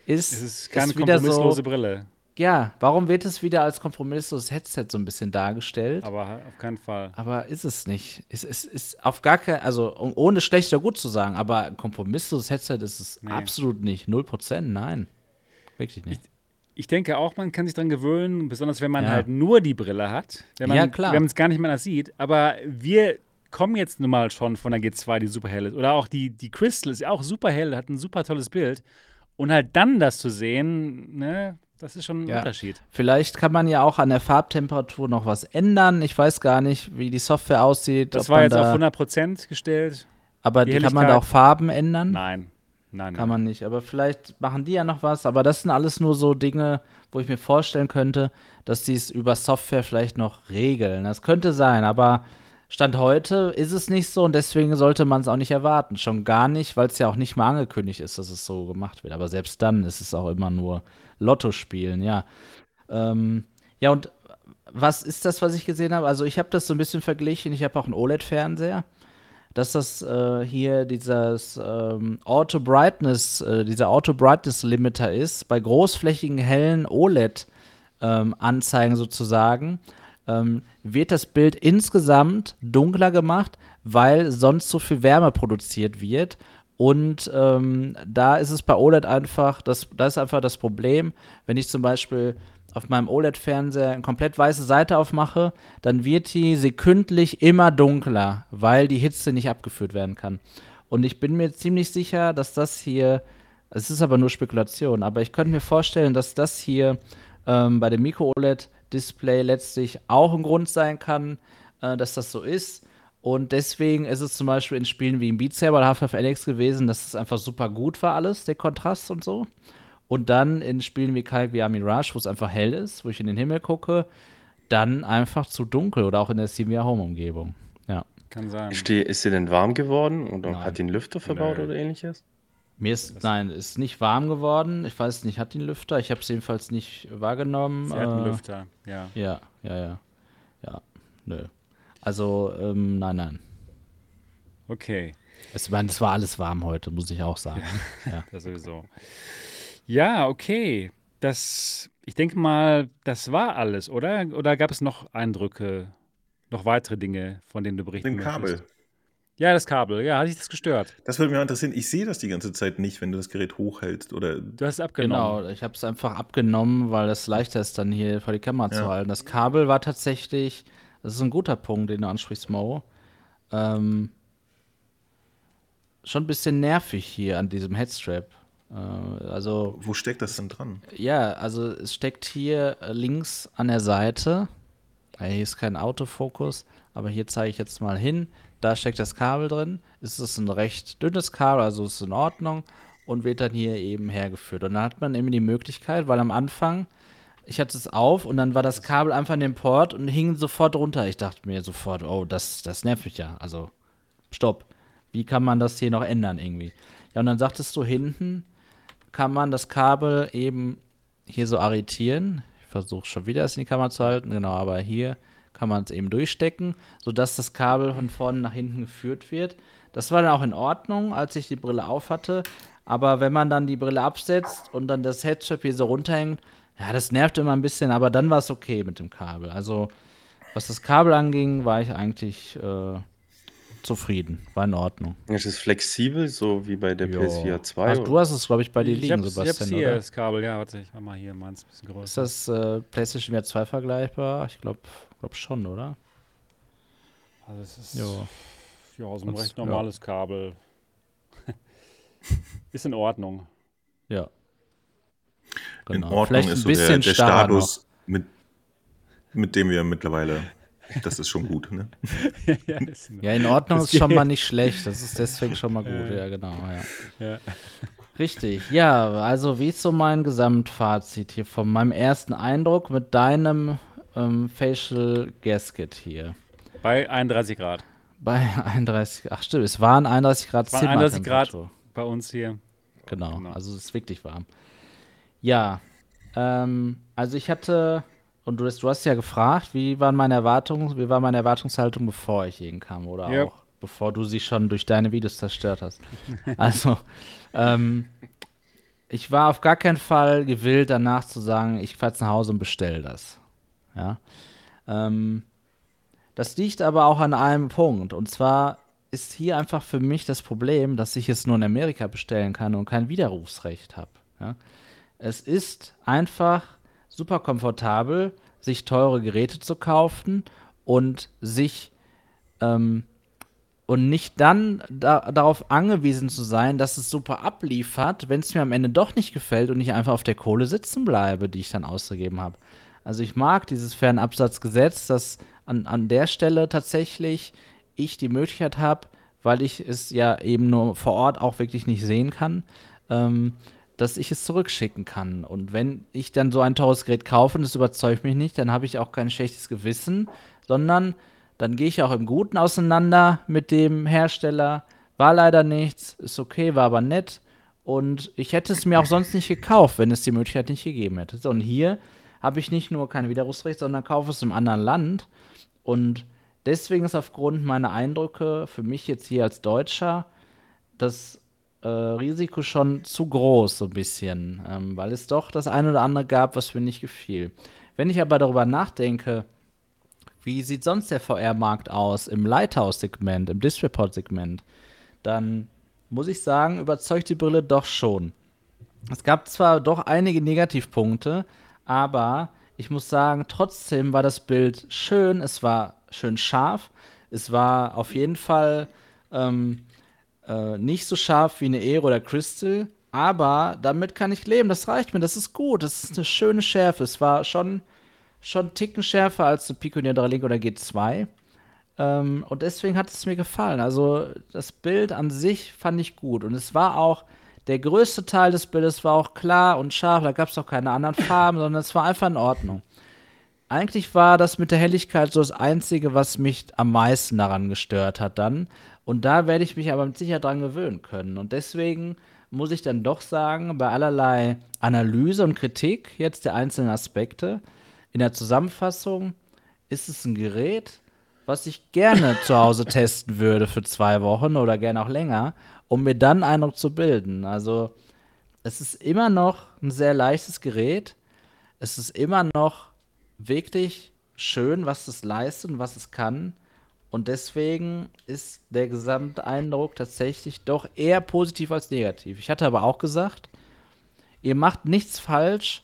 ist Es ist keine wieder kompromisslose so, Brille, ja, warum wird es wieder als kompromissloses Headset so ein bisschen dargestellt? aber auf keinen Fall. Aber ist es nicht. Es ist, ist auf gar kein, also ohne schlecht oder gut zu sagen, aber ein kompromissloses Headset ist es Nee. absolut nicht. Null Prozent, nein. Wirklich nicht. Ich denke auch, man kann sich dran gewöhnen, besonders wenn man Ja. halt nur die Brille hat. Wenn man, Ja, klar. Wenn man es gar nicht mehr sieht. Aber wir kommen jetzt nun mal schon von der G2, die super hell ist. Oder auch die, die Crystal ist ja auch super hell, hat ein super tolles Bild. Und halt dann das zu sehen, ne, das ist schon ein Ja. Unterschied. Vielleicht kann man ja auch an der Farbtemperatur noch was ändern. Ich weiß gar nicht, wie die Software aussieht. Das war man jetzt auf da, 100% gestellt. aber kann man da auch Farben ändern? Nein, nein, Kann nein. man nicht. Aber vielleicht machen die ja noch was. Aber das sind alles nur so Dinge, wo ich mir vorstellen könnte, dass die es über Software vielleicht noch regeln. Das könnte sein, aber Stand heute ist es nicht so und deswegen sollte man es auch nicht erwarten. Schon gar nicht, weil es ja auch nicht mal angekündigt ist, dass es so gemacht wird. Aber selbst dann ist es auch immer nur Lotto spielen, ja. Ähm, ja, und was ist das, was ich gesehen habe? Also ich habe das so ein bisschen verglichen. Ich habe auch einen OLED-Fernseher dass das äh, hier dieses ähm, Auto Brightness, äh, dieser Auto Brightness Limiter ist, bei großflächigen hellen OLED-Anzeigen sozusagen, ähm, wird das Bild insgesamt dunkler gemacht, weil sonst so viel Wärme produziert wird. Und ähm, da ist es bei OLED einfach, das, da ist einfach das Problem, wenn ich zum Beispiel auf meinem OLED-Fernseher eine komplett weiße Seite aufmache, dann wird die sekündlich immer dunkler, weil die Hitze nicht abgeführt werden kann. Und ich bin mir ziemlich sicher, dass das hier, es ist aber nur Spekulation, aber ich könnte mir vorstellen, dass das hier ähm, bei dem Micro-OLED-Display letztlich auch ein Grund sein kann, äh, dass das so ist. Und deswegen ist es zum Beispiel in Spielen wie im Beat Saber oder Half-Life Alex gewesen, dass es einfach super gut war alles, der Kontrast und so. Und dann in Spielen wie Kalk wie Mirage, wo es einfach hell ist, wo ich in den Himmel gucke, dann einfach zu dunkel oder auch in der Steam Home Umgebung. Ja. Kann sein. Ist, sie denn warm geworden oder Nein. hat die einen Lüfter verbaut Nö. oder ähnliches? Mir ist, nein, ist nicht warm geworden. Ich weiß nicht, hat die einen Lüfter? Ich habe es jedenfalls nicht wahrgenommen. Sie hat einen Äh, Lüfter, ja. Ja, ja, ja. Ja, nö. Also, ähm, nein, nein. Okay. Es, war- es war alles warm heute, muss ich auch sagen. Ja. Das sowieso. Ja, okay. Das, ich denke mal, das war alles, oder? Oder gab es noch Eindrücke, noch weitere Dinge, von denen du berichten Den Kabel. möchtest? Ja, das Kabel. Ja, hat dich das gestört? Das würde mich interessieren. Ich sehe das die ganze Zeit nicht, wenn du das Gerät hochhältst. Oder Du hast es abgenommen. Genau, ich habe es einfach abgenommen, weil es leichter ist, dann hier vor die Kamera zu Ja. halten. Das Kabel war tatsächlich, das ist ein guter Punkt, den du ansprichst, Mo. Ähm, schon ein bisschen nervig hier an diesem Headstrap. Äh, also, Wo steckt das denn dran? ja, also es steckt hier links an der Seite. Hier ist kein Autofokus, aber hier zeige ich jetzt mal hin. Da steckt das Kabel drin. Es ist ein recht dünnes Kabel, also ist in Ordnung und wird dann hier eben hergeführt. Und dann hat man eben die Möglichkeit, weil am Anfang, ich hatte es auf und dann war das Kabel einfach in dem Port und hing sofort runter. Ich dachte mir sofort, oh, das, das nervt mich ja. Also, stopp. Wie kann man das hier noch ändern irgendwie? Ja, und dann sagtest du hinten, kann man das Kabel eben hier so arretieren. Ich versuche schon wieder es in die Kamera zu halten, genau, aber hier kann man es eben durchstecken, sodass das Kabel von vorne nach hinten geführt wird. Das war dann auch in Ordnung, als ich die Brille auf hatte. Aber wenn man dann die Brille absetzt und dann das Headstrap hier so runterhängt, ja, das nervt immer ein bisschen, aber dann war es okay mit dem Kabel. Also, was das Kabel anging, war ich eigentlich äh, zufrieden. War in Ordnung. Es ist flexibel, so wie bei der Jo. PS4 2. Ach, du hast es, glaube ich, bei dir ich liegen, ich hab's Sebastian, hier, oder? das Kabel, ja, warte, ich mach mal hier meins ein bisschen größer. Ist das äh, PlayStation VR 2 vergleichbar? Ich glaube glaub schon, oder? Also es ist Jo. ja, so ein Das- recht ja. normales Kabel. ist in Ordnung. Ja. In Genau. Ordnung Vielleicht ist ein so der, bisschen der starrer Status, mit, mit dem wir mittlerweile. Das ist schon gut, ne? ja, in noch. Ja, in Ordnung ist schon mal nicht schlecht. Das ist deswegen schon mal gut. Ja. Genau. Ja. ja. Richtig. Ja, also wie ist so mein Gesamtfazit hier von meinem ersten Eindruck mit deinem ähm, Facial Gasket hier? Bei 31 Grad. Bei 31, ach stimmt, es waren 31 Grad Es waren 31 Grad bei uns hier. Genau, Genau. also es ist wirklich warm. Ja, ähm, also ich hatte, und du, hast- du hast ja gefragt, wie waren meine Erwartungen, wie war meine Erwartungshaltung, bevor ich hierhin kam oder Ja. auch bevor du sie schon durch deine Videos zerstört hast. Also, ähm, ich war auf gar keinen Fall gewillt, danach zu sagen, ich fahr jetzt nach Hause und bestell das. Ja. Ähm, das liegt aber auch an einem Punkt. Und zwar ist hier einfach für mich das Problem, dass ich es nur in Amerika bestellen kann und kein Widerrufsrecht habe. Ja? Es ist einfach super komfortabel, sich teure Geräte zu kaufen und sich ähm, und nicht dann da, darauf angewiesen zu sein, dass es super abliefert, wenn es mir am Ende doch nicht gefällt und ich einfach auf der Kohle sitzen bleibe, die ich dann ausgegeben habe. Also ich mag dieses Fernabsatzgesetz, dass an, an der Stelle tatsächlich ich die Möglichkeit habe, weil ich es ja eben nur vor Ort auch wirklich nicht sehen kann, ähm, dass ich es zurückschicken kann. Und wenn ich dann so ein teures Gerät kaufe und es überzeugt mich nicht, dann habe ich auch kein schlechtes Gewissen, sondern dann gehe ich auch im Guten auseinander mit dem Hersteller. War leider nichts, ist okay, war aber nett. Und ich hätte es mir auch sonst nicht gekauft, wenn es die Möglichkeit nicht gegeben hätte. So, und hier habe ich nicht nur kein Widerrufsrecht, sondern kaufe es im anderen Land. Und deswegen ist aufgrund meiner Eindrücke für mich jetzt hier als Deutscher das äh, Risiko schon zu groß, so ein bisschen, ähm, weil es doch das eine oder andere gab, was mir nicht gefiel. Wenn ich aber darüber nachdenke, wie sieht sonst der VR-Markt aus im Lighthouse-Segment, im DisplayPort-Segment, dann muss ich sagen, überzeugt die Brille doch schon. Es gab zwar doch einige Negativpunkte, aber ich muss sagen, trotzdem war das Bild schön, es war schön scharf, es war auf jeden Fall ähm, äh, nicht so scharf wie eine Aero oder Crystal, aber damit kann ich leben, das reicht mir, das ist gut, das ist eine schöne Schärfe. Es war schon, schon einen Ticken schärfer als eine Pico Neo Link oder G2. Ähm, und deswegen hat es mir gefallen. Also das Bild an sich fand ich gut. Und es war auch, der größte Teil des Bildes war auch klar und scharf. Da gab es auch keine anderen Farben, sondern es war einfach in Ordnung. Eigentlich war das mit der Helligkeit so das Einzige, was mich am meisten daran gestört hat dann. Und da werde ich mich aber mit Sicherheit dran gewöhnen können. Und deswegen muss ich dann doch sagen, bei allerlei Analyse und Kritik jetzt der einzelnen Aspekte, in der Zusammenfassung ist es ein Gerät, was ich gerne zu Hause testen würde für zwei Wochen oder gerne auch länger, um mir dann einen Eindruck zu bilden. Also es ist immer noch ein sehr leichtes Gerät. Es ist immer noch wirklich schön, was es leistet und was es kann. Und deswegen ist der Gesamteindruck tatsächlich doch eher positiv als negativ. Ich hatte aber auch gesagt, ihr macht nichts falsch,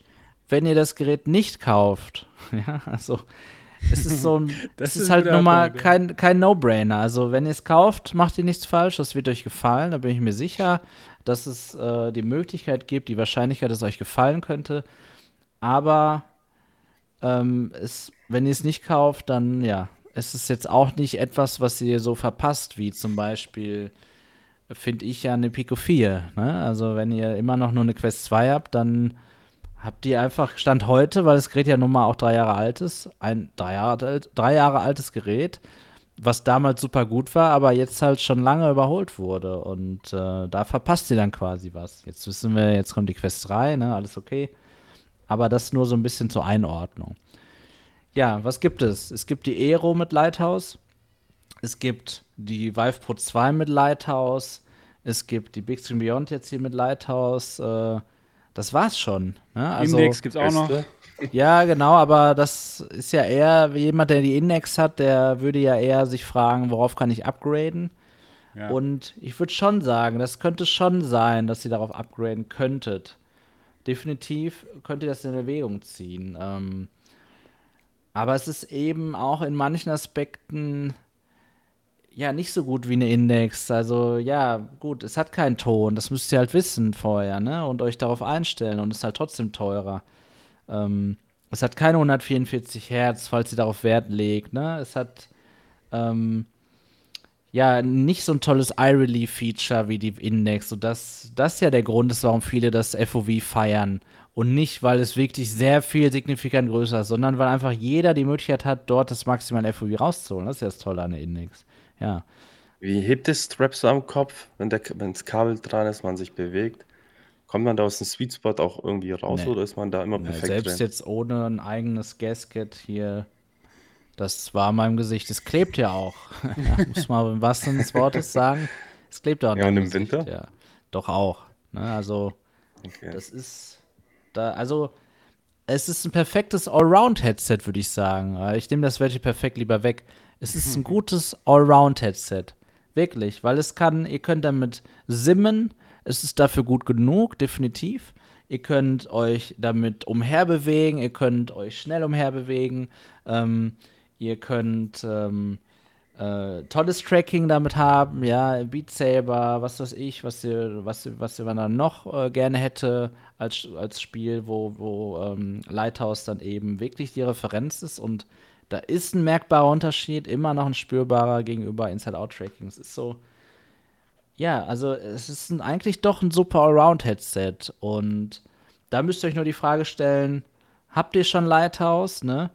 wenn ihr das Gerät nicht kauft. Ja, also es ist so ein, Das es ist halt nun mal kein, kein No-Brainer. Also wenn ihr es kauft, macht ihr nichts falsch, das wird euch gefallen, da bin ich mir sicher, dass es äh, die Möglichkeit gibt, die Wahrscheinlichkeit, dass es euch gefallen könnte. Aber ähm, es, wenn ihr es nicht kauft, dann ja, es ist jetzt auch nicht etwas, was ihr so verpasst, wie zum Beispiel, finde ich ja eine Pico 4. Ne? Also wenn ihr immer noch nur eine Quest 2 habt, dann habt ihr einfach Stand heute, weil das Gerät ja nun mal auch drei Jahre alt ist, ein drei Jahre, drei Jahre altes Gerät, was damals super gut war, aber jetzt halt schon lange überholt wurde. Und äh, da verpasst ihr dann quasi was. Jetzt wissen wir, jetzt kommt die Quest 3, ne, alles okay. Aber das nur so ein bisschen zur Einordnung. Ja, was gibt es? Es gibt die Aero mit Lighthouse. Es gibt die Vive Pro 2 mit Lighthouse. Es gibt die Big Screen Beyond jetzt hier mit Lighthouse. Äh, das war's schon. Ne? Also, Index gibt es auch noch. Ja, genau, aber das ist ja eher, jemand, der die Index hat, der würde ja eher sich fragen, worauf kann ich upgraden? Ja. Und ich würde schon sagen, das könnte schon sein, dass ihr darauf upgraden könntet. Definitiv könnt ihr das in Erwägung ziehen. Ähm, aber es ist eben auch in manchen Aspekten ja nicht so gut wie eine Index. Also ja, gut, es hat keinen Ton, das müsst ihr halt wissen vorher, ne? Und euch darauf einstellen und ist halt trotzdem teurer. Ähm, es hat keine 144 Hertz, falls ihr darauf Wert legt, ne? Es hat ähm, ja nicht so ein tolles iRelief-Feature wie die Index. Und das, das ja der Grund ist, warum viele das FOV feiern. Und nicht, weil es wirklich sehr viel signifikant größer ist, sondern weil einfach jeder die Möglichkeit hat, dort das maximale FOV rauszuholen. Das ist ja das Tolle an der Index. Ja. Wie hebt das Strap so am Kopf, wenn das Kabel dran ist, man sich bewegt? Kommt man da aus dem Sweet Spot auch irgendwie raus Nee. oder ist man da immer perfekt selbst drin? jetzt ohne ein eigenes Gasket hier, das war an meinem Gesicht. Es klebt ja auch. ja, muss man im wahrsten des Wortes sagen. Es klebt auch Ja, und im Gesicht, Winter? Ja, doch auch. Ne? Also, Okay. das ist da, also, es ist ein perfektes Allround-Headset, würde ich sagen. Ich nehme das welche perfekt lieber weg. Es ist ein gutes Allround-Headset. Wirklich, weil es kann, ihr könnt damit simmen, es ist dafür gut genug, definitiv. Ihr könnt euch damit umherbewegen, ihr könnt euch schnell umherbewegen, ähm, ihr könnt ähm, äh, tolles Tracking damit haben, ja, Beat Saber, was weiß ich, was ihr, was, ihr- was ihr dann noch äh, gerne hätte als, als Spiel, wo, wo ähm, Lighthouse dann eben wirklich die Referenz ist und da ist ein merkbarer Unterschied, immer noch ein spürbarer gegenüber Inside-Out-Tracking. Es ist so, ja, also es ist ein, eigentlich doch ein super Allround-Headset und da müsst ihr euch nur die Frage stellen, habt ihr schon Lighthouse, ne?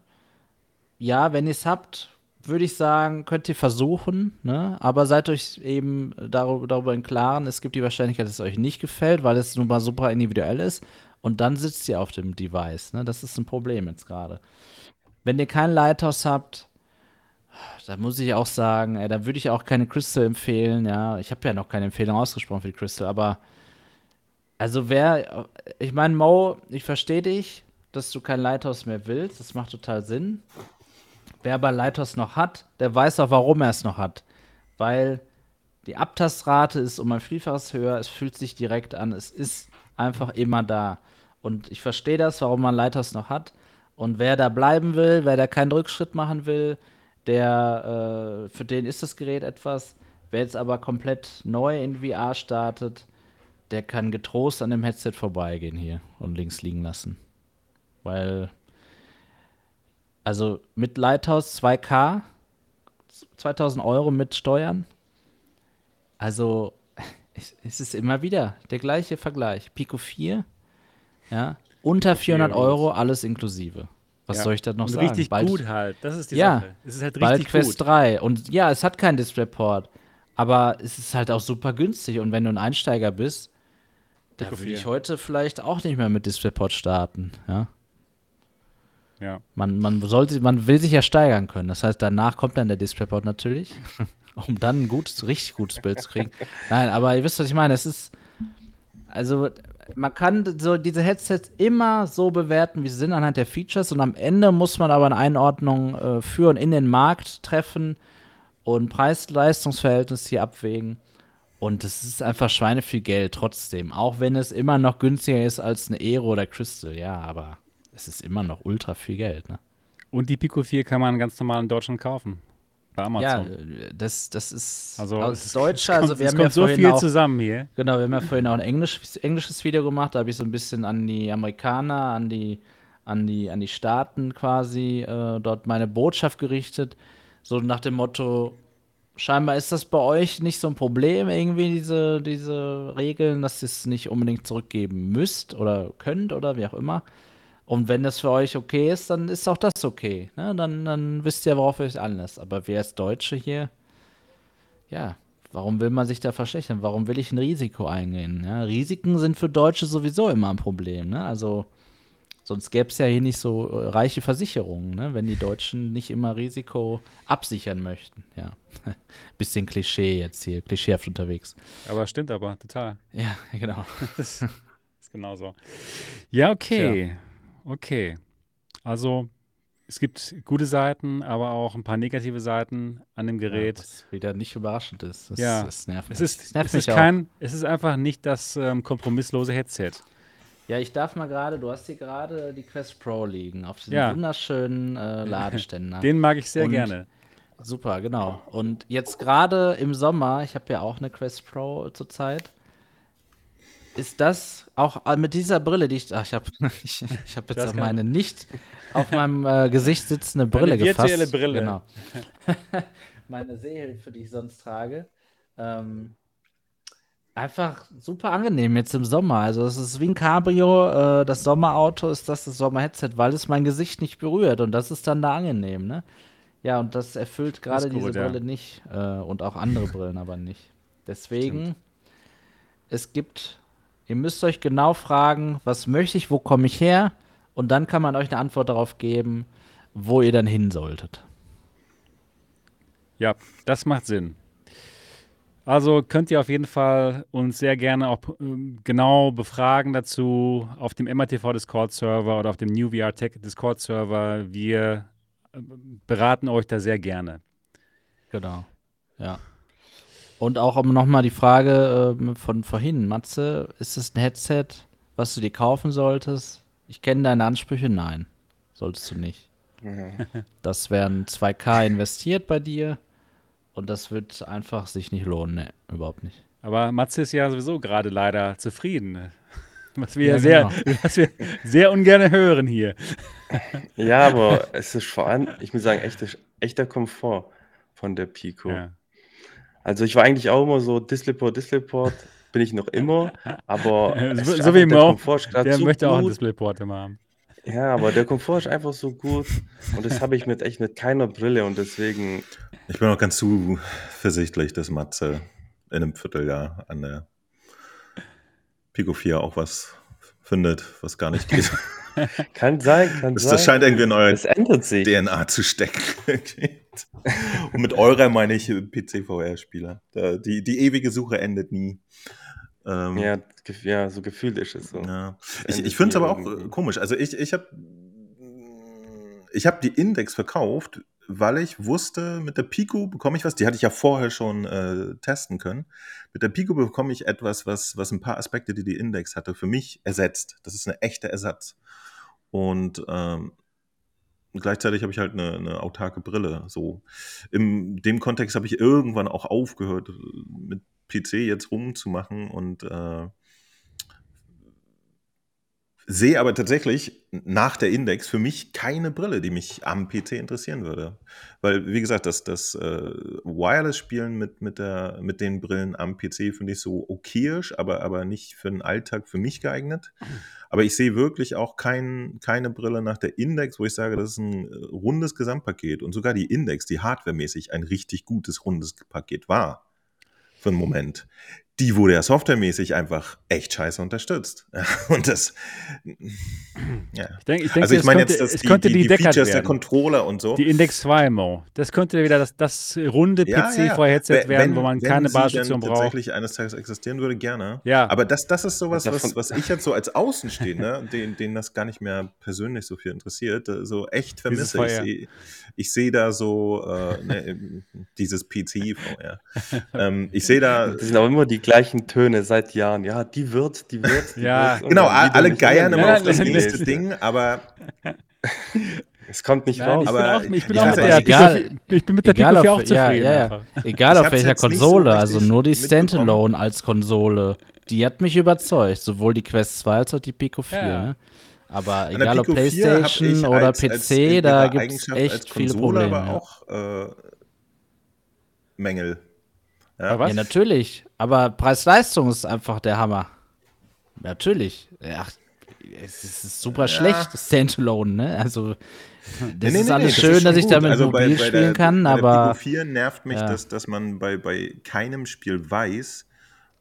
Ja, wenn ihr es habt, würde ich sagen, könnt ihr versuchen, ne? Aber seid euch eben darüber, darüber im Klaren, es gibt die Wahrscheinlichkeit, dass es euch nicht gefällt, weil es nun mal super individuell ist. Und dann sitzt ihr auf dem Device, ne? Das ist ein Problem jetzt gerade. Wenn ihr kein Lighthouse habt, da muss ich auch sagen, ey, da würde ich auch keine Crystal empfehlen, ja. Ich habe ja noch keine Empfehlung ausgesprochen für die Crystal, aber also wer, ich meine, Mo, ich verstehe dich, dass du kein Lighthouse mehr willst, das macht total Sinn. Wer aber Lighthouse noch hat, der weiß auch, warum er es noch hat. Weil die Abtastrate ist um ein Vielfaches höher, es fühlt sich direkt an, es ist einfach immer da. Und ich verstehe das, warum man Lighthouse noch hat. Und wer da bleiben will, wer da keinen Rückschritt machen will, der, äh, für den ist das Gerät etwas. Wer jetzt aber komplett neu in VR startet, der kann getrost an dem Headset vorbeigehen hier und links liegen lassen. Weil, also mit Lighthouse 2K, 2000 Euro mit Steuern. Also, es, es ist immer wieder der gleiche Vergleich. Pico 4, ja, unter 400 Euro, alles inklusive. Was Ja. soll ich da noch Und sagen? richtig Bald- gut halt. Das ist die Ja. Sache. Es ist halt Bald richtig Quest gut. 3. Und ja, es hat keinen Displayport. Aber es ist halt auch super günstig. Und wenn du ein Einsteiger bist, da Pico würde ich 4. heute vielleicht auch nicht mehr mit Displayport starten. Ja. Ja. Man, man, sollte, man will sich ja steigern können. Das heißt, danach kommt dann der Displayport natürlich, um dann ein gutes, richtig gutes Bild zu kriegen. Nein, aber ihr wisst, was ich meine. Es ist, also, man kann so diese Headsets immer so bewerten, wie sie sind, anhand der Features. Und am Ende muss man aber eine Einordnung äh, für und in den Markt treffen und Preis-Leistungs-Verhältnis hier abwägen. Und es ist einfach Schweine viel Geld trotzdem. Auch wenn es immer noch günstiger ist als eine Aero oder Crystal. Ja, aber es ist immer noch ultra viel Geld, ne? Und die Pico 4 kann man ganz normal in Deutschland kaufen. Bei Ja, Amazon. äh, das, das ist also aus Deutscher, kommt, also wir haben ja so viel auch, zusammen hier. genau, wir haben ja vorhin auch ein Englisch, englisches Video gemacht, da habe ich so ein bisschen an die Amerikaner, an die, an die, an die Staaten quasi äh, dort meine Botschaft gerichtet. So nach dem Motto, scheinbar ist das bei euch nicht so ein Problem, irgendwie diese, diese Regeln, dass ihr es nicht unbedingt zurückgeben müsst oder könnt oder wie auch immer. Und wenn das für euch okay ist, dann ist auch das okay. Ne? Dann, dann wisst ihr, worauf ihr euch anlasst. Aber wir als Deutsche hier, ja, warum will man sich da verschlechtern? Warum will ich ein Risiko eingehen? Ja? Risiken sind für Deutsche sowieso immer ein Problem. Ne? Also sonst gäbe es ja hier nicht so äh, reiche Versicherungen, ne? wenn die Deutschen nicht immer Risiko absichern möchten. Ja, bisschen Klischee jetzt hier, klischeehaft unterwegs. Aber stimmt aber, total. Ja, genau. Das ist genauso. Ja, okay. Okay. Also, es gibt gute Seiten, aber auch ein paar negative Seiten an dem Ja, Gerät. was wieder nicht überraschend ist. Das, Ja, das nervt Es ist, nervt es ist mich auch. kein, es ist einfach nicht das ähm, kompromisslose Headset. Ja, ich darf mal gerade, du hast hier gerade die Quest Pro liegen, auf diesem Ja. wunderschönen äh, Ladeständer. Den mag ich sehr Und- gerne. Super, genau. Und jetzt gerade im Sommer, ich habe ja auch eine Quest Pro zurzeit, ist das auch äh, mit dieser Brille, die ich, ach, ich habe ich, ich hab jetzt auf meine nicht auf meinem äh, Gesicht sitzende Brille Eine virtuelle gefasst. Brille. Genau. meine Sehhilfe, die ich sonst trage. Ähm, einfach super angenehm jetzt im Sommer. Also es ist wie ein Cabrio, äh, das Sommerauto ist das das Sommerheadset, weil es mein Gesicht nicht berührt und das ist dann da angenehm, ne? Ja, und das erfüllt gerade gut, diese ja. Brille nicht äh, und auch andere Brillen aber nicht. Deswegen, es gibt, ihr müsst euch genau fragen, was möchte ich, wo komme ich her? Und dann kann man euch eine Antwort darauf geben, wo ihr dann hin solltet. Ja, das macht Sinn. Also könnt ihr auf jeden Fall uns sehr gerne auch ähm, genau befragen dazu auf dem MATV Discord Server oder auf dem New VR Tech Discord Server. Wir äh, beraten euch da sehr gerne. Genau. Ja. Und auch um nochmal die Frage ähm, von vorhin, Matze, ist es ein Headset, was du dir kaufen solltest? Ich kenne deine Ansprüche, nein. Solltest du nicht. Das wären 2K investiert bei dir und das wird einfach sich nicht lohnen. Nee, überhaupt nicht. Aber Matze ist ja sowieso gerade leider zufrieden. Was wir Ja, ja sehr, genau. was wir sehr ungern hören hier. ja, aber es ist vor allem, ich muss sagen, echter, echter Komfort von der Pico. Ja. Also ich war eigentlich auch immer so Displayport, Displayport, bin ich noch immer, aber So- ist so wie ist grad Der so möchte auch einen gut. Displayport immer haben. Ja, aber der Komfort ist einfach so gut und das habe ich mit echt mit keiner Brille und deswegen, Ich bin auch ganz zuversichtlich, dass Matze in einem Vierteljahr an der Pico 4 auch was findet, was gar nicht geht. kann sein, kann Das, sein. das scheint irgendwie in sich. DNA zu stecken. Und mit eurer meine ich PC-VR-Spieler. Da- Die, die ewige Suche endet nie. Ähm, Ja, ja, so gefühlt ist es so. Ja. Ich, ich finde es aber auch irgendwie. äh, komisch. Also ich, ich habe ich hab die Index verkauft, weil ich wusste, mit der Pico bekomme ich was. Die hatte ich ja vorher schon äh, testen können. Mit der Pico bekomme ich etwas, was, was ein paar Aspekte, die die Index hatte, für mich ersetzt. Das ist ein echter Ersatz. Und ähm, gleichzeitig habe ich halt eine, eine autarke Brille. So in dem Kontext habe ich irgendwann auch aufgehört, mit PC jetzt rumzumachen und äh, sehe aber tatsächlich nach der Index für mich keine Brille, die mich am PC interessieren würde. Weil, wie gesagt, das, das äh, Wireless-Spielen mit, mit, mit den Brillen am PC finde ich so okayisch, aber, aber nicht für den Alltag für mich geeignet. Aber ich sehe wirklich auch kein, keine Brille nach der Index, wo ich sage, das ist ein äh, rundes Gesamtpaket. Und sogar die Index, die hardwaremäßig ein richtig gutes rundes Paket war, für einen Moment, die wurde ja softwaremäßig einfach echt scheiße unterstützt. Und das, ja. Ich denke, ich denke Also ich meine könnte, jetzt, dass es die, könnte die, die, Features der werden. Controller und so. Die Index 2 Mo. Das könnte wieder das, das runde Ja, ja, ja. PC-Headset Wenn- werden, wo man keine Basisstation braucht. tatsächlich eines Tages existieren würde, gerne. Ja. Aber das, das ist sowas, was, was ich jetzt so als Außenstehender, den, den das gar nicht mehr persönlich so viel interessiert, äh, so echt vermisse. Ich sehe ich seh da so äh, ne, dieses PC-VR. ähm, ich sehe da Das sind auch immer die gleichen Töne seit Jahren. Ja, die wird, die wird. Die Ja. wird. Genau, alle geiern immer Ja, auf das das- nächste Ding, aber Es kommt nicht Nein, raus. ich bin aber auch, ich bin ja, auch mit aber der egal- Pico 4, ich bin mit der egal Pico 4 auf- auch zufrieden. ja, ja. Egal Ich auf welcher so Konsole, richtig also nur die. Standalone als Konsole, die hat mich überzeugt, sowohl die Quest 2 als auch die Pico 4. Ja. Ne? Aber egal ob Pico 4 hab PlayStation ich oder als- PC, da gibt es echt als viele Konsole Probleme. aber auch äh, Mängel. Ja? Ja, natürlich. Aber Preis-Leistung ist einfach der Hammer. Natürlich. Ja, es ist super Ja. schlecht, Standalone, ne? Also, das Nee, nee, ist nee, alles das schön, schon dass ich gut. damit Also bei- mobil bei spielen der, kann, bei aber Pico 4 nervt mich, ja. dass, dass man bei, bei keinem Spiel weiß,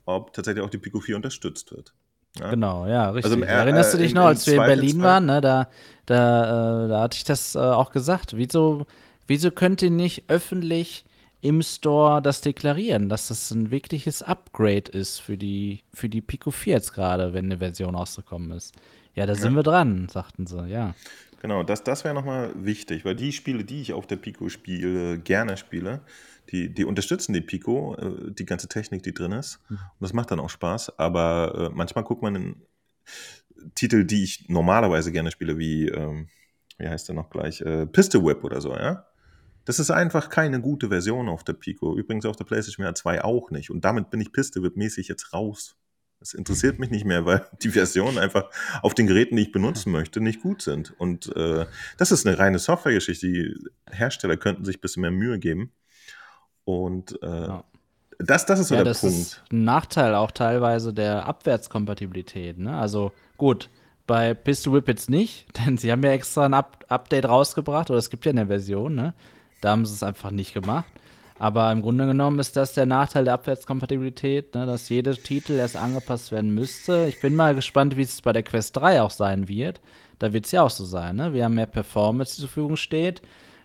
ob tatsächlich auch die Pico 4 unterstützt wird. Ja? Genau, ja, richtig. Also Er- Erinnerst du äh, dich im- noch, als wir in Berlin waren, ne, da, da, äh, da hatte ich das äh, auch gesagt. Wieso, wieso könnt ihr nicht öffentlich im Store das deklarieren, dass das ein wirkliches Upgrade ist für die, für die Pico 4 jetzt gerade, wenn eine Version rausgekommen ist? Ja, da sind wir dran, sagten sie, ja. Genau, das, das wäre nochmal wichtig, weil die Spiele, die ich auf der Pico spiele, gerne spiele, die, die unterstützen die Pico, äh, die ganze Technik, die drin ist. Mhm. Und das macht dann auch Spaß. Aber äh, manchmal guckt man in Titel, die ich normalerweise gerne spiele, wie, ähm, wie heißt der noch gleich, äh, Pistol Whip oder so, ja. Das ist einfach keine gute Version auf der Pico. Übrigens auf der PlayStation VR 2 auch nicht. Und damit bin ich Pistol Whip-mäßig jetzt raus. Das interessiert mich nicht mehr, weil die Versionen einfach auf den Geräten, die ich benutzen möchte, nicht gut sind. Und äh, das ist eine reine Softwaregeschichte. Die Hersteller könnten sich ein bisschen mehr Mühe geben. Und äh, Ja. das, das ist so Ja, der das Punkt. ist ein Nachteil auch teilweise der Abwärtskompatibilität. Ne? Also gut, bei Pistol Whip jetzt nicht, denn sie haben ja extra ein Up Update rausgebracht, oder es gibt ja eine Version, ne? Da haben sie es einfach nicht gemacht. Aber im Grunde genommen ist das der Nachteil der Abwärtskompatibilität, ne? dass jeder Titel erst angepasst werden müsste. Ich bin mal gespannt, wie es bei der Quest 3 auch sein wird. Da wird es ja auch so sein. Ne? Wir haben mehr Performance, die zur Verfügung steht.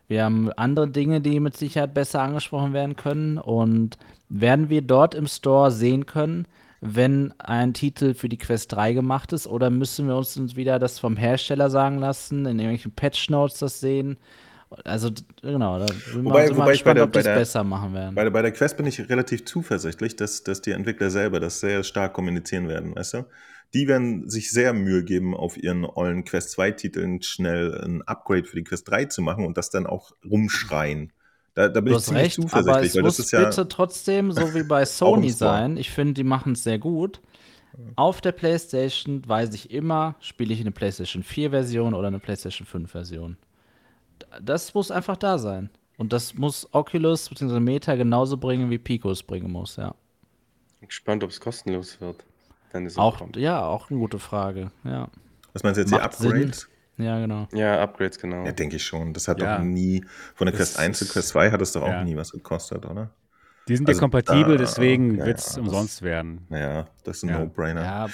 Wir haben andere Dinge, die mit Sicherheit besser angesprochen werden können. Und werden wir dort im Store sehen können, wenn ein Titel für die Quest 3 gemacht ist? Oder müssen wir uns wieder das vom Hersteller sagen lassen, in irgendwelchen Patch Notes das sehen? Also, genau, da bin Wobei- ich mal wobei gespannt, der- ob die es besser machen werden. Bei der, bei der Quest bin ich relativ zuversichtlich, dass, dass die Entwickler selber das sehr stark kommunizieren werden, weißt du? Die werden sich sehr Mühe geben, auf ihren ollen Quest 2-Titeln schnell ein Upgrade für die Quest 3 zu machen und das dann auch rumschreien. Da, da bin Du ich hast ziemlich recht, aber zuversichtlich, es weil das muss ist ja. bitte trotzdem, so wie bei Sony sein. Ich finde, die machen es sehr gut. Auf der PlayStation weiß ich immer, spiele ich eine PlayStation 4-Version oder eine PlayStation 5-Version. Das muss einfach da sein. Und das muss Oculus bzw. Meta genauso bringen, wie Pico es bringen muss, ja. Bin gespannt, ob es kostenlos wird. Dann ist es Auch, kommt. ja, auch eine gute Frage, ja. Was meinst du jetzt, die Macht Sinn. Upgrades? Ja, genau. Ja, Upgrades, genau. Ja, denke ich schon. Das hat Ja. doch nie, von der Das Quest 1 zu Quest 2 hat es doch auch ja. nie was gekostet, oder? Die sind Also ja kompatibel, da- deswegen ja, wird es ja, umsonst werden. Naja, das ist ein Ja. No-Brainer. Ja,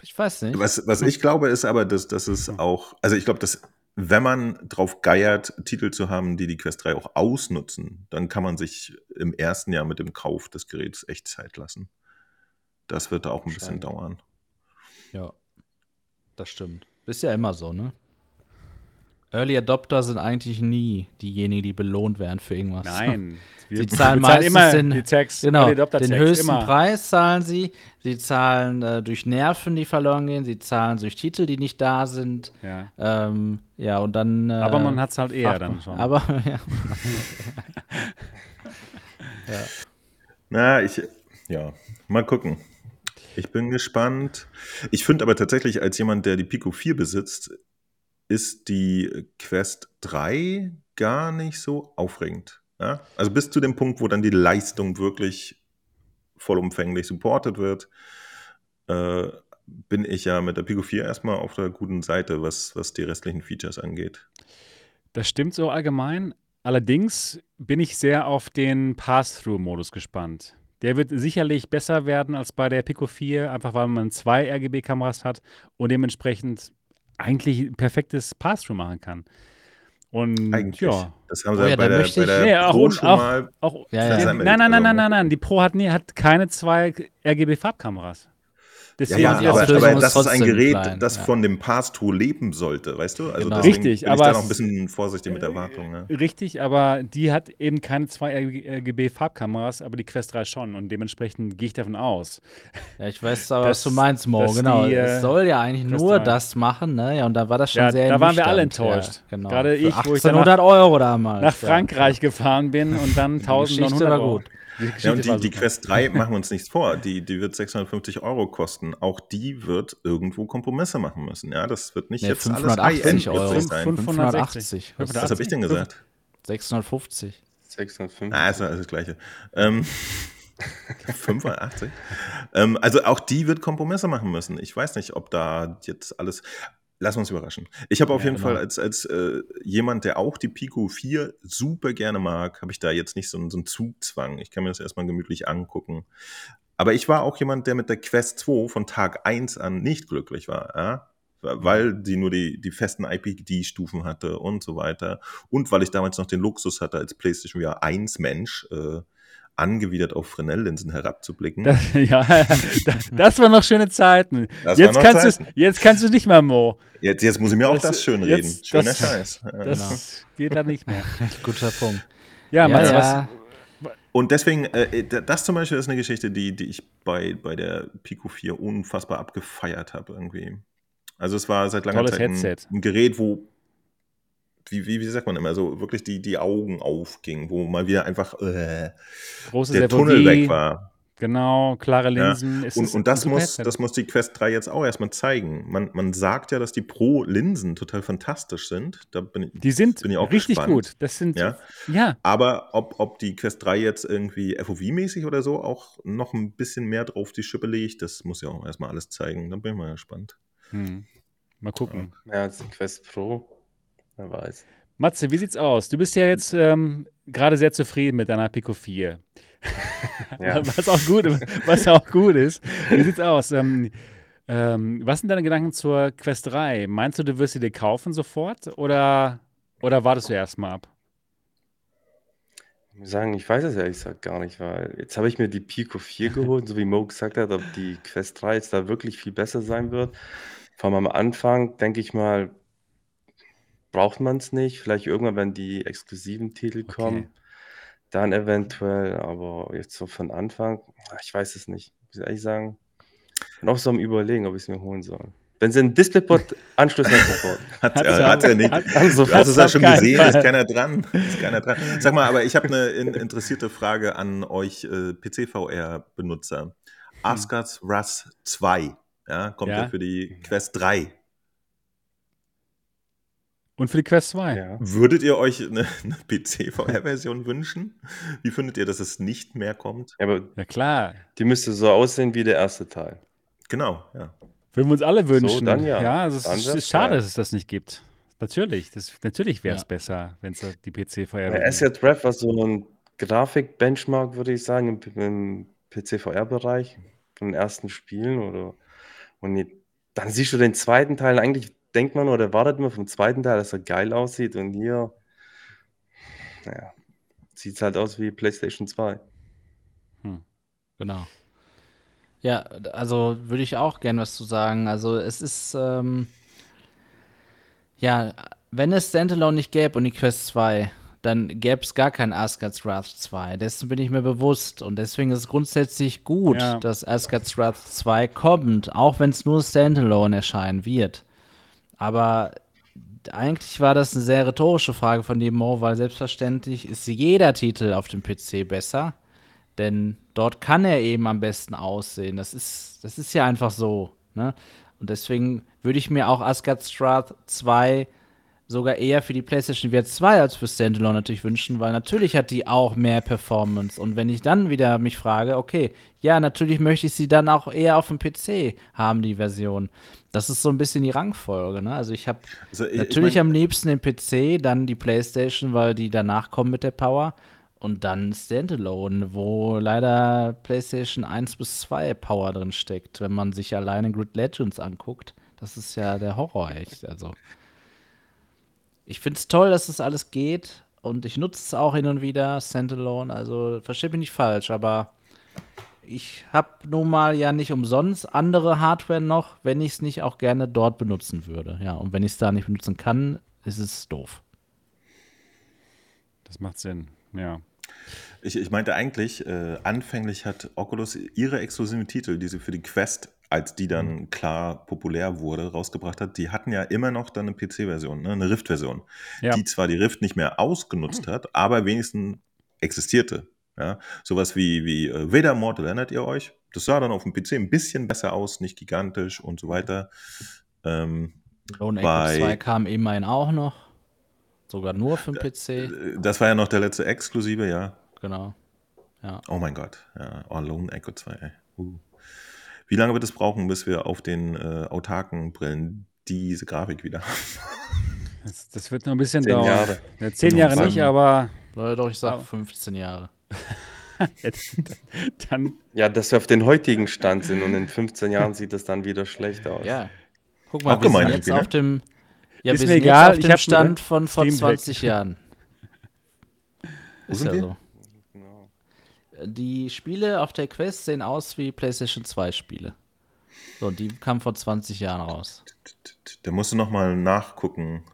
ich weiß nicht. Was, was ich glaube, ist aber, dass, dass es auch, also ich glaube, dass wenn man drauf geiert, Titel zu haben, die die Quest 3 auch ausnutzen, dann kann man sich im ersten Jahr mit dem Kauf des Geräts echt Zeit lassen. Das wird da auch ein bisschen dauern. Ja, das stimmt. Ist ja immer so, ne? Early Adopter sind eigentlich nie diejenigen, die belohnt werden für irgendwas. Nein. Wir, Sie zahlen meistens immer den- die Tags, Genau, Early Adopter den Tags, höchsten immer. Preis zahlen sie. Sie zahlen äh, durch Nerven, die verloren gehen. Sie zahlen durch Titel, die nicht da sind. Ja. Ähm, ja, und dann. Äh, Aber man hat es halt eher dann schon. Aber, ja. Na, ich, ja, mal gucken. Ich bin gespannt. Ich finde aber tatsächlich, als jemand, der die Pico 4 besitzt, ist die Quest 3 gar nicht so aufregend. Ja? Also bis zu dem Punkt, wo dann die Leistung wirklich vollumfänglich supportet wird, äh, bin ich ja mit der Pico 4 erstmal auf der guten Seite, was, was die restlichen Features angeht. Das stimmt so allgemein. Allerdings bin ich sehr auf den Pass-Through-Modus gespannt. Der wird sicherlich besser werden als bei der Pico 4, einfach weil man zwei RGB-Kameras hat und dementsprechend eigentlich ein perfektes Pass-Through machen kann. Und Eigentlich. ja, Das haben Oh sie ja, bei, da der, möchte bei ich- der Nee, auch Pro un- schon auch- mal. auch Ja, ja. nein, nein, nein, also- nein, nein, nein, die Pro hat, nie, hat keine zwei RGB-Farbkameras. Deswegen Ja, ja, aber, aber ist das ist ein Gerät, klein, das ja. von dem Pass-Through leben sollte, weißt du? Also Genau. deswegen Richtig, bin aber ich da noch ein bisschen vorsichtig mit Erwartungen. Ne? Richtig, aber die hat eben keine zwei RGB-Farbkameras, aber die Quest 3 schon. Und dementsprechend gehe ich davon aus. Ja, ich weiß aber, dass- was du meinst, Mo. Genau. die, es soll ja eigentlich Quest nur 3. das machen, ne? Ja, und da war das schon Ja, sehr da waren wir alle enttäuscht. Ja, genau. Gerade Für ich, wo ich 1800 Euro damals. Nach ja. Frankreich gefahren bin und dann 1900 Geschichte war Euro. gut. Die Ja, und die, die. Quest 3 machen wir uns nichts vor. Die, die wird 650 Euro kosten. Auch die wird irgendwo Kompromisse machen müssen. Ja, das wird nicht Nee, jetzt alles 580 High-End Euro. wirklich sein. 580. Was, Was habe ich denn gesagt? 650. 605. Ah, ist alles das Gleiche. Ähm, 85. ähm, also auch die wird Kompromisse machen müssen. Ich weiß nicht, ob da jetzt alles. Lass uns überraschen. Ich habe auf Ja, jeden genau. Fall als, als äh, jemand, der auch die Pico 4 super gerne mag, habe ich da jetzt nicht so, einen- so einen Zugzwang. Ich kann mir das erstmal gemütlich angucken. Aber ich war auch jemand, der mit der Quest 2 von Tag 1 an nicht glücklich war. Ja? Weil sie nur die, die festen IPD-Stufen hatte und so weiter. Und weil ich damals noch den Luxus hatte, als PlayStation VR 1 Mensch äh, angewidert auf Fresnel-Linsen herabzublicken. Das, ja, das, das waren noch schöne Zeiten. Das Jetzt waren noch kannst, Zeiten. du, jetzt kannst du nicht mehr, Mo. Jetzt, jetzt muss ich mir auch Das- das, schön jetzt- reden. Schöner das- Scheiß. Das geht dann nicht mehr. Guter Punkt. Ja, Ja, meinst du ja. Und deswegen, äh, das zum Beispiel ist eine Geschichte, die, die ich bei, bei der Pico 4 unfassbar abgefeiert habe irgendwie. Also es war seit langer Tolles Zeit ein, ein Gerät, wo, wie, wie, wie sagt man immer, so wirklich die, die Augen aufgingen, wo mal wieder einfach äh, Großes der FOV, Tunnel weg war. Genau, klare Ja. Linsen. Es Und, ist und das, muss, das muss die Quest 3 jetzt auch erstmal zeigen. Man, man sagt ja, dass die Pro-Linsen total fantastisch sind. Da bin ich, Die sind bin ich auch richtig gespannt. gut. Das sind, Ja. ja, Aber ob, ob die Quest 3 jetzt irgendwie FOV-mäßig oder so auch noch ein bisschen mehr drauf die Schippe legt, das muss ja auch erstmal alles zeigen. Da bin ich mal gespannt. Hm. Mal gucken. Mehr als die Quest Pro. Wer weiß. Matze, wie sieht's aus? Du bist ja jetzt ähm, gerade sehr zufrieden mit deiner Pico 4. Ja. Was auch gut, was auch gut ist. Wie sieht's aus? Ähm, ähm, was sind deine Gedanken zur Quest 3? Meinst du, du wirst sie dir kaufen sofort oder, oder wartest du erstmal ab? Ich muss sagen, ich weiß es ehrlich gesagt gar nicht, weil jetzt habe ich mir die Pico 4 geholt, so wie Mo gesagt hat, ob die Quest 3 jetzt da wirklich viel besser sein wird. Vor allem am Anfang, denke ich mal, braucht man es nicht. Vielleicht irgendwann, wenn die exklusiven Titel Okay. kommen, dann eventuell, aber jetzt so von Anfang, ah, ich weiß es nicht. Muss ich ehrlich sagen, bin auch so am Überlegen, ob ich es mir holen soll. Wenn sie einen DisplayPort-Anschluss hat, sofort. Hat, Hat's er, ja- hat er nicht. hat- Also, Du hast es hat's ja auf schon keinen gesehen, Fall. ist keiner dran. Ist keiner dran. Sag mal, aber ich habe eine in, interessierte Frage an euch äh, PC-VR-Benutzer. Asgard's Rust 2 ja, kommt ja. Ja. für die Quest 3. Und für die Quest 2? ja. Würdet ihr euch eine, eine PC-VR-Version wünschen? Wie findet ihr, dass es nicht mehr kommt? Ja, aber Ja, klar. die müsste so aussehen wie der erste Teil. Genau, ja. Würden wir uns alle wünschen. dann ja. also es Dann ist, wär's ist schade, dass es das nicht gibt. Natürlich, das, natürlich wäre es Ja. besser, wenn es die PC-Feuer Bei Asset Rev war so ein Grafik-Benchmark, würde ich sagen, im, im PC-VR-Bereich von den ersten Spielen. Oder, und dann siehst du den zweiten Teil, eigentlich denkt man oder erwartet man vom zweiten Teil, dass er geil aussieht. Und hier, naja, sieht es halt aus wie PlayStation 2. Genau. Ja, also würde ich auch gern was zu sagen. Also es ist, ähm, ja, wenn es Standalone nicht gäbe und die Quest 2, dann gäbe es gar kein Asgard's Wrath 2. Dessen bin ich mir bewusst. Und deswegen ist es grundsätzlich gut, Ja. dass Asgard's Wrath 2 kommt, auch wenn es nur Standalone erscheinen wird. Aber eigentlich war das eine sehr rhetorische Frage von dir, Mo, weil selbstverständlich ist jeder Titel auf dem PC besser. Denn dort kann er eben am besten aussehen. Das ist, das ist ja einfach so. Ne? Und deswegen würde ich mir auch Asgard's Wrath 2 sogar eher für die PlayStation VR 2 als für Standalone natürlich wünschen, weil natürlich hat die auch mehr Performance. Und wenn ich dann wieder mich frage, okay, ja, natürlich möchte ich sie dann auch eher auf dem PC haben, die Version. Das ist so ein bisschen die Rangfolge. Ne? Also ich habe Also, ich- natürlich ich mein, am liebsten den PC, dann die PlayStation, weil die danach kommen mit der Power. Und dann Standalone, wo leider PlayStation 1 bis 2 Power drin steckt, wenn man sich alleine Grid Legends anguckt. Das ist ja der Horror, echt. Also. Ich finde es toll, dass das alles geht. Und ich nutze es auch hin und wieder, Standalone. Also, verstehe mich nicht falsch, aber ich habe nun mal ja nicht umsonst andere Hardware noch, wenn ich es nicht auch gerne dort benutzen würde. Ja, und wenn ich es da nicht benutzen kann, ist es doof. Das macht Sinn, ja. Ich, ich meinte eigentlich, äh, anfänglich hat Oculus ihre exklusiven Titel, die sie für die Quest, als die dann Mhm. klar populär wurde, rausgebracht hat, die hatten ja immer noch dann eine PC-Version, ne? eine Rift-Version, Ja. die zwar die Rift nicht mehr ausgenutzt hat, aber wenigstens existierte. Ja? Sowas wie, wie äh, Vader Mortal, erinnert ihr euch? Das sah dann auf dem PC ein bisschen besser aus, nicht gigantisch und so weiter. Ähm, Lone Echo Bei- 2 kam immerhin auch noch. Sogar nur für den PC. äh, das war ja noch der letzte Exklusive, ja. Genau. Oh mein Gott, ja. Oh, Lone Echo 2, ey. Uh. Wie lange wird es brauchen, bis wir auf den äh, autarken Brillen diese Grafik wieder haben? Das, das wird noch ein bisschen Zehn dauern. Jahre. Ja, zehn Jahre nicht, aber Leute, doch, ich sag Aber- 15 Jahre. dann Ja, dass wir auf den heutigen Stand sind und in 15 Jahren sieht das dann wieder schlecht aus. Ja. Guck mal, Auch wir sind jetzt auf dem. Ja, Ist wir mir sind egal, jetzt ich auf dem Stand von vor Steam 20 weg. Jahren. Wo Ist sind ja wir? so. Die Spiele auf der Quest sehen aus wie PlayStation 2 Spiele. So, die kamen vor 20 Jahren raus. Da musst du nochmal nachgucken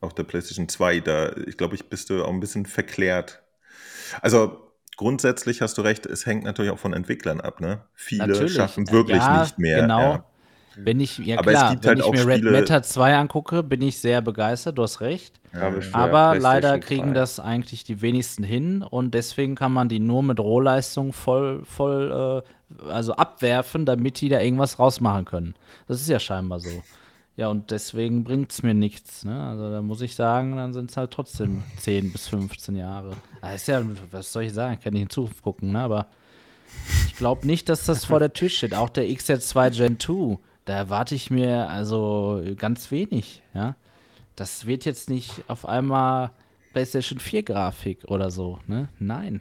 auf der PlayStation 2. Da, ich glaube, ich bist du auch ein bisschen verklärt. Also grundsätzlich hast du recht, es hängt natürlich auch von Entwicklern ab. Ne? Viele Natürlich. schaffen wirklich Ja, nicht mehr. genau. Ja. Wenn ich, ja Aber klar, wenn halt ich mir Red Spiele- Matter 2 angucke, bin ich sehr begeistert, du hast recht. Aber, für Aber leider kriegen 3. das eigentlich die wenigsten hin und deswegen kann man die nur mit Rohleistung voll, voll äh, also abwerfen, damit die da irgendwas rausmachen können. Das ist ja scheinbar so. Ja, und deswegen bringt es mir nichts. Ne? Also da muss ich sagen, dann sind es halt trotzdem 10 bis 15 Jahre. Ah, ist ja, was soll ich sagen? Ich kann nicht in Zukunft gucken, ne? aber ich glaube nicht, dass das vor der Tür steht. Auch der XZ2 Gen 2, da erwarte ich mir also ganz wenig. Ja? Das wird jetzt nicht auf einmal PlayStation 4 Grafik oder so. Ne? Nein,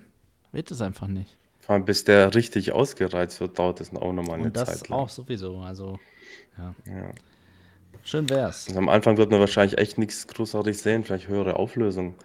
wird es einfach nicht. Vor allem, bis der richtig ausgereizt wird, dauert es auch nochmal eine Und das Zeit lang. auch sowieso. Also Ja. schön wär's. Also am Anfang wird man wahrscheinlich echt nichts großartig sehen, vielleicht höhere Auflösung.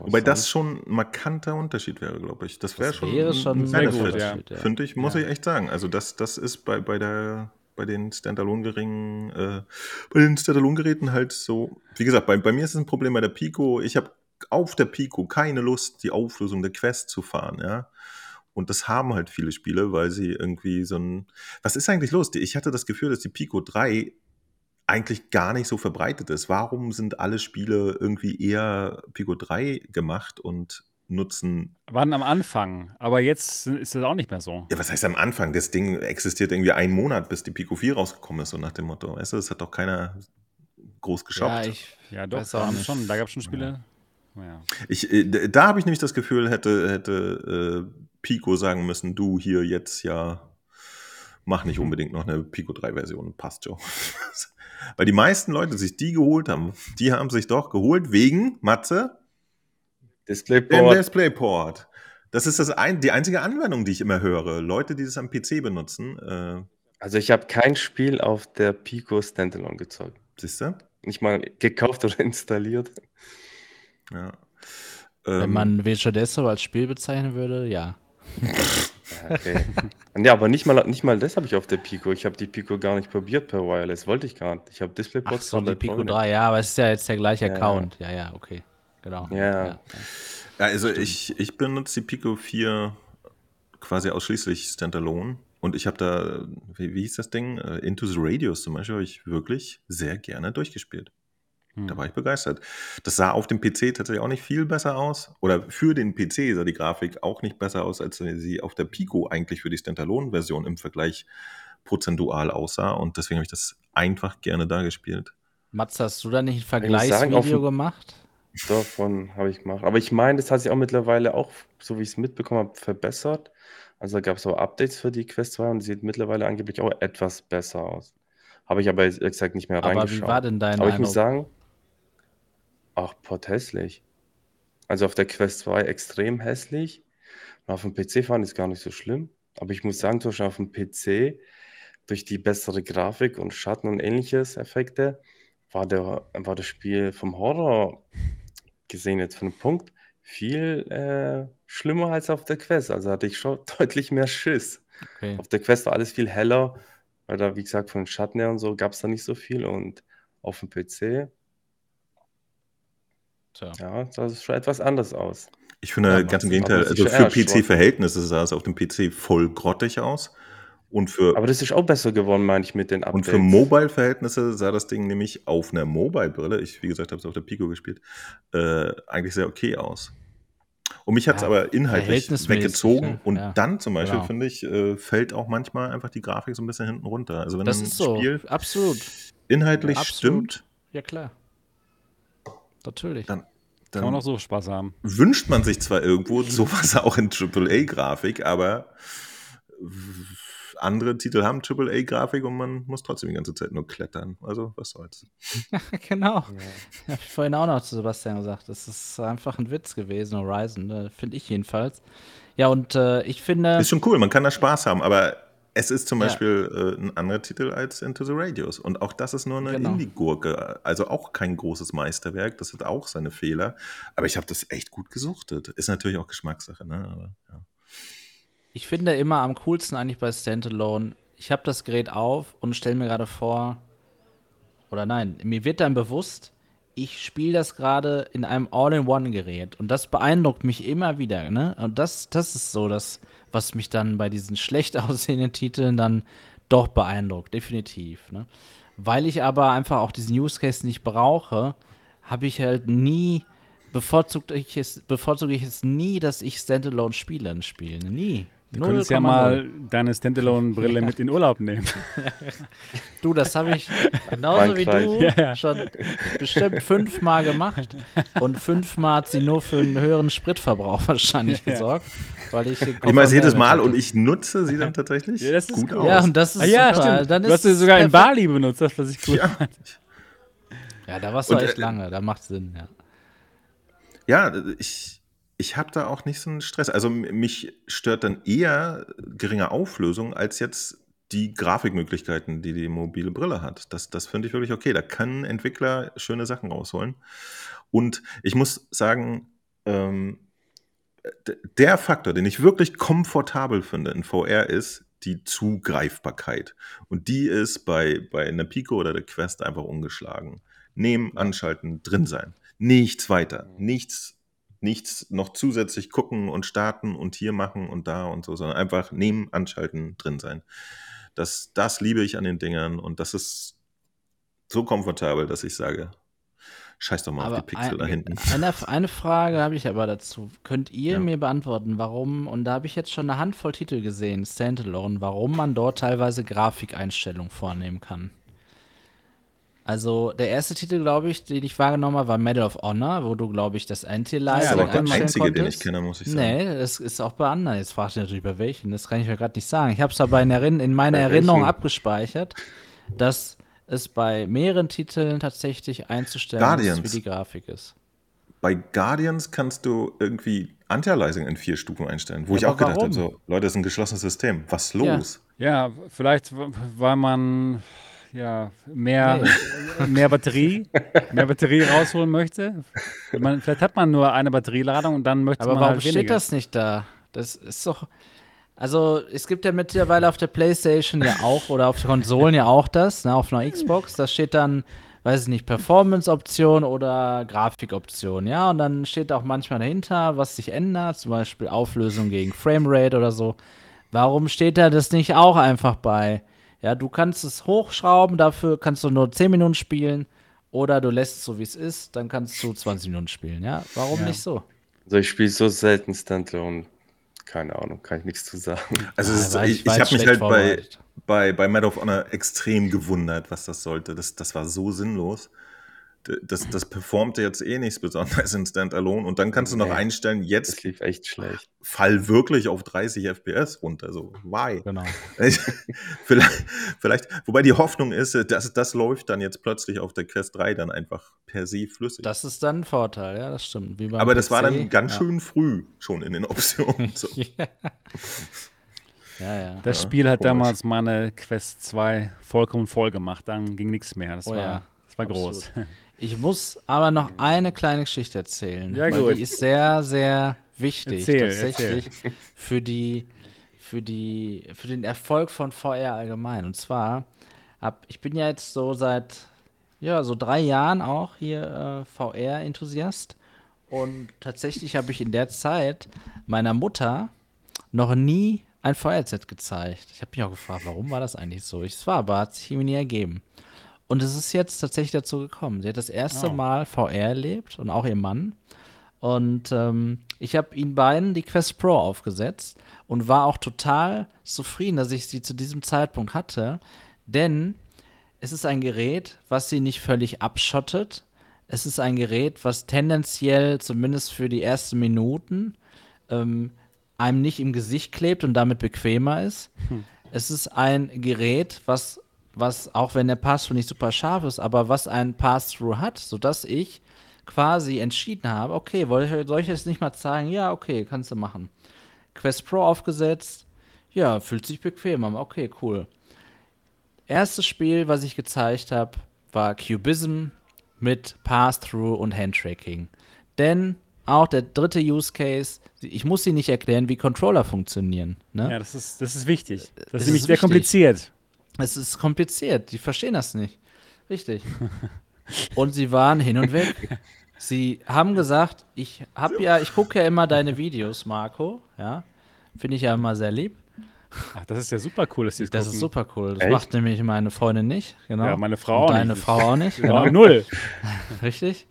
Wobei das schon ein markanter Unterschied wäre, glaube ich. Das wäre Das schon, wäre ein- schon ein sehr gut, ja. ja. Finde ich, muss Ja. ich echt sagen. Also das, das ist bei, bei der bei den Standalone-Geringen, äh, bei den Standalone-Geräten halt so. Wie gesagt, bei, bei mir ist es ein Problem bei der Pico. Ich habe auf der Pico keine Lust, die Auflösung der Quest zu fahren, ja. Und das haben halt viele Spiele, weil sie irgendwie so ein. Was ist eigentlich los? Ich hatte das Gefühl, dass die Pico 3 eigentlich gar nicht so verbreitet ist. Warum sind alle Spiele irgendwie eher Pico 3 gemacht und nutzen. waren am Anfang, aber jetzt ist das auch nicht mehr so. Ja, was heißt am Anfang? Das Ding existiert irgendwie einen Monat, bis die Pico 4 rausgekommen ist, so nach dem Motto. Weißt du, das hat doch keiner groß geschaut. Ja, ich Ja, doch, da haben schon, da gab es schon Spiele. Ja. Ich, äh, da habe ich nämlich das Gefühl, hätte, hätte äh, Pico sagen müssen, du hier jetzt ja, mach nicht unbedingt noch eine Pico 3-Version, passt schon. Weil die meisten Leute die sich die geholt haben, die haben sich doch geholt wegen, Matze, DisplayPort. DisplayPort. Das ist das ein, die einzige Anwendung, die ich immer höre. Leute, die das am PC benutzen, äh, Also ich habe kein Spiel auf der Pico Standalone gezockt. siehst du? Nicht mal gekauft oder installiert. Ja. wenn Ähm, man Virtual Desktop als Spiel bezeichnen würde, ja. Ja, okay. ja, aber nicht mal, nicht mal das habe ich auf der Pico. Ich habe die Pico gar nicht probiert per Wireless. Wollte ich gar nicht. Ich habe DisplayPort Ach so, die Pico Pro 3, ja, aber es ist ja jetzt der gleiche Ja. Account. Ja, ja, okay. Genau. Ja. Ja, also ich, ich benutze die Pico 4 quasi ausschließlich Standalone. Und ich habe da, wie, wie hieß das Ding? Äh, Into the Radios zum Beispiel, habe ich wirklich sehr gerne durchgespielt. Hm. Da war ich begeistert. Das sah auf dem PC tatsächlich auch nicht viel besser aus. Oder für den PC sah die Grafik auch nicht besser aus, als sie auf der Pico eigentlich für die Standalone-Version im Vergleich prozentual aussah. Und deswegen habe ich das einfach gerne da gespielt. Mats, hast du da nicht ein Vergleichsvideo gemacht? Davon habe ich gemacht. Aber ich meine, das hat sich auch mittlerweile auch, so wie ich es mitbekommen habe, verbessert. Also da gab es auch Updates für die Quest 2 und die sieht mittlerweile angeblich auch etwas besser aus. Habe ich aber ehrlich gesagt nicht mehr Aber wie reingeschaut. war denn dein Aber ich muss sagen, ach, pot hässlich. Also auf der Quest 2 extrem hässlich. Und auf dem PC fahren ist gar nicht so schlimm. Aber ich muss sagen, zum Beispiel auf dem PC, durch die bessere Grafik und Schatten und ähnliches Effekte, war, der, war das Spiel vom Horror gesehen jetzt von dem Punkt viel äh, schlimmer als auf der Quest. Also hatte ich schon deutlich mehr Schiss. Okay. Auf der Quest war alles viel heller, weil da, wie gesagt, von den Schatten her und so gab es da nicht so viel. Und auf dem PC, Tja. ja, sah es schon etwas anders aus. Ich finde, Ja, ganz im Gegenteil, also für. PC-Verhältnisse sah es auf dem PC voll grottig aus. Und für, Aber das ist auch besser geworden, meine ich, mit den und Updates. für Mobile-Verhältnisse sah das Ding nämlich auf einer Mobile-Brille, ich, wie gesagt, habe es auf der Pico gespielt, äh, eigentlich sehr okay aus. Und mich hat es Ja, aber inhaltlich verhältnismäßig, weggezogen. ne? Und Ja, dann zum Beispiel, genau. finde ich, äh, fällt auch manchmal einfach die Grafik so ein bisschen hinten runter. Also wenn Das ein ist so. Spiel Absolut. inhaltlich Absolut. stimmt, Ja, klar. Natürlich. dann, Kann man dann auch so Spaß haben. wünscht man sich zwar irgendwo sowas auch in AAA-Grafik, aber andere Titel haben AAA-Grafik und man muss trotzdem die ganze Zeit nur klettern. Also, was soll's. genau. Habe ich vorhin auch noch zu Sebastian gesagt. Das ist einfach ein Witz gewesen, Horizon, äh, finde ich jedenfalls. Ja, und äh, ich finde. Ist schon cool, man kann da Spaß haben, aber es ist zum Ja. Beispiel äh, ein anderer Titel als Into the Radios. Und auch das ist nur eine Genau. Indie-Gurke. Also auch kein großes Meisterwerk. Das hat auch seine Fehler. Aber ich habe das echt gut gesuchtet. Ist natürlich auch Geschmackssache, ne? Aber, ja. Ich finde immer am coolsten eigentlich bei Standalone, ich habe das Gerät auf und stelle mir gerade vor, oder nein, mir wird dann bewusst, ich spiele das gerade in einem All-in-One-Gerät und das beeindruckt mich immer wieder, ne? Und das, das ist so das, was mich dann bei diesen schlecht aussehenden Titeln dann doch beeindruckt, definitiv, ne? Weil ich aber einfach auch diesen Use Case nicht brauche, habe ich halt nie bevorzugt ich es, bevorzuge ich es nie, dass ich Standalone spiele in Spielen. Nie. Du könntest ja mal deine Standalone-Brille mit in Urlaub nehmen. Du, das habe ich genauso wie du Ja, ja. schon bestimmt fünfmal gemacht. Und fünfmal hat sie nur für einen höheren Spritverbrauch wahrscheinlich Ja. gesorgt. Weil ich, Koffer jedes Mal und ich nutze sie dann tatsächlich Ja, das ist gut cool. aus. Ja, und das ist Ah, ja, super. stimmt. Dann du hast sie sogar in. Bali benutzt, das was ich cool Ja. fand. Ja, da warst du Und, echt äh, lange. Da macht Sinn, ja. Ja, ich, ich habe da auch nicht so einen Stress. Also mich stört dann eher geringe Auflösung als jetzt die Grafikmöglichkeiten, die die mobile Brille hat. Das, das finde ich wirklich okay. Da können Entwickler schöne Sachen rausholen. Und ich muss sagen, ähm, der Faktor, den ich wirklich komfortabel finde in VR, ist die Zugreifbarkeit. Und die ist bei, bei einer Pico oder der Quest einfach ungeschlagen. Nehmen, anschalten, drin sein. Nichts weiter. Nichts, nichts noch zusätzlich gucken und starten und hier machen und da und so, sondern einfach nehmen, anschalten, drin sein. Das, das liebe ich an den Dingern und das ist so komfortabel, dass ich sage, scheiß doch mal auf die Pixel ein, da hinten. Eine, eine Frage habe ich aber dazu. Könnt ihr Ja. mir beantworten, warum, und da habe ich jetzt schon eine Handvoll Titel gesehen, Standalone, warum man dort teilweise Grafikeinstellungen vornehmen kann? Also, der erste Titel, glaube ich, den ich wahrgenommen habe, war Medal of Honor, wo du, glaube ich, das Das Anti-Lighting ist aber der einstellen einzige, den ich konntest. kenne, muss ich sagen. Nee, das ist auch bei anderen. Jetzt fragt ihr natürlich bei welchen. Das kann ich mir gerade nicht sagen. Ich habe es aber in, Erinn in meiner Bei Erinnerung welchen? abgespeichert, dass es bei mehreren Titeln tatsächlich einzustellen ist, Guardians. wie die Grafik ist. Bei Guardians kannst du irgendwie Anti-Aliasing in vier Stufen einstellen, wo Ja, ich auch gedacht habe, so, Leute, das ist ein geschlossenes System. Was Ja. los? Ja, vielleicht, w- weil man ja mehr, mehr Batterie, mehr Batterie rausholen möchte. Man, vielleicht hat man nur eine Batterieladung und dann möchte Aber man warum halt steht das nicht da? Das ist doch. Also, es gibt ja mittlerweile auf der PlayStation ja auch oder auf den Konsolen ja auch das, ne, auf einer Xbox. Da steht dann, weiß ich nicht, Performance-Option oder Grafikoption, ja. Und dann steht auch manchmal dahinter, was sich ändert, zum Beispiel Auflösung gegen Framerate oder so. Warum steht da das nicht auch einfach bei? Ja, du kannst es hochschrauben, dafür kannst du nur 10 Minuten spielen. Oder du lässt es so, wie es ist, dann kannst du 20 Minuten spielen, ja. Warum Ja. nicht so? Also ich spiele so selten Standalone. Keine Ahnung, kann ich nichts zu sagen. Also Ja, ich, ich jetzt habe mich halt bei, bei, bei Medal of Honor extrem gewundert, was das sollte. Das, das war so sinnlos. Das, das performte jetzt eh nichts Besonderes in Standalone. Und dann kannst du noch Nee. einstellen, Das jetzt lief echt schlecht. fall wirklich auf 30 FPS runter. So, why? Genau. vielleicht, vielleicht, wobei die Hoffnung ist, dass das läuft dann jetzt plötzlich auf der Quest 3 dann einfach per se flüssig. Das ist dann ein Vorteil, ja, das stimmt. Aber das war PC. dann ganz ja. schön früh schon in den Optionen. So. Ja, ja. ja. Das Ja, Spiel hat komisch. damals meine Quest 2 vollkommen voll gemacht. Dann ging nichts mehr. Das Oh war, ja, das war groß. Ich muss aber noch eine kleine Geschichte erzählen. Ja, weil gut. Die ist sehr, sehr wichtig Erzähl, tatsächlich für die, für die, für den Erfolg von VR allgemein. Und zwar hab, ich bin ja jetzt so seit ja so drei Jahren auch hier äh, VR-Enthusiast und tatsächlich habe ich in der Zeit meiner Mutter noch nie ein VR-Set gezeigt. Ich habe mich auch gefragt, warum war das eigentlich so? Es war aber, hat sich irgendwie nie ergeben. Und es ist jetzt tatsächlich dazu gekommen. Sie hat das erste Oh. Mal VR erlebt und auch ihr Mann. Und ähm, ich habe ihnen beiden die Quest Pro aufgesetzt und war auch total zufrieden, dass ich sie zu diesem Zeitpunkt hatte. Denn es ist ein Gerät, was sie nicht völlig abschottet. Es ist ein Gerät, was tendenziell, zumindest für die ersten Minuten, ähm, einem nicht im Gesicht klebt und damit bequemer ist. Es ist ein Gerät, was, was, auch wenn der Pass-Through nicht super scharf ist, aber was ein Pass-Through hat, sodass ich quasi entschieden habe, okay, soll ich jetzt nicht mal zeigen? Ja, okay, kannst du machen. Quest Pro aufgesetzt, ja, fühlt sich bequem an, okay, cool. Erstes Spiel, was ich gezeigt habe, war Cubism mit Pass-Through und Handtracking. Denn auch der dritte Use Case, ich muss sie nicht erklären, wie Controller funktionieren. Ne? Ja, das ist, das ist wichtig. Das Es ist nämlich sehr kompliziert. Es ist kompliziert, die verstehen das nicht. Richtig. Und sie waren hin und weg. Sie haben gesagt, ich hab ja, ich gucke ja immer deine Videos, Marco, ja. Finde ich ja immer sehr lieb. Ach, das ist ja super cool, dass die Das ist super cool. Das Echt? macht nämlich meine Freundin nicht, genau. Ja, meine Frau Und auch deine nicht. Frau auch nicht, Genau. genau. Null. Richtig.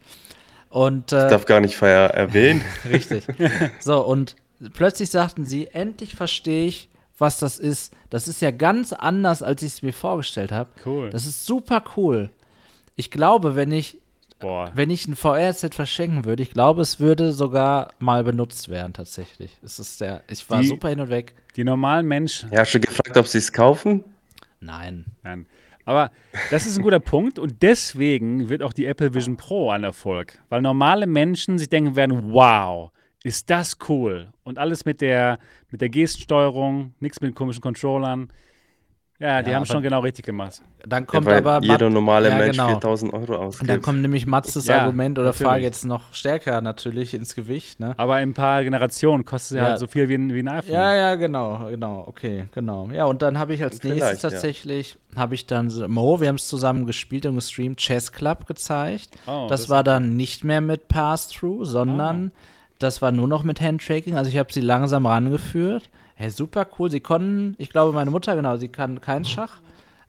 Und Ich äh, darf gar nicht Feier erwähnen. Richtig. So, und plötzlich sagten sie, endlich verstehe ich, was das ist. Das ist ja ganz anders, als ich es mir vorgestellt habe. Cool. Das ist super cool. Ich glaube, wenn ich, Boah. wenn ich ein VR-Set verschenken würde, ich glaube, es würde sogar mal benutzt werden, tatsächlich. Es ist der, ich war Die- super hin und weg. Die normalen Menschen. Ja, hast du gefragt, ob sie es kaufen? Nein. Nein. Aber das ist ein guter Punkt und deswegen wird auch die Apple Vision Pro ein Erfolg. Weil normale Menschen sich denken werden, wow, ist das cool. Und alles mit der, mit der Gestensteuerung, nichts mit komischen Controllern. Ja, die Ja, haben schon genau richtig gemacht. Dann Ja, kommt weil aber jeder Mat- normale Ja, Mensch genau. 4000 Euro Und dann kommt nämlich Matzes Ja, Argument oder Frage natürlich. jetzt noch stärker natürlich ins Gewicht, ne? Aber in ein paar Generationen kostet Ja. halt so viel wie ein, wie ein iPhone. Ja, ja, genau, genau, okay, genau. Ja, und dann habe ich als Vielleicht, nächstes ja. tatsächlich, habe ich dann so- Mo, wir haben es zusammen gespielt und gestreamt, Chess Club gezeigt. Oh, das, das- war dann nicht mehr mit Pass-Through, sondern das war nur noch mit Handtracking. Also ich habe sie langsam rangeführt. Hey, super cool. Sie konnten, ich glaube, meine Mutter, genau, sie kann kein Schach.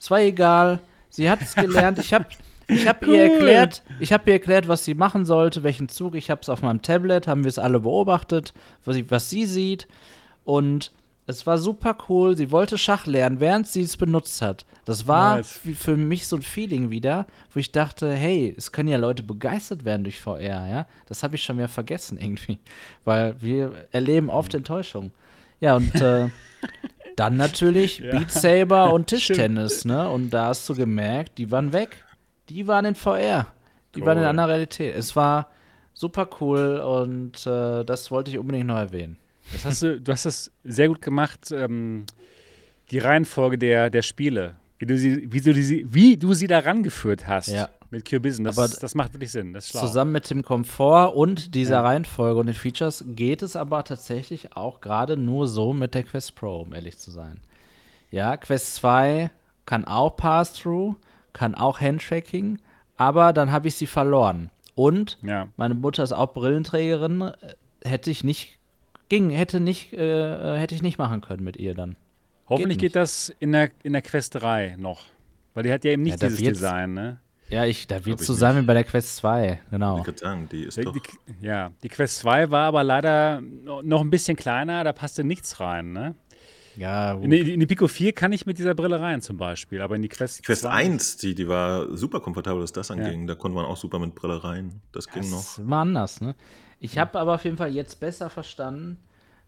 Es war egal. Sie hat es gelernt. Ich habe ich hab ihr erklärt, ich habe ihr erklärt, was sie machen sollte, welchen Zug. Ich habe es auf meinem Tablet, haben wir es alle beobachtet, was sie, was sie sieht. Und es war super cool. Sie wollte Schach lernen, während sie es benutzt hat. Das war Nice. für mich so ein Feeling wieder, wo ich dachte, hey, es können ja Leute begeistert werden durch VR, ja. Das habe ich schon wieder vergessen irgendwie, weil wir erleben oft Enttäuschung. Ja, und äh, dann natürlich Ja. Beat Saber und Tischtennis, ne? Und da hast du gemerkt, die waren weg. Die waren in VR. Die waren in Cool. einer Realität. Es war super cool und äh, das wollte ich unbedingt noch erwähnen. Das hast du, du hast das sehr gut gemacht, ähm, die Reihenfolge der, der Spiele. Wie du, sie, wie, du sie, wie du sie da rangeführt hast Ja. mit Cubism. Das, Aber das macht wirklich Sinn. Zusammen mit dem Komfort und dieser Ja. Reihenfolge und den Features geht es aber tatsächlich auch gerade nur so mit der Quest Pro, um ehrlich zu sein. Ja, Quest 2 kann auch Pass-Through, kann auch Handtracking, aber dann habe ich sie verloren. Und Ja. meine Mutter ist auch Brillenträgerin, äh, hätte ich nicht, ging, hätte nicht, äh, hätte ich nicht machen können mit ihr dann. Hoffentlich nicht. geht das in der, in der Quest 3 noch. Weil die hat ja eben nicht Ja, dieses wird's- Design, ne? Ja, ich, da wird zusammen nicht. bei der Quest 2, genau. Sagen, die ist Die, doch. die, ja, die Quest 2 war aber leider no- noch ein bisschen kleiner, da passte nichts rein, ne? Ja, In die, in die Pico 4 kann ich mit dieser Brille rein zum Beispiel, aber in die Quest, Quest 2 1, die, die war super komfortabel, was das anging. Da konnte man auch super mit Brille rein. Das ging Das noch. ist immer anders, ne? Ich habe aber auf jeden Fall jetzt besser verstanden,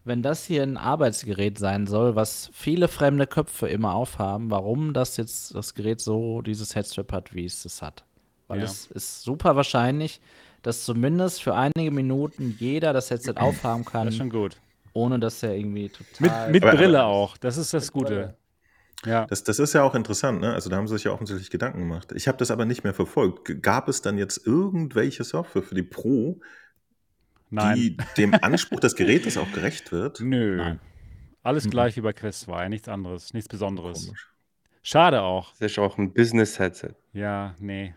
wenn das hier ein Arbeitsgerät sein soll, was viele fremde Köpfe immer aufhaben, warum das jetzt das Gerät so dieses Headstrap hat, wie es es hat. Weil Ja. es ist super wahrscheinlich, dass zumindest für einige Minuten jeder das Headset aufhaben Das kann, ist schon gut. ohne dass er irgendwie Mit, total. mit Aber- Brille auch, das ist das Gute. Ja. Das, das ist ja auch interessant, ne? Also da haben sie sich ja offensichtlich Gedanken gemacht. Ich habe das aber nicht mehr verfolgt. Gab es dann jetzt irgendwelche Software für die Pro, Nein. die dem Anspruch des Gerätes auch gerecht wird? Nö. Nein. Alles Mhm. gleich wie bei Quest 2, nichts anderes, nichts Besonderes. Komisch. Schade auch. Das ist auch ein Business-Headset. Ja, nee.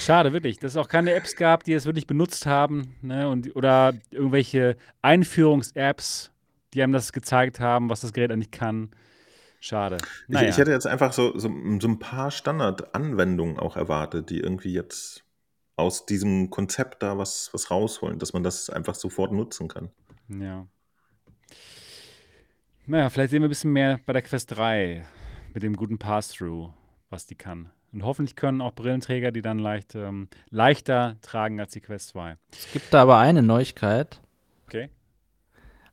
Schade, wirklich, dass es auch keine Apps gab, die es wirklich benutzt haben, ne? Und, oder irgendwelche Einführungs-Apps, die einem das gezeigt haben, was das Gerät eigentlich kann. Schade. Ich, Naja. ich hätte jetzt einfach so, so, so ein paar Standardanwendungen auch erwartet, die irgendwie jetzt aus diesem Konzept da was, was rausholen, dass man das einfach sofort nutzen kann. Ja. Naja, vielleicht sehen wir ein bisschen mehr bei der Quest 3 mit dem guten Pass-Through, was die kann. Und hoffentlich können auch Brillenträger die dann leicht, ähm, leichter tragen als die Quest 2. Es gibt da aber eine Neuigkeit. Okay.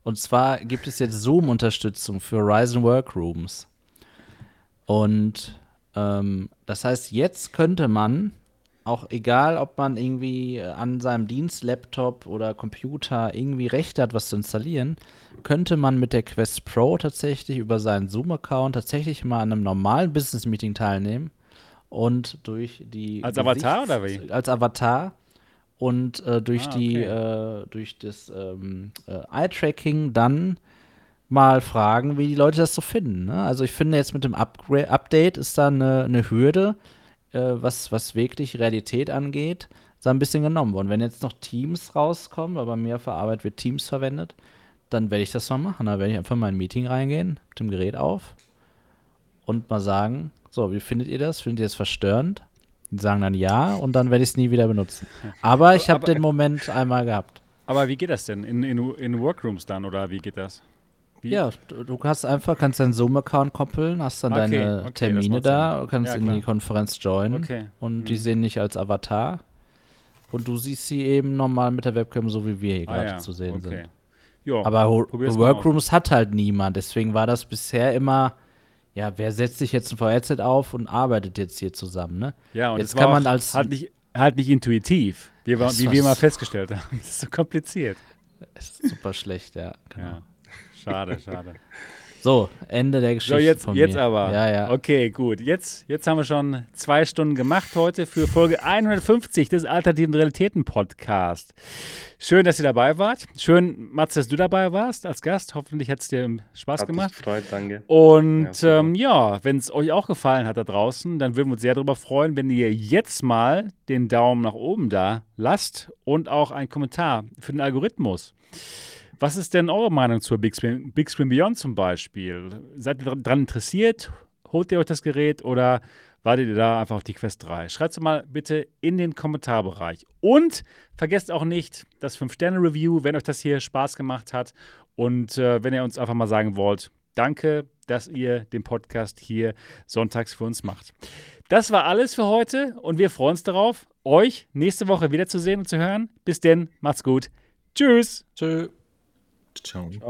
Und zwar gibt es jetzt Zoom-Unterstützung für Ryzen Workrooms. Und ähm, das heißt, jetzt könnte man, auch egal, ob man irgendwie äh, an seinem Dienstlaptop oder Computer irgendwie Rechte hat, was zu installieren, könnte man mit der Quest Pro tatsächlich über seinen Zoom-Account tatsächlich mal an einem normalen Business-Meeting teilnehmen und durch die Als Avatar oder wie? als Avatar und äh, durch Ah, die okay. äh, durch das ähm, äh, Eye-Tracking dann mal fragen, wie die Leute das so finden. Ne? Also ich finde jetzt mit dem Upgra Update ist da eine, eine Hürde, äh, was, was wirklich Realität angeht, ist da ein bisschen genommen worden. Wenn jetzt noch Teams rauskommen, weil bei mir der Arbeit wird Teams verwendet, dann werde ich das mal machen. Da werde ich einfach mal in ein Meeting reingehen, mit dem Gerät auf und mal sagen, so, wie findet ihr das? Findet ihr das verstörend? Die sagen dann ja und dann werde ich es nie wieder benutzen. Aber ich habe den Moment einmal gehabt. Aber wie geht das denn? In, in, in Workrooms dann oder wie geht das? Wie? Ja, du, hast einfach, kannst deinen Zoom-Account koppeln, hast dann Okay, deine okay, Termine da, kannst Ja, in die. Konferenz joinen Okay. und die Mhm. sehen dich als Avatar. Und du siehst sie eben normal mit der Webcam, so wie wir hier Ah, gerade ja. zu sehen sind. Ja. Aber Workrooms hat halt niemand, deswegen war das bisher immer, ja, wer setzt sich jetzt ein VR-Set auf und arbeitet jetzt hier zusammen, ne? ja, und jetzt kann man als- halt nicht, halt nicht intuitiv, wie, wir, wie wir mal festgestellt haben. Das ist so kompliziert. Ist super schlecht, ja. Genau. Ja. Schade, schade. So, Ende der Geschichte. So, jetzt, von jetzt mir. aber. Ja, ja. Okay, gut. Jetzt, jetzt haben wir schon zwei Stunden gemacht heute für Folge 150 des Alternativen Realitäten Podcast. Schön, dass ihr dabei wart. Schön, Mats, dass du dabei warst als Gast. Hoffentlich hat es dir Spaß Hat gemacht. mich gefreut, danke. Und Ja, ähm, ja, wenn es euch auch gefallen hat da draußen, dann würden wir uns sehr darüber freuen, wenn ihr jetzt mal den Daumen nach oben da lasst und auch einen Kommentar für den Algorithmus. Was ist denn eure Meinung zur Big Screen, Big Screen Beyond zum Beispiel? Seid ihr daran interessiert? Holt ihr euch das Gerät oder wartet ihr da einfach auf die Quest 3? Schreibt es mal bitte in den Kommentarbereich. Und vergesst auch nicht das 5-Sterne-Review, wenn euch das hier Spaß gemacht hat. Und äh, wenn ihr uns einfach mal sagen wollt, danke, dass ihr den Podcast hier sonntags für uns macht. Das war alles für heute und wir freuen uns darauf, euch nächste Woche wiederzusehen und zu hören. Bis denn, macht's gut. Tschüss. Tschö. tone